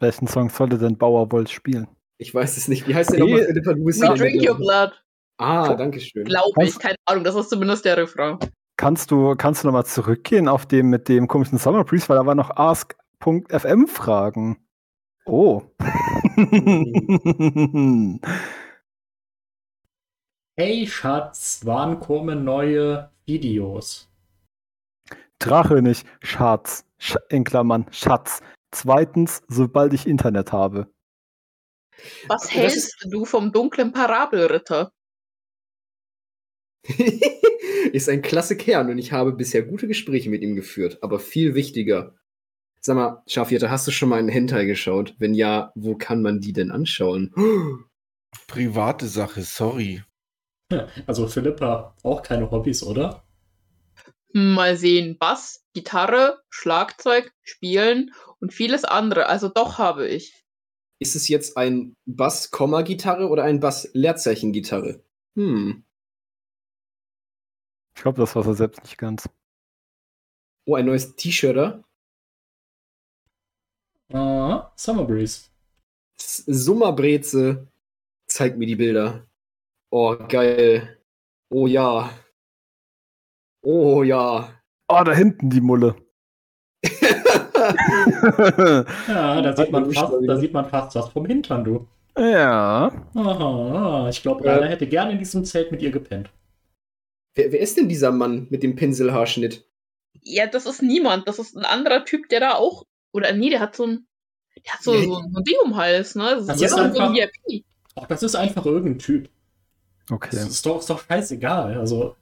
Welchen Song sollte denn Bauerwold spielen? Ich weiß es nicht. Wie heißt der nochmal, We drink your blood. Ah, danke schön. Glaube ich, keine Ahnung, das ist zumindest der Refrain. Kannst du, kannst du nochmal zurückgehen auf dem mit dem komischen Summer Breeze, weil da war noch ask.fm Fragen. Oh. Hey Schatz, wann kommen neue Videos? Drache nicht, Schatz. Sch in Klammern, Schatz. Zweitens, sobald ich Internet habe. Was Das hältst du vom dunklen Parabelritter? ist ein klasse Kern und ich habe bisher gute Gespräche mit ihm geführt, aber viel wichtiger. Sag mal, Schafjäter, hast du schon mal einen Hentai geschaut? Wenn ja, wo kann man die denn anschauen? Private Sache, sorry. Also Philippa, auch keine Hobbys, oder? Hm, Mal sehen. Bass, Gitarre, Schlagzeug, Spielen und vieles andere. Also doch habe ich. Ist es jetzt ein Bass-Komma-Gitarre oder ein Bass-Leerzeichen-Gitarre? Hm. Ich glaube, das war er selbst nicht ganz. Oh, ein neues T-Shirter. Ah, Summer Breeze. Summerbreze. Zeig mir die Bilder. Oh, geil. Oh ja. Oh ja. Oh, da hinten die Mulle. Ja, da sieht, man fast, da sieht man fast was vom Hintern, du. ja. Aha, ich glaube, Ja. Rainer hätte gerne in diesem Zelt mit ihr gepennt. wer, wer ist denn dieser Mann mit dem Pinselhaarschnitt? Ja, das ist niemand. Das ist ein anderer Typ, der da auch. Oder nee, der hat so ein. Der hat so, Ja. so, so ein Ding um den Hals, ne? Das, Das ist ist so ein einfach- VIP. Ach, das ist einfach irgendein Typ. Das Okay. ist doch, ist doch scheißegal. Also,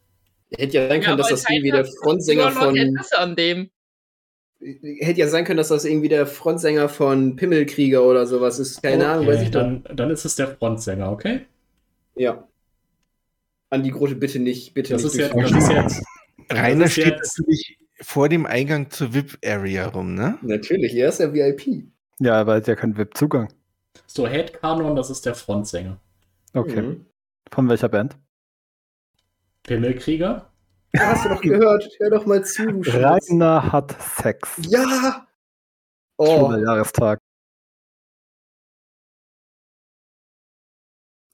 Hätte ja sein können, dass aber das irgendwie der hat Frontsänger von. Interesse an dem. Hätte ja sein können, dass das irgendwie der Frontsänger von Pimmelkrieger oder sowas ist. Keine Ahnung, weiß okay, ich doch. dann, dann ist es der Frontsänger, okay? Ja. An die Grote bitte nicht, bitte Das nicht. ist, durch- das ist jetzt. Rainer ist steht jetzt- natürlich vor dem Eingang zur VIP-Area rum, ne? Natürlich, er ist ja VIP. Ja, aber er hat ja keinen VIP-Zugang. So, Headcanon, das ist der Frontsänger. Okay. Mhm. Von welcher Band? Pimmelkrieger? Ja, hast du doch gehört. Hör doch mal zu, du. Rainer hat Sex. Ja! Oh, Schwuler Jahrestag.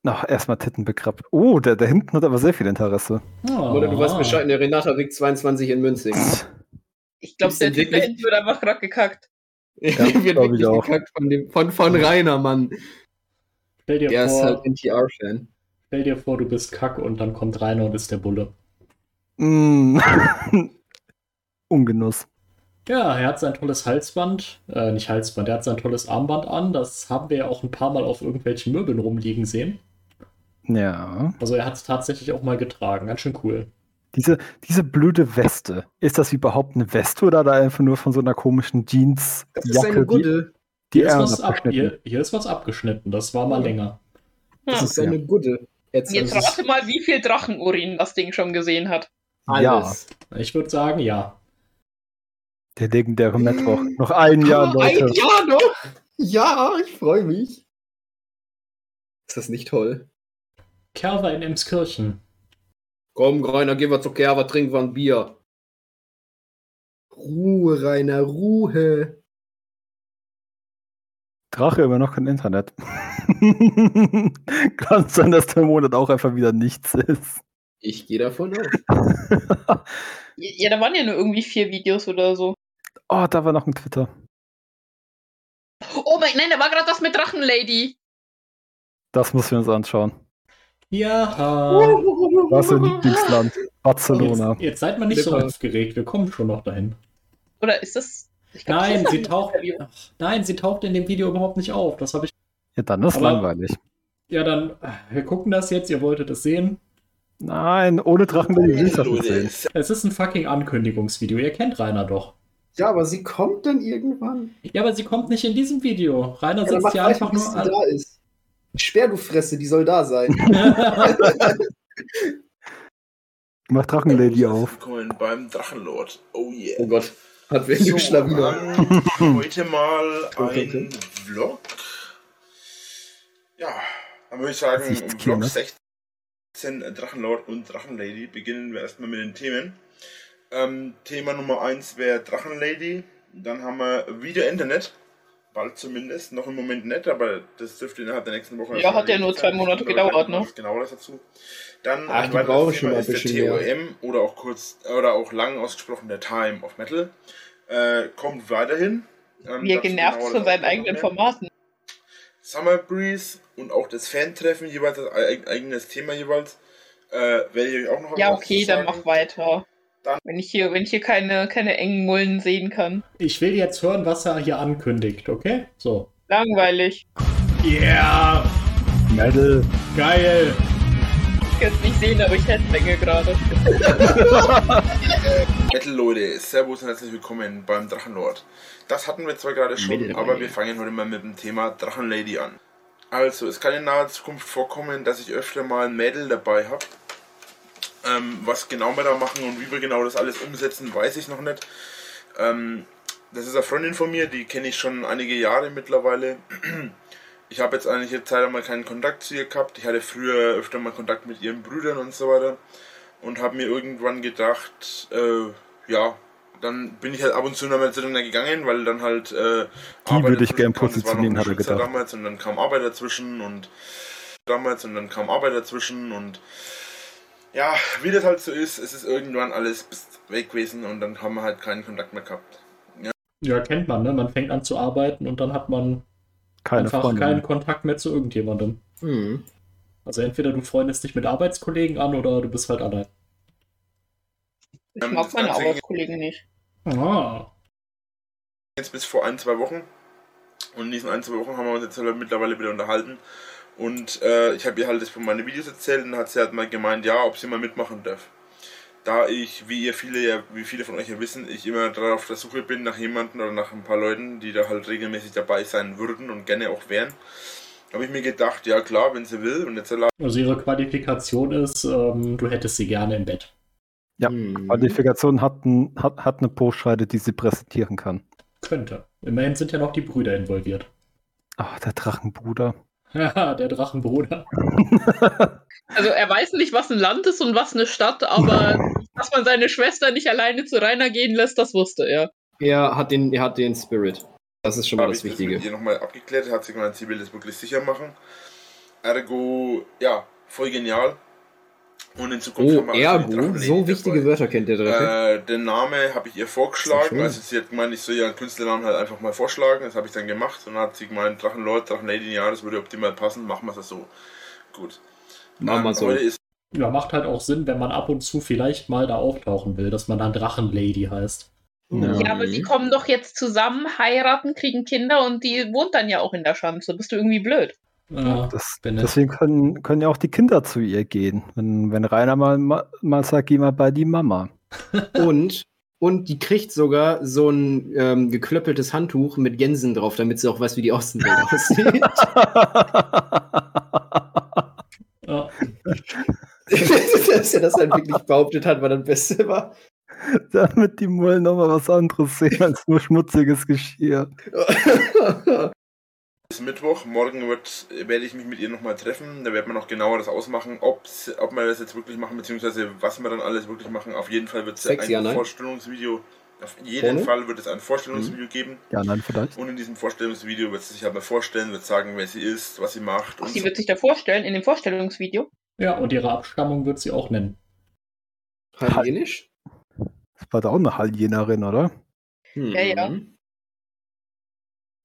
Ach, erstmal Titten begrappt. Oh, der, der hinten hat aber sehr viel Interesse. Oh. oder du weißt Bescheid, in der Renata Weg 22 in Münzing. Ich glaube, Ist der Typ da wirklich- hinten wird einfach gerade gekackt. Ja, wird ich wirklich auch. gekackt von, dem, von, von Rainer, Mann. Stell dir, Der ist vor, halt NTR-Fan. stell dir vor, du bist Kack und dann kommt Rainer und ist der Bulle. Mm. Ungenuss. Ja, er hat sein tolles Halsband, äh, nicht Halsband, er hat sein tolles Armband an. Das haben wir ja auch ein paar Mal auf irgendwelchen Möbeln rumliegen sehen. Ja. Also er hat es tatsächlich auch mal getragen. Ganz schön cool. Diese, diese blöde Weste. Ist das überhaupt eine Weste oder da einfach nur von so einer komischen Jeansjacke? Das ist eine die, Gudde. die Hier ist, was ab, abgeschnitten? hier, hier ist was abgeschnitten. Das war mal Ja. länger. Das Ja. ist eine Gudde. Jetzt, Jetzt rate mal, wie viel Drachenurin das Ding schon gesehen hat. Alles. Ich würde sagen, ja. Der legendäre Mittwoch. Noch ein Jahr, Ah, Leute. Ein Jahr noch? Ja, ich freue mich. Ist das nicht toll? Kerber in Emskirchen. Komm, Rainer, gehen wir zur Kerber, trinken wir ein Bier. Ruhe, Rainer, Ruhe. Drache immer noch kein Internet. Kann sein, dass der Monat auch einfach wieder nichts ist. Ich gehe davon aus. Ja, da waren ja nur irgendwie vier Videos oder so. oh, da war noch ein Twitter. Oh mein, nein, da war gerade das mit Drachenlady. Das müssen wir uns anschauen. Ja. Was für ein Lieblingsland? Barcelona. Jetzt, jetzt seid mal nicht so Lippe. aufgeregt. Wir kommen schon noch dahin. Oder ist das. Ich glaub, Nein, sie taucht, ach, nein, sie taucht in dem Video überhaupt nicht auf. Das habe ich. Ja, dann ist Aber- langweilig. Ja, dann, äh, wir gucken das jetzt, ihr wolltet es sehen. Nein, ohne Drachen will ich nicht das. Es ist ein fucking Ankündigungsvideo, ihr kennt Rainer doch. Ja, aber sie kommt dann irgendwann. Ja, aber sie kommt nicht in diesem Video. Rainer Ja, sitzt weiter, einfach nur sie an. da ist. Sperr du Fresse, die soll da sein. Mach Drachenlady auf. Willkommen beim Drachenlord. Oh yeah. oh Gott, hat wer So, Schlawiner. heute mal Okay, ein Vlog. Ja, dann würde ich sagen. Vlog 16 Drachenlord und Drachenlady beginnen wir erstmal mit den Themen. Ähm, Thema Nummer 1 wäre Drachenlady. Dann haben wir wieder Internet. Bald zumindest. Noch im Moment nicht, aber das dürfte innerhalb der nächsten Woche. Ja, hat ja nur zwei Monate gedauert, ne? Genau das dazu. Dann Ach, ein die weiteres Thema ist der. TOM oder auch kurz oder auch lang ausgesprochen der Time of Metal. Äh, kommt weiterhin. Ähm, Wie er genervt von seinen eigenen. Formaten. Summer Breeze und auch das Fan-Treffen jeweils eig- eigenes Thema jeweils. Äh, werde ich euch auch noch Ja, okay, dann mach weiter. Dann- Wenn ich hier, wenn ich hier keine, keine engen Mullen sehen kann. Ich will jetzt hören, was er hier ankündigt, okay? So. Langweilig. Yeah! Metal. Geil! Ich kann es nicht sehen, aber ich Headbänge gerade. Metal Leute, Servus und herzlich willkommen beim Drachenlord. Das hatten wir zwar gerade schon, Metal, aber wir fangen heute mal mit dem Thema Drachenlady an. Also, es kann in naher Zukunft vorkommen, dass ich öfter mal ein Mädel dabei habe. Ähm, was genau wir da machen und wie wir genau das alles umsetzen, weiß ich noch nicht. Ähm, das ist eine Freundin von mir, die kenne ich schon einige Jahre mittlerweile. Ich habe jetzt eigentlich jetzt Zeit einmal keinen Kontakt zu ihr gehabt. Ich hatte früher öfter mal Kontakt mit ihren Brüdern und so weiter. Und habe mir irgendwann gedacht, äh, ja, dann bin ich halt ab und zu noch mal zu denen gegangen, weil dann halt äh, Die würde ich gern positionieren, hat er gedacht. damals und dann kam Arbeit dazwischen und damals und dann kam Arbeit dazwischen und ja, wie das halt so ist, es ist irgendwann alles weg gewesen und dann haben wir halt keinen Kontakt mehr gehabt. Ja, kennt man, ne? Man fängt an zu arbeiten und dann hat man Keine einfach Freundin. keinen Kontakt mehr zu irgendjemandem. Hm. Also entweder du freundest dich mit Arbeitskollegen an oder du bist halt allein. Ich mag das meine Arbeitskollegen nicht. Ah. jetzt bis vor ein, zwei Wochen. Und in diesen ein, zwei Wochen haben wir uns jetzt halt mittlerweile wieder unterhalten. Und äh, ich habe ihr halt das von meinen Videos erzählt und hat sie halt mal gemeint, ja, ob sie mal mitmachen darf. Da ich, wie ihr viele ja, wie viele von euch ja wissen, ich immer darauf auf der Suche bin nach jemandem oder nach ein paar Leuten, die da halt regelmäßig dabei sein würden und gerne auch wären, habe ich mir gedacht, ja klar, wenn sie will und jetzt erlaubt Also ihre Qualifikation ist, ähm, du hättest sie gerne im Bett. Ja, Hm. Qualifikation hat, ein, hat, hat eine Postscheide, die sie präsentieren kann. Könnte. Immerhin sind ja noch die Brüder involviert. Ach, der Drachenbruder. Haha, der Drachenbruder. Also er weiß nicht, was ein Land ist und was eine Stadt, aber dass man seine Schwester nicht alleine zu Rainer gehen lässt, das wusste er. Er hat den, er hat den Spirit. Das ist schon mal habe das ich das Wichtige. mit ihr nochmal abgeklärt, hat sie gemeint, sie will das wirklich sicher machen. Ergo, ja, voll genial. Und in Zukunft Oh, haben wir also die ergo, Drachenlady so wichtige dabei. Wörter kennt der Drache. Äh, den Name habe ich ihr vorgeschlagen. Also sie hat gemeint, ich soll ihren Künstlernamen halt einfach mal vorschlagen. Das habe ich dann gemacht. Und dann hat sie gemeint, Drachenlord, Drachenlady, ja, das würde optimal passen. Machen wir es so. Gut. Machen wir so. Heute ist Ja, macht halt auch Sinn, wenn man ab und zu vielleicht mal da auftauchen will, dass man dann Drachenlady heißt. Ja. Ja, aber sie kommen doch jetzt zusammen, heiraten, kriegen Kinder und die wohnt dann ja auch in der Schanze. Bist du irgendwie blöd? Ja, Das, deswegen können, können ja auch die Kinder zu ihr gehen. Wenn, wenn Rainer mal, mal, mal sagt, geh mal bei die Mama. Und, und die kriegt sogar so ein ähm, geklöppeltes Handtuch mit Gänsen drauf, damit sie auch weiß, wie die Außenwelt aussieht. Ja. Dass er das halt wirklich behauptet hat, war das Beste war. Damit die Mullen nochmal was anderes sehen als nur schmutziges Geschirr. ist Mittwoch. Morgen wird, werde ich mich mit ihr nochmal treffen. Da wird man noch genauer das ausmachen, ob's, ob wir das jetzt wirklich machen, beziehungsweise was wir dann alles wirklich machen. Auf jeden Fall wird es ein ja? Vorstellungsvideo. Auf jeden Porno? Fall wird es ein Vorstellungsvideo geben. Ja, nein, vielleicht. Und in diesem Vorstellungsvideo wird sie sich mal vorstellen, wird sagen, wer sie ist, was sie macht. Ach, und sie so. wird sich da vorstellen in dem Vorstellungsvideo. Ja, und ihre Abstammung wird sie auch nennen. Hallenisch? Das war da auch eine Haljenerin, oder? Hm. Ja, ja.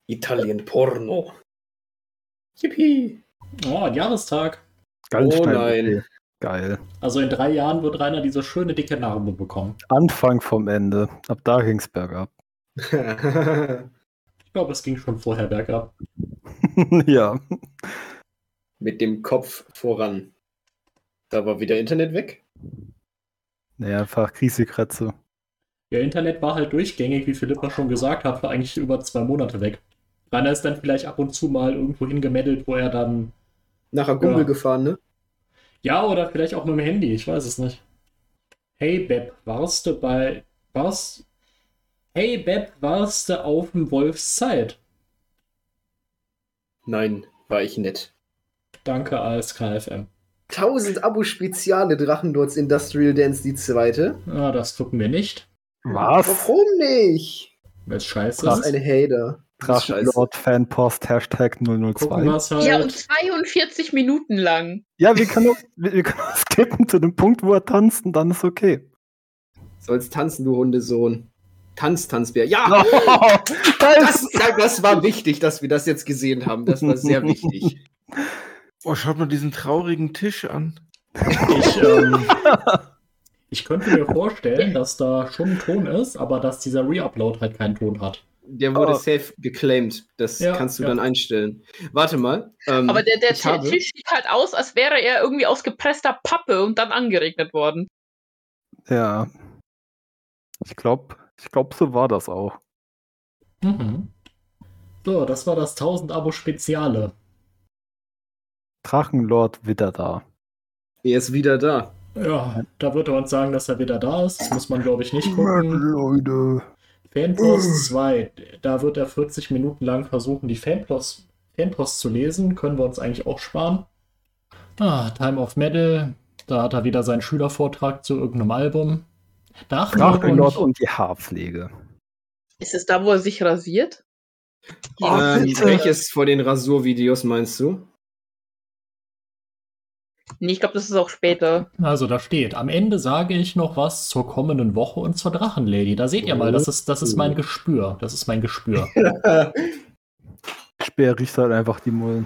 Italien Porno. Yippie. Oh, ein Jahrestag. Gallenstein. Oh nein. Geil. Also in drei Jahren wird Rainer diese schöne dicke Narbe bekommen. Anfang vom Ende. Ab da ging's bergab. Ich glaube, es ging schon vorher bergab. ja. Mit dem Kopf voran. Da war wieder Internet weg. Naja, einfach Krisekratze. Ja, Internet war halt durchgängig, wie Philippa schon gesagt hat, war eigentlich über zwei Monate weg. Rainer ist dann vielleicht ab und zu mal irgendwo hingemeddelt, wo er dann. Nachher Google Ja. gefahren, ne? Ja, oder vielleicht auch mit dem Handy, ich weiß es nicht. Hey Beb, warst du bei. Was? Hey Beb, warst du auf dem Wolfszeit? Nein, war ich nett. Danke als KFM. 1000 Abo-Speziale Drachenlords Industrial Dance, die zweite. Ah, das gucken wir nicht. Was? Warum nicht? Weil es scheiße Das ist. ein Hater. Das. Drachenlord Fanpost Hashtag Gucken 002. wir es halt. Ja, und 42 Minuten lang. Ja, wir können, auch, wir, wir können auch skippen zu dem Punkt, wo er tanzt und dann ist okay. Sollst tanzen, du Hundesohn. Tanz, Tanzbär. Ja! da Das, ja, das war wichtig, dass wir das jetzt gesehen haben. Das war sehr wichtig. Oh, schaut mal diesen traurigen Tisch an. Ich, ähm, ich könnte mir vorstellen, dass da schon ein Ton ist, aber dass dieser Reupload halt keinen Ton hat. Der wurde Oh. safe geclaimed. Das Ja, kannst du ja. dann einstellen. Warte mal. ähm, Aber der, der habe- Tisch sieht halt aus, als wäre er irgendwie aus gepresster Pappe und dann angeregnet worden. Ja. Ich glaube, ich glaub, so war das auch. Mhm. So, das war das 1000 Abo Speziale. Drachenlord wieder da. Er ist wieder da. Ja, da wird er uns sagen, dass er wieder da ist. Das muss man, glaube ich, nicht gucken. Leute. Fanpost 2, da wird er 40 Minuten lang versuchen, die Fanpost, Fanpost zu lesen. Können wir uns eigentlich auch sparen. Ah, Time of Metal, da hat er wieder seinen Schülervortrag zu irgendeinem Album. Drachenlord Drachenlord und, und die Haarpflege. Ist es da, wo er sich rasiert? ähm, bitte. welches vor den Rasurvideos meinst du? Nee, ich glaube, das ist auch später. Also da steht, am Ende sage ich noch was zur kommenden Woche und zur Drachenlady. Da seht ihr mal, das ist, das ist mein Gespür. Das ist mein Gespür. Speer riecht halt einfach die Mullen.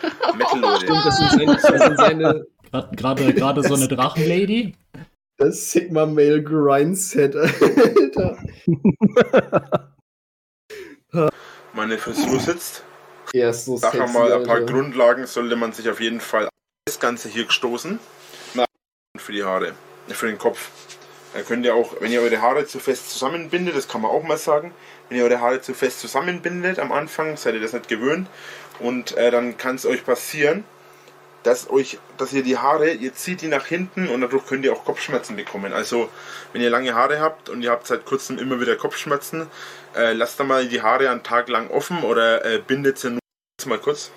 Stimmt, das sind seine, das sind seine Gerade gerade so eine Drachenlady. das Sigma Male Grind Set, Alter. Meine Frisur sitzt. Ist so Sag mal, ein paar Alter. Grundlagen sollte man sich auf jeden Fall das Ganze hier gestoßen. Für die Haare, äh, für den Kopf. Dann könnt ihr auch, wenn ihr eure Haare zu fest zusammenbindet, das kann man auch mal sagen, wenn ihr eure Haare zu fest zusammenbindet am Anfang, seid ihr das nicht gewöhnt. Und äh, dann kann es euch passieren, dass euch, dass ihr die Haare, ihr zieht die nach hinten und dadurch könnt ihr auch Kopfschmerzen bekommen. Also wenn ihr lange Haare habt und ihr habt seit kurzem immer wieder Kopfschmerzen, äh, lasst da mal die Haare einen Tag lang offen oder äh, bindet sie nur mal kurz.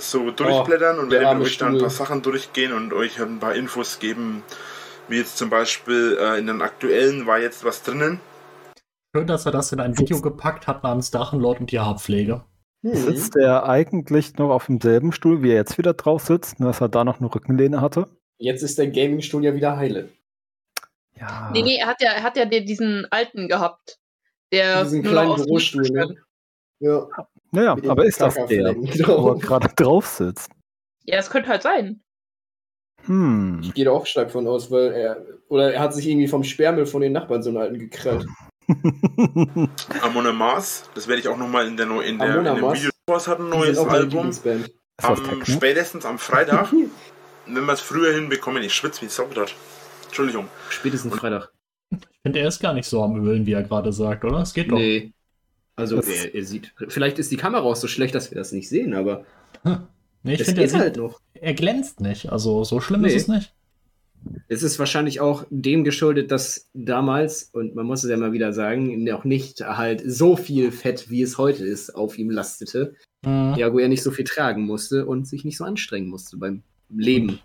So durchblättern und der werden euch dann ein paar Sachen durchgehen und euch ein paar Infos geben, wie jetzt zum Beispiel äh, in den aktuellen war jetzt was drinnen. Schön, dass er das in ein Video gepackt hat namens Drachenlord und die Haarpflege. Hm. Sitzt er eigentlich noch auf demselben Stuhl, wie er jetzt wieder drauf sitzt, nur dass er da noch eine Rückenlehne hatte? Jetzt ist der Gaming-Stuhl ja wieder heile. Ja. Nee, nee, er hat ja, er hat ja den- diesen alten gehabt. Der Diesen kleinen Bürostuhl, ne? Ja. Naja, aber ist das der, wo er gerade drauf sitzt? Ja, das könnte halt sein. Hm. Ich gehe da auch stark von aus, weil er. Oder er hat sich irgendwie vom Sperrmüll von den Nachbarn so einen alten gekrallt. Amon Mars, das werde ich auch nochmal in der, in der in dem Amarth. Video. Was hat ein neues Album? Am, spätestens am Freitag, wenn wir es früher hinbekommen. Ich schwitze wie Sau grad. Entschuldigung. Spätestens Freitag. Ich finde, er ist gar nicht so am Ölen, wie er gerade sagt, oder? Es geht doch. Nee. Also, er, er sieht. Vielleicht ist die Kamera auch so schlecht, dass wir das nicht sehen, aber. Nee, ich es finde, er, halt noch. er glänzt nicht. Also so schlimm Nee. ist es nicht. Es ist wahrscheinlich auch dem geschuldet, dass damals, und man muss es ja mal wieder sagen, noch nicht halt so viel Fett, wie es heute ist, auf ihm lastete. Mhm. Ergo er nicht so viel tragen musste und sich nicht so anstrengen musste beim Leben.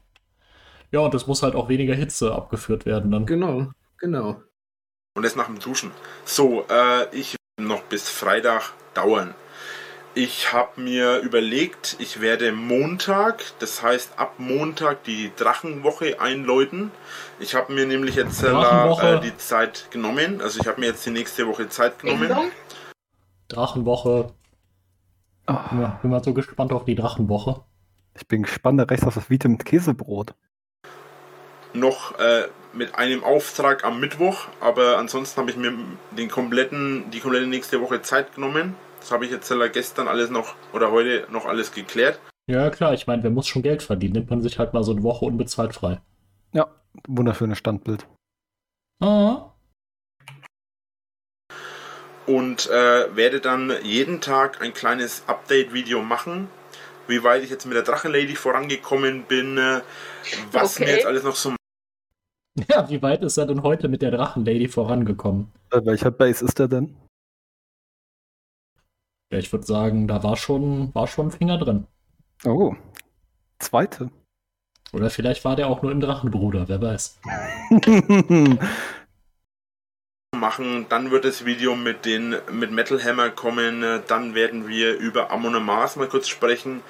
Ja, und es muss halt auch weniger Hitze abgeführt werden dann. Genau, genau. Und das nach dem Duschen. So, äh, ich noch bis Freitag dauern. Ich habe mir überlegt, ich werde Montag, das heißt ab Montag die Drachenwoche einläuten. Ich habe mir nämlich jetzt äh, die Zeit genommen. Also ich habe mir jetzt die nächste Woche Zeit genommen. Drachenwoche. Ah, Ja, bin mal so gespannt auf die Drachenwoche. ich bin gespannt, da rechts auf das Video mit Käsebrot. noch äh, mit einem Auftrag am Mittwoch, aber ansonsten habe ich mir den kompletten, die komplette nächste Woche Zeit genommen. Das habe ich jetzt gestern alles noch oder heute noch alles geklärt. Ja, klar, ich meine, wer muss schon Geld verdienen? Nimmt man sich halt mal so eine Woche unbezahlt frei. Ja, wunderschönes Standbild. Ah. Und äh, werde dann jeden Tag ein kleines Update-Video machen, wie weit ich jetzt mit der Drachenlady vorangekommen bin, äh, was Okay. mir jetzt alles noch so Ja, wie weit ist er denn heute mit der Drachenlady vorangekommen? Bei welcher Base ist der denn? Ja, ich würde sagen, da war schon, war schon ein Finger drin. Oh, zweite. Oder vielleicht war der auch nur im Drachenbruder, wer weiß. machen. Dann wird das Video mit den mit Metal Hammer kommen. Äh, Dann werden wir über Amon Amarth mal kurz sprechen.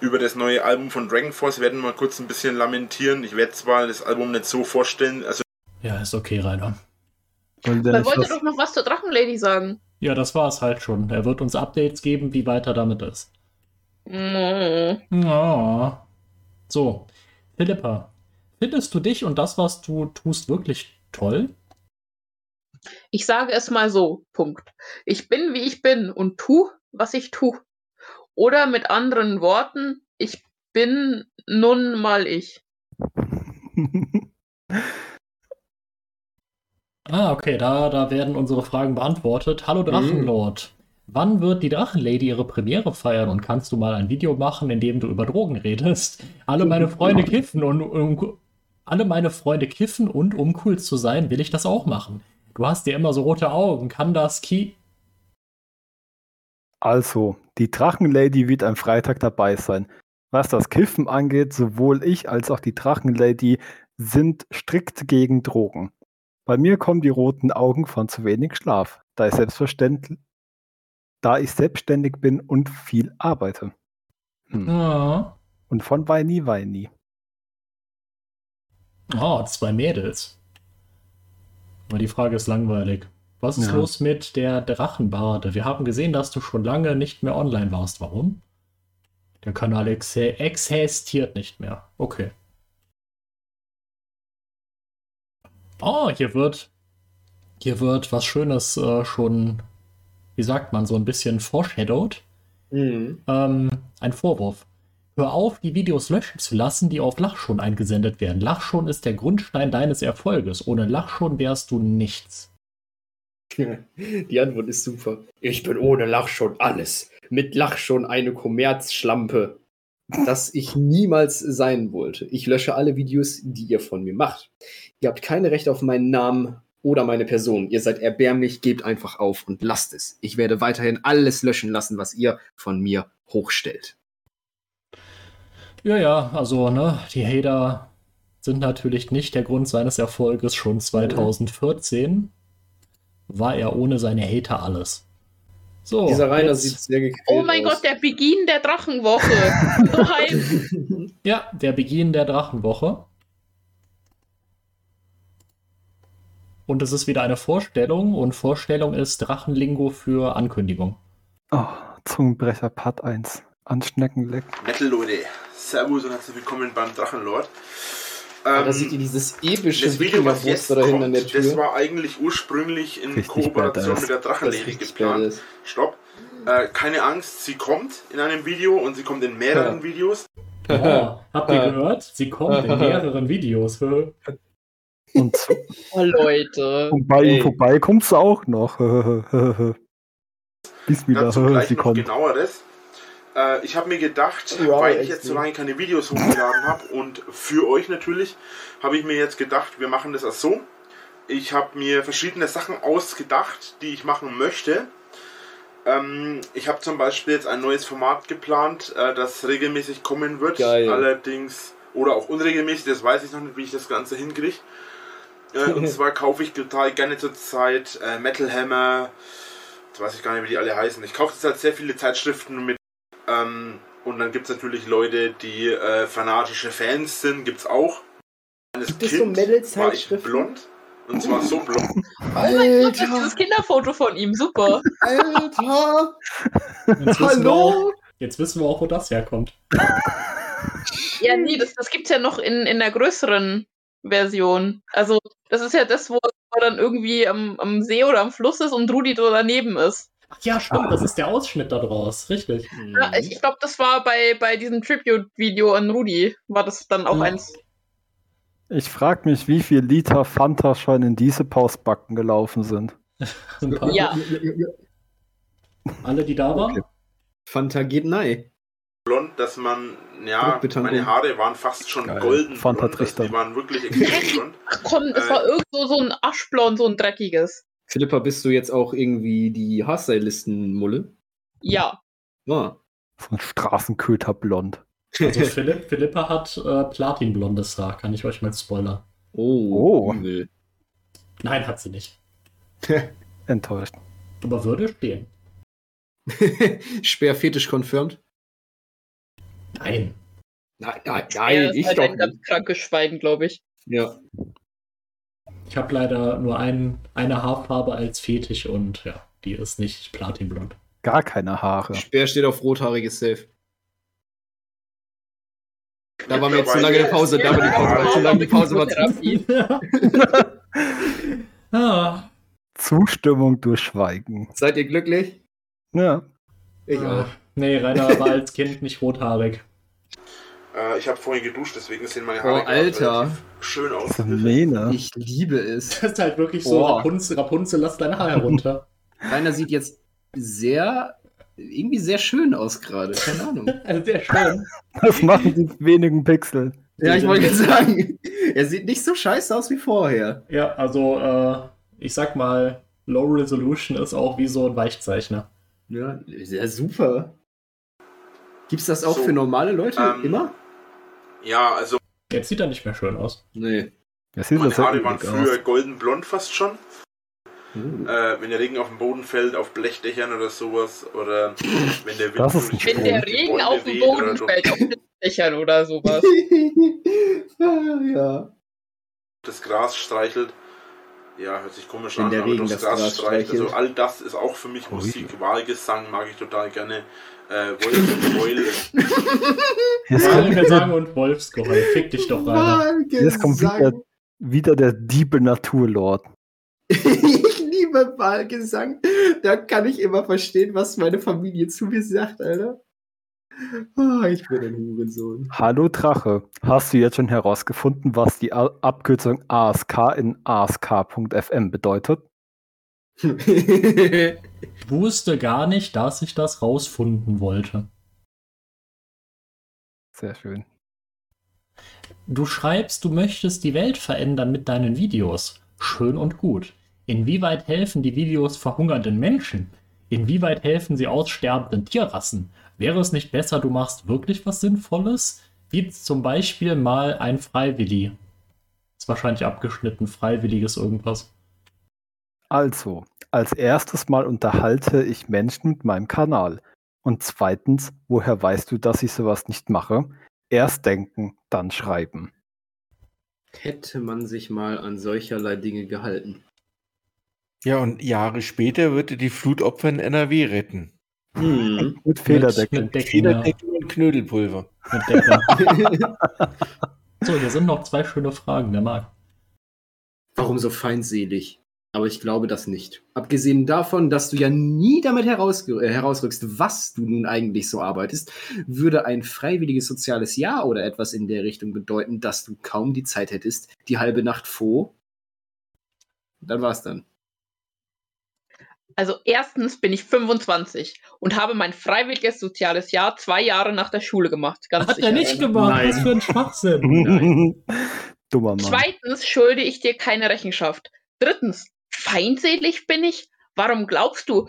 Über das neue Album von Dragon Force werden wir mal kurz ein bisschen lamentieren. Ich werde zwar das Album nicht so vorstellen, also Ja, ist okay, Rainer. Man wollte doch noch was zur Drachenlady sagen. Ja, das war es halt schon. Er wird uns Updates geben, wie weit er damit ist. Mm. Ja. So, Philippa, findest du dich und das, was du tust, wirklich toll? Ich sage es mal so, Punkt. Ich bin, wie ich bin und tu, was ich tu. Oder mit anderen Worten, ich bin nun mal ich. Ah, okay, da, da werden unsere Fragen beantwortet. Hallo Drachenlord. Wann wird die Drachenlady ihre Premiere feiern und kannst du mal ein Video machen, in dem du über Drogen redest? Alle meine Freunde kiffen und um, alle meine Freunde kiffen und um cool zu sein, will ich das auch machen. Du hast ja immer so rote Augen. Kann das Ki Also, die Drachenlady wird am Freitag dabei sein. Was das Kiffen angeht, sowohl ich als auch die Drachenlady sind strikt gegen Drogen. Bei mir kommen die roten Augen von zu wenig Schlaf, da ich selbstverständlich, da ich selbstständig bin und viel arbeite. Hm. Ah, Und von Weini Weini. oh, zwei Mädels. Aber die Frage ist langweilig. Was ist Ja. los mit der Drachenbade? Wir haben gesehen, dass du schon lange nicht mehr online warst. Warum? Der Kanal ex existiert nicht mehr. Okay. Oh, hier wird, hier wird was Schönes äh, schon, wie sagt man, so ein bisschen foreshadowed. Mhm. Ähm, ein Vorwurf. Hör auf, die Videos löschen zu lassen, die auf Lachschon eingesendet werden. Lachschon ist der Grundstein deines Erfolges. Ohne Lachschon wärst du nichts. Die Antwort ist super. Ich bin ohne Lach schon alles. Mit Lach schon eine Kommerzschlampe, das ich niemals sein wollte. Ich lösche alle Videos, die ihr von mir macht. Ihr habt keine Rechte auf meinen Namen oder meine Person. Ihr seid erbärmlich, gebt einfach auf und lasst es. Ich werde weiterhin alles löschen lassen, was ihr von mir hochstellt. Ja, ja, also, ne, die Hater sind natürlich nicht der Grund seines Erfolges. Schon 2014 war er ohne seine Hater alles. So, Dieser Rainer jetzt- sieht sehr gequält Oh mein aus. Gott, der Beginn der Drachenwoche. Ja, der Beginn der Drachenwoche. Und es ist wieder eine Vorstellung und Vorstellung ist Drachenlingo für Ankündigung. Oh, Zungenbrecher Part 1. An Schneckenleck. Metal Leute. Servus und herzlich willkommen beim Drachenlord. Ah, da Ähm, seht ihr dieses epische das Video, was jetzt da hinten an der kommt, das Tür. war eigentlich ursprünglich in Richtig Kooperation mit der Drachenlady geplant. Stopp. Äh, keine Angst, sie kommt in einem Video und sie kommt in mehreren Ja. Videos. Oh, habt ihr gehört? Sie kommt in mehreren Videos. Und, Oh, Leute. und bei ihm vorbei kommst du auch noch. Bismillah, Dazu gleich sie noch kommt. genaueres. Äh, ich habe mir gedacht, Ja, weil ich jetzt so lange keine Videos hochgeladen habe und für euch natürlich, habe ich mir jetzt gedacht, wir machen das auch so. Ich habe mir verschiedene Sachen ausgedacht, die ich machen möchte. Ähm, ich habe zum Beispiel jetzt ein neues Format geplant, äh, das regelmäßig kommen wird. Geil. Allerdings, oder auch unregelmäßig, das weiß ich noch nicht, wie ich das Ganze hinkriege. Äh, und zwar kaufe ich total gerne zurzeit äh, Metal Hammer, jetzt weiß ich gar nicht, wie die alle heißen. Ich kaufe zurzeit sehr viele Zeitschriften mit. Ähm, und dann gibt es natürlich Leute, die äh, fanatische Fans sind, gibt es auch. Gibt es so Kind war ich Metal-Zeitschriften? blond. Und zwar so blond. Oh mein Gott, das ist Alter, dieses Kinderfoto von ihm. Super. Alter, Jetzt wir auch, hallo? jetzt wissen wir auch, wo das herkommt. Ja, nee, das, das gibt's ja noch in, in der größeren Version. Also, das ist ja das, wo er dann irgendwie am, am See oder am Fluss ist und Rudi so daneben ist. Ach ja, stimmt, das ist der Ausschnitt daraus, richtig. Ja, ich ich glaube, das war bei, bei diesem Tribute-Video an Rudi, war das dann auch Ja. eins. Ich frage mich, wie viel Liter Fanta schon in diese Pausbacken gelaufen sind. Ja. Alle, die da waren? Okay. Fanta geht nein. blond, dass man, ja, meine Haare waren fast schon Geil. golden Fanta blond, also Trichter. die waren wirklich extrem blond. Ach komm, das Äh. war irgend so, so ein Aschblond, so ein dreckiges. Philippa, bist du jetzt auch irgendwie die Haarstylisten-Mulle? Ja. Ah. So ein Straßenköterblond. Also Philipp, Philippa hat äh, platinblondes Haar, kann ich euch mal spoilern. Oh. Oh. übel. Nein, hat sie nicht. Enttäuscht. Aber würde stehen. Speerfetisch confirmed? Nein. Nein, nein, nein, ich halt doch ein ganz nicht. krankes Schwein, glaube ich. Ja. Ich habe leider nur ein, eine Haarfarbe als Fetisch und ja, die ist nicht platinblond. Gar keine Haare. Speer steht auf rothaariges Safe. Da war mir jetzt zu lange eine Pause, da war die Pause, zu lange die Pause war zu. Therapie. ah, Zustimmung durch Schweigen. Seid ihr glücklich? Ja. Ich ah. auch. Nee, Rainer war als Kind nicht rothaarig. Äh, ich habe vorhin geduscht, deswegen sehen meine Oh, Haare gerade Alter. relativ schön aus. Ich liebe es. Das ist halt wirklich so, Boah. Rapunzel, Rapunzel, lass dein Haar herunter. Rainer sieht jetzt sehr, irgendwie sehr schön aus gerade. Keine Ahnung. Also sehr schön. Das machen die wenigen Pixel. Ja, ich wollte gerade sagen, er sieht nicht so scheiße aus wie vorher. Ja, also äh, ich sag mal, Low Resolution ist auch wie so ein Weichzeichner. Ja, sehr super. Gibt's das auch So, für normale Leute ähm, immer? Ja, also Jetzt sieht er nicht mehr schön aus. Nee. Das sieht meine das Haare waren früher aus. golden blond fast schon. Hm. Äh, wenn der Regen auf den Boden fällt, auf Blechdächern oder sowas. Oder wenn der Wind Das Wenn der. Regen auf den weht Boden fällt, auf den Dächern oder sowas. Ja. das Gras streichelt. Ja, hört sich komisch Wenn an, der aber Regen durchs das Gras Gras streichelt. Also streichelt. all das ist auch für mich Ui. Musik. Wahlgesang mag ich total gerne. Äh, Wolf Heul. Jetzt kommt, Gesang und Wolfsgeheul. Fick dich doch, Rainer. jetzt kommt wieder, wieder der Diebe Naturlord. Ich liebe Wahlgesang. Da kann ich immer verstehen, was meine Familie zu mir sagt, Alter. Ah, ich bin ein Hurensohn. Hallo Drache, hast du jetzt schon herausgefunden, was die A Abkürzung ASK in ask.fm bedeutet? Ich wusste gar nicht, dass ich das rausfinden wollte. Sehr schön. Du schreibst, du möchtest die Welt verändern mit deinen Videos. Schön und gut. Inwieweit helfen die Videos verhungernden Menschen? Inwieweit helfen sie aussterbenden Tierrassen? Wäre es nicht besser, du machst wirklich was Sinnvolles? Wie zum Beispiel mal ein Freiwilli. Ist wahrscheinlich abgeschnitten, freiwilliges irgendwas. Also, als erstes Mal unterhalte ich Menschen mit meinem Kanal. Und zweitens, woher weißt du, dass ich sowas nicht mache? Erst denken, dann schreiben. Hätte man sich mal an solcherlei Dinge gehalten. Ja, und Jahre später wird er die Flutopfer in NRW retten. Hm. Mit Federdeckel. Mit, mit. Federdeckel und Knödelpulver. Mit. So, hier sind noch zwei schöne Fragen, der mag. Warum so feindselig? Aber ich glaube das nicht. Abgesehen davon, dass du ja nie damit heraus, äh, herausrückst, was du nun eigentlich so arbeitest, würde ein freiwilliges soziales Jahr oder etwas in der Richtung bedeuten, dass du kaum die Zeit hättest, die halbe Nacht vor. Dann war's dann. Also erstens bin ich 25 und habe mein freiwilliges soziales Jahr zwei Jahre nach der Schule gemacht. Ganz Hat sicher. er nicht gemacht? Nein. Was für ein Schwachsinn. Dummer Mann. Zweitens schulde ich dir keine Rechenschaft. Drittens, feindselig bin ich? Warum glaubst du,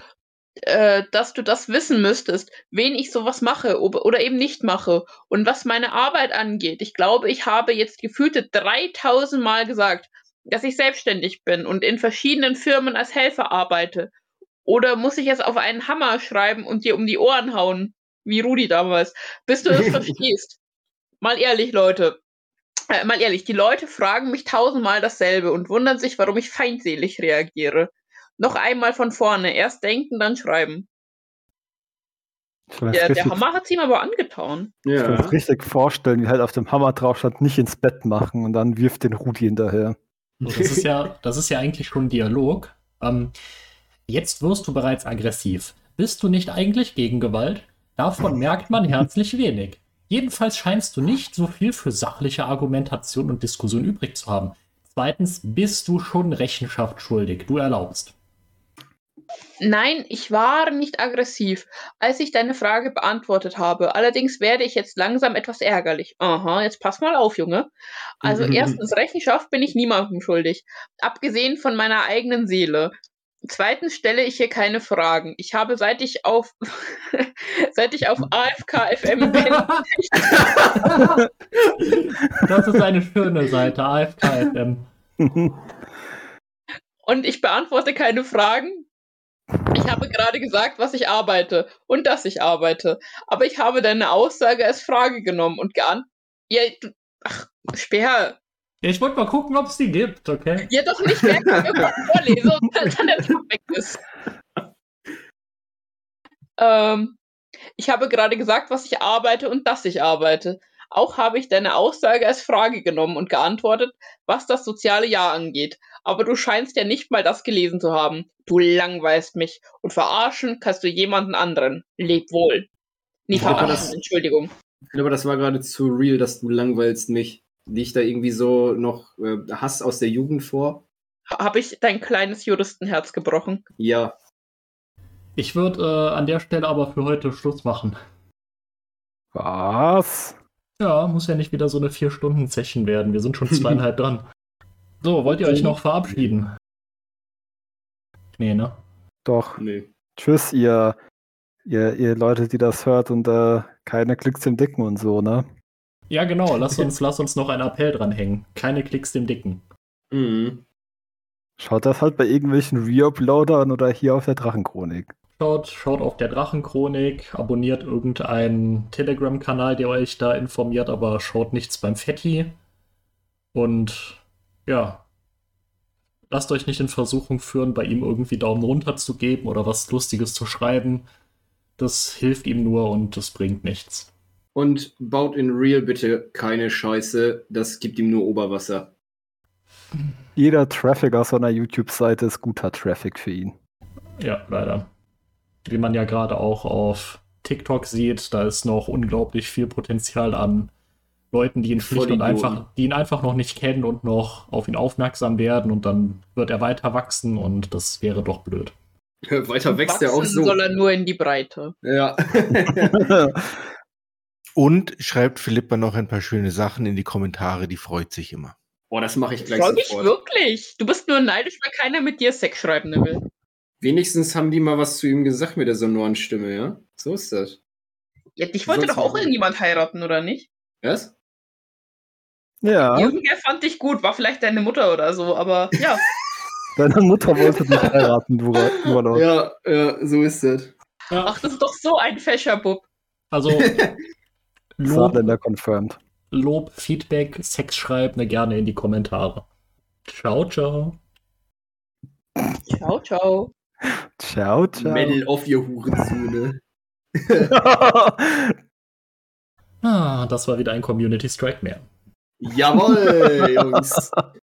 äh, dass du das wissen müsstest, wen ich sowas mache ob, oder eben nicht mache? Und was meine Arbeit angeht, ich glaube, ich habe jetzt gefühlte 3000 Mal gesagt, dass ich selbstständig bin und in verschiedenen Firmen als Helfer arbeite. Oder muss ich es auf einen Hammer schreiben und dir um die Ohren hauen, wie Rudi damals, bis du es verstehst? Mal ehrlich, Leute. Äh, mal ehrlich, die Leute fragen mich tausendmal dasselbe und wundern sich, warum ich feindselig reagiere. Noch einmal von vorne. Erst denken, dann schreiben. Mir Der, Hammer hat's ihm aber angetan. ich kann mir richtig vorstellen, wie halt auf dem Hammer drauf stand, nicht ins Bett machen und dann wirft den Rudi hinterher. Das, ist ja, das ist ja eigentlich schon ein Dialog. Ähm, Jetzt wirst du bereits aggressiv. Bist du nicht eigentlich gegen Gewalt? Davon merkt man herzlich wenig. Jedenfalls scheinst du nicht so viel für sachliche Argumentation und Diskussion übrig zu haben. Zweitens bist du schon Rechenschaft schuldig. Du erlaubst. Nein, ich war nicht aggressiv, als ich deine Frage beantwortet habe. Allerdings werde ich jetzt langsam etwas ärgerlich. Aha, jetzt pass mal auf, Junge. Also erstens, Rechenschaft bin ich niemandem schuldig, abgesehen von meiner eigenen Seele. Zweitens stelle ich hier keine Fragen. Ich habe, seit ich auf, seit ich auf AFK FM bin, Das ist eine schöne Seite, AFK FM. und ich beantworte keine Fragen. Ich habe gerade gesagt, was ich arbeite und dass ich arbeite. Aber ich habe deine Aussage als Frage genommen und geantwortet. Ja, ach, Speer. Ich wollte mal gucken, ob es die gibt, okay? Ja, doch nicht, wenn ich irgendwas vorlese und dann dann der Tag weg ist. Ähm, ich habe gerade gesagt, was ich arbeite und dass ich arbeite. Auch habe ich deine Aussage als Frage genommen und geantwortet, was das soziale Jahr angeht. Aber du scheinst ja nicht mal das gelesen zu haben. Du langweilst mich. Und verarschen kannst du jemanden anderen. Leb wohl. Glaube, verarschen, das- Entschuldigung. Ich glaube, das war gerade zu real, dass du langweilst mich. Liegt da irgendwie so noch äh, Hass aus der Jugend vor? Habe ich dein kleines Juristenherz gebrochen? Ja. Ich würde äh, an der Stelle aber für heute Schluss machen. Was? Ja, muss ja nicht wieder so eine Vier-Stunden-Session werden. Wir sind schon zweieinhalb dran. So, wollt ihr euch noch verabschieden? Nee, ne? Doch. Nee. Tschüss, ihr, ihr, ihr Leute, die das hört und äh, keine Klicks dem Dicken und so, ne? Ja, genau. Lass uns, lass uns noch einen Appell dranhängen. Keine Klicks dem Dicken. Mhm. Schaut das halt bei irgendwelchen Reuploadern oder hier auf der Drachenchronik. Schaut, schaut auf der Drachenchronik, abonniert irgendeinen Telegram-Kanal, der euch da informiert, aber schaut nichts beim Fetti. Und ja, lasst euch nicht in Versuchung führen, bei ihm irgendwie Daumen runter zu geben oder was Lustiges zu schreiben. Das hilft ihm nur und das bringt nichts. Und baut in Real bitte keine Scheiße. Das gibt ihm nur Oberwasser. Jeder Traffic auf so einer YouTube-Seite ist guter Traffic für ihn. Ja, leider. Wie man ja gerade auch auf TikTok sieht, da ist noch unglaublich viel Potenzial an Leuten, die ihn schlicht und einfach, die ihn einfach noch nicht kennen und noch auf ihn aufmerksam werden und dann wird er weiter wachsen und das wäre doch blöd. Weiter wächst er auch Wachsen so. soll er nur in die Breite. Ja. Und schreibt Philippa noch ein paar schöne Sachen in die Kommentare, die freut sich immer. Boah, das mache ich gleich Soll ich sofort. wirklich? Du bist nur neidisch, weil keiner mit dir Sex schreiben will. Wenigstens haben die mal was zu ihm gesagt mit der sonoren Stimme, ja? So ist das. Ja, dich wollte Sonst doch auch irgendjemand heiraten, oder nicht? Was? Ja, Irgendwer fand dich gut, war vielleicht deine Mutter oder so, aber ja. deine Mutter wollte dich heiraten, du Urlaub. Ja, ja, so ist das. Ach, das ist doch so ein fescher Bub. Also Lob, Saarländer confirmed. Lob, Feedback, Sex schreibt mir gerne in die Kommentare. Ciao, ciao. Ciao, ciao. Ciao, ciao. Medal auf ihr Hurensöhne. Ah, das war wieder ein Community Strike mehr. Jawoll, Jungs.